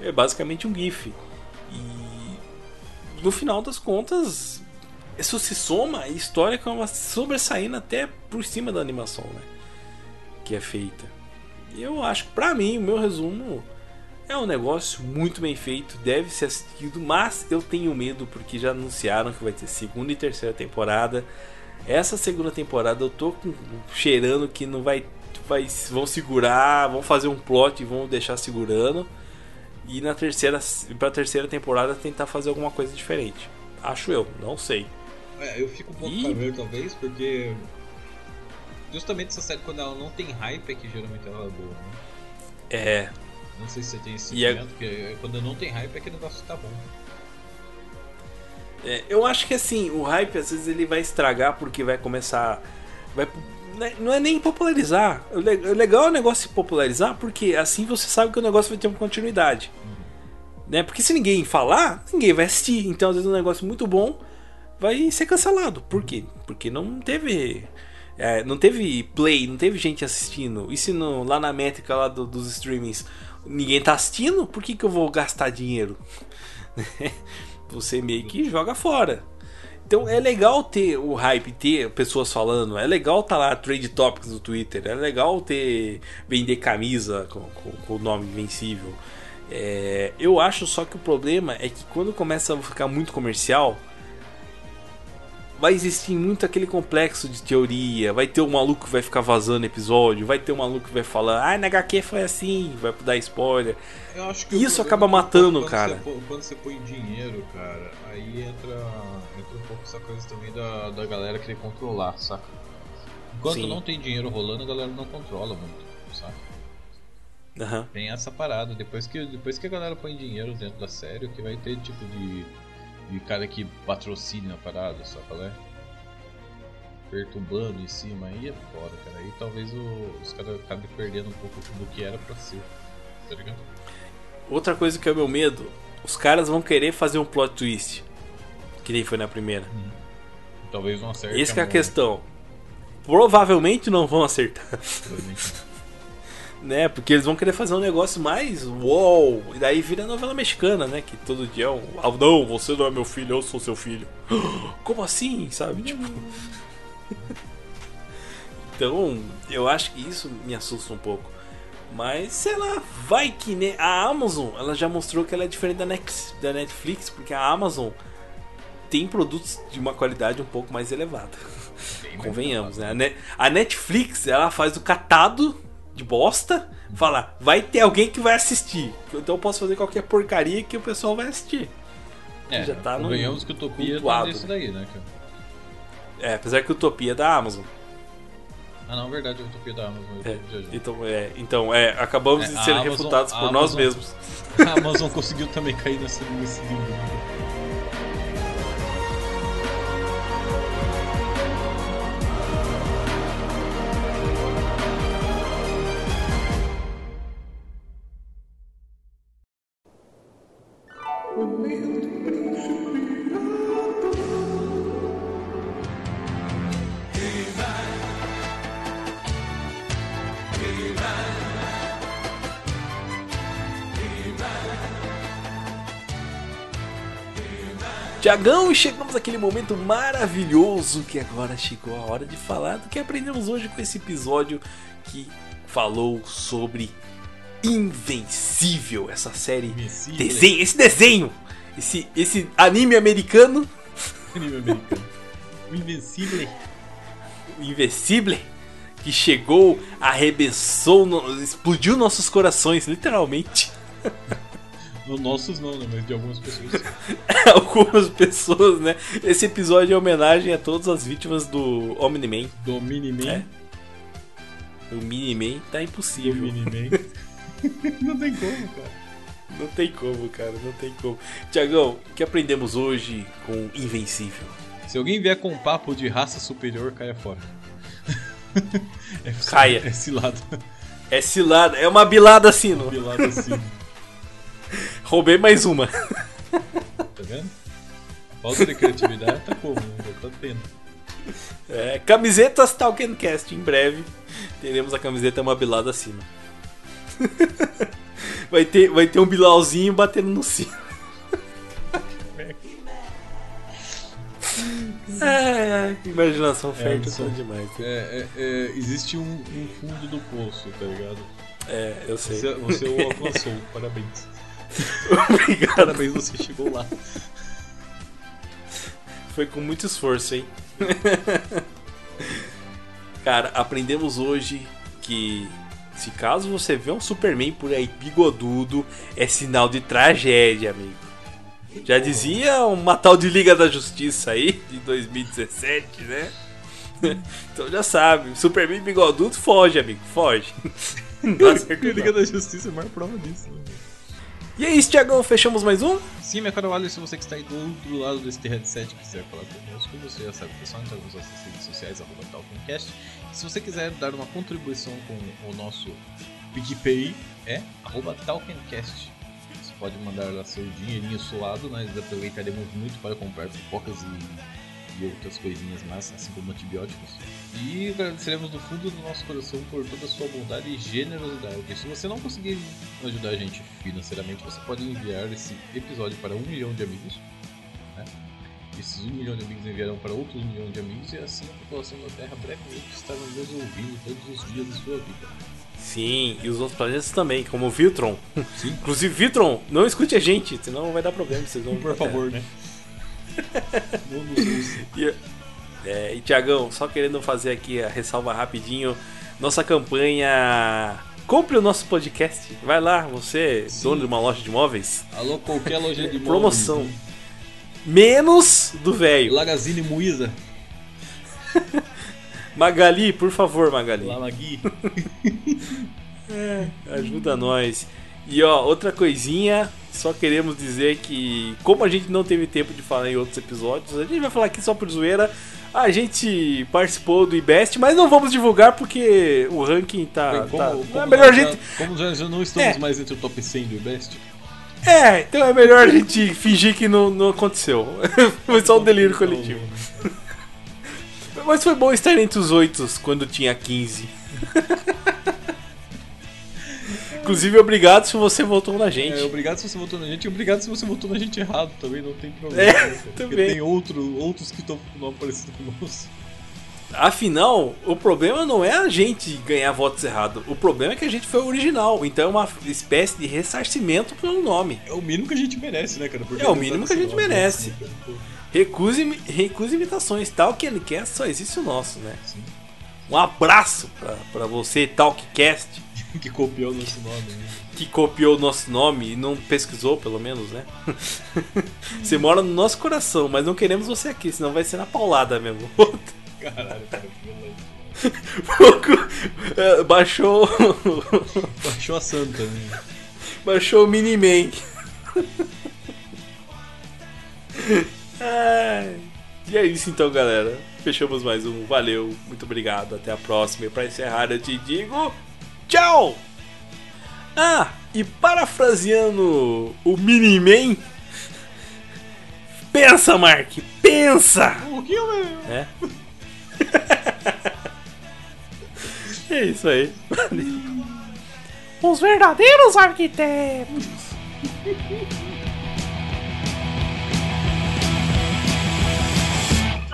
É basicamente um GIF. E no final das contas, isso se soma a história que é sobressaindo até por cima da animação, né? Que é feita. Eu acho que, pra mim, o meu resumo é um negócio muito bem feito, deve ser assistido, mas eu tenho medo porque já anunciaram que vai ter segunda e terceira temporada. Essa segunda temporada eu tô com- cheirando que não vai, vai. Vão segurar, vão fazer um plot e vão deixar segurando. E na terceira, pra terceira temporada tentar fazer alguma coisa diferente. Acho eu, não sei. É, eu fico um pouco Ih. talvez, porque justamente essa série quando ela não tem hype é que geralmente ela é boa, né? É. Não sei se você tem esse E é- sentimento, que quando não tem hype é que o negócio tá bom. É, eu acho que assim, o hype às vezes ele vai estragar porque vai começar. Vai, né, não é nem popularizar. O le- o legal é o negócio se popularizar porque assim você sabe que o negócio vai ter uma continuidade. Né? Porque se ninguém falar, ninguém vai assistir. Então às vezes um negócio muito bom vai ser cancelado. Por quê? Porque não teve. é, não teve play, não teve gente assistindo. E se no- lá na métrica lá do- dos streamings ninguém tá assistindo, por que, que eu vou gastar dinheiro? Você meio que joga fora. Então é legal ter o hype, ter pessoas falando, é legal tá lá Trade Topics no Twitter, é legal ter vender camisa com, com, com o nome Invencível. É, eu acho só que o problema é que quando começa a ficar muito comercial, vai existir muito aquele complexo de teoria. Vai ter um maluco que vai ficar vazando episódio, vai ter um maluco que vai falar, ah, na HQ foi assim, vai dar spoiler. Eu acho que Isso acaba é matando, quando cara. Você, quando você põe dinheiro, cara, aí entra, entra um pouco essa coisa também da, da galera querer controlar, saca? Enquanto Sim. não tem dinheiro rolando, a galera não controla muito, saca? Aham. Tem essa parada. Depois que, depois que a galera põe dinheiro dentro da série, o que vai ter tipo de, de cara que patrocina a parada, sabe qual é? Perturbando em cima, aí é foda, cara. Aí talvez o- os caras acabem perdendo um pouco do que era pra ser, tá ligado? Outra coisa que é o meu medo, os caras vão querer fazer um plot twist. Que nem foi na primeira. Talvez não acerte. Essa que é a mão, questão. Provavelmente não vão acertar. provavelmente. Né? Porque eles vão querer fazer um negócio mais uou. E daí vira novela mexicana, né? Que todo dia é um. Ah, não, você não é meu filho, eu sou seu filho. Como assim? Sabe? Tipo. então, eu acho que isso me assusta um pouco. Mas, sei lá, vai que né? A Amazon, ela já mostrou que ela é diferente da, Nex, da Netflix, porque a Amazon tem produtos de uma qualidade um pouco mais elevada. Convenhamos, né? A, Ne- a Netflix, ela faz o catado de bosta, fala, vai ter alguém que vai assistir. Então eu posso fazer qualquer porcaria que o pessoal vai assistir. É, já tá no- convenhamos que Utopia tá nisso daí, né? É, apesar que Utopia é da Amazon. Ah, não, verdade, Utopia da Amazon. É, então, é, então, é, acabamos É, de ser Amazon- refutados por nós Amazon- mesmos. A Amazon conseguiu também cair nesse, nesse livro. Tiagão, e chegamos àquele momento maravilhoso que agora chegou a hora de falar do que aprendemos hoje com esse episódio que falou sobre Invencível, essa série Invencível. desenho, esse desenho, esse esse anime americano, Anime americano. O Invencível. Invencível, que chegou, arrebençou, no- explodiu nossos corações, literalmente. No nossos não, né? Mas de algumas pessoas. Algumas pessoas, né? Esse episódio é homenagem a todas as vítimas do Omni-Man. Do Miniman. É. O Mini-Man tá Do impossível. Miniman. não tem como, cara. Não tem como, cara, não tem como. Tiagão, o que aprendemos hoje com Invencível? Se alguém vier com um papo de raça superior, caia fora. É, Caia. É cilado. É cilada, é uma bilada sino. Cilado assim. Roubei mais uma. Tá vendo? Falta de criatividade tá como? né? Tá tendo. É, camisetas Talkencast, em breve teremos a camiseta uma bilada acima. Vai ter, vai ter um bilalzinho batendo no sino. Ai, que imaginação fértil Edson. tá demais. É, é, é, existe um, um fundo do poço, tá ligado? É, eu sei. Você, você o alcançou, parabéns. Obrigado. Parabéns, você chegou lá. Foi com muito esforço, hein? Cara, aprendemos hoje que se caso você vê um Superman por aí bigodudo, é sinal de tragédia, amigo. Já dizia uma tal de Liga da Justiça aí, de 2017, né? Então já sabe, Superman bigodudo foge, amigo, foge. Não. Liga da Justiça é a maior prova disso. Né? E é isso, Tiagão, fechamos mais um? Sim, cara, olha, se você que está aí do outro lado desse headset e quiser falar conosco, você já sabe, pessoal, então nas nossas redes sociais, arroba Talkincast. Se você quiser dar uma contribuição com o nosso PicPay, é arroba Talkincast. Você pode mandar lá seu dinheirinho suado, nós aproveitaremos muito para comprar pipocas e, e outras coisinhas más, assim como antibióticos. E agradeceremos do fundo do nosso coração por toda a sua bondade e generosidade. Se você não conseguir ajudar a gente financeiramente, você pode enviar esse episódio para um milhão de amigos. Né? Esses um milhão de amigos enviarão para outros um milhão de amigos e assim a população da Terra brevemente estará nos ouvindo todos os dias da sua vida. Sim, e os outros planetas também, como o Viltron. Sim. Inclusive, Viltron, não escute a gente, senão vai dar problema. Vocês vão Por favor, né? Não nos. É, e Tiagão, só querendo fazer aqui a ressalva rapidinho. Nossa campanha. Compre o nosso podcast. Vai lá, você, dono de uma loja de móveis. Alô, qualquer loja de Promoção. móveis, né? Menos do velho. Lagazine Muiza. Magali, por favor, Magali. Lamagui. Ajuda nós. E ó, outra coisinha, só queremos dizer que, como a gente não teve tempo de falar em outros episódios, a gente vai falar aqui só por zoeira. A gente participou do IBEST, mas não vamos divulgar porque o ranking tá. Como, tá- como é melhor já- gente. Como já, já não estamos É. mais entre o top 100 do Best, É, então é melhor a gente fingir que não, não aconteceu. Foi só um delírio coletivo. Mas foi bom estar entre os oito quando tinha 15. Inclusive, obrigado se você votou na gente. É, obrigado se você votou na gente e obrigado se você votou na gente errado também, não tem problema. É, né, também. tem outro, outros que estão não aparecendo conosco. Afinal, o problema não é a gente ganhar votos errados. O problema é que a gente foi o original. Então é uma espécie de ressarcimento pelo nome. É o mínimo que a gente merece, né, cara? Porque É o não mínimo tá que a gente nome, merece. né? Pô, Recuse, recuse imitações. Tal que ele quer, só existe o nosso, né? Um abraço pra, pra você, Talkcast, que copiou o nosso nome. Né? que copiou o nosso nome e não pesquisou, pelo menos, né? você mora no nosso coração, mas não queremos você aqui, senão vai ser na paulada mesmo. Caralho, cara. Pouco- é, Baixou. Baixou a santa, né? Baixou o Miniman. Ai. E é isso então, galera. Fechamos mais um. Valeu, muito obrigado. Até a próxima. E pra encerrar, eu te digo. Tchau! Ah, e parafraseando o Miniman. Pensa, Mark! Pensa! O que, meu? É. é isso aí. Os verdadeiros arquitetos.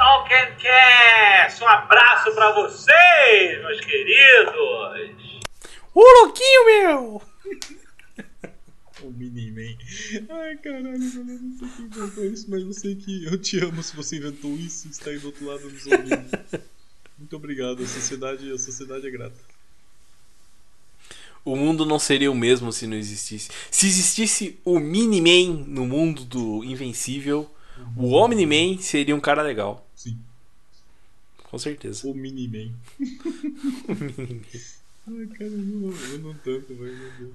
Talkencast, um abraço pra vocês, meus queridos. Ô louquinho meu! O Miniman. Ai, caralho, eu não sei quem inventou isso, mas eu sei que eu te amo se você inventou isso e está aí do outro lado nos ouvindo. Muito obrigado, a sociedade, a sociedade é grata. O mundo não seria o mesmo se não existisse. Se existisse o Miniman no mundo do Invencível, o Omni-Man seria um cara legal. Com certeza. O Miniman. O Mini-Man. Ai, cara, eu não, eu não tanto, vai, meu Deus.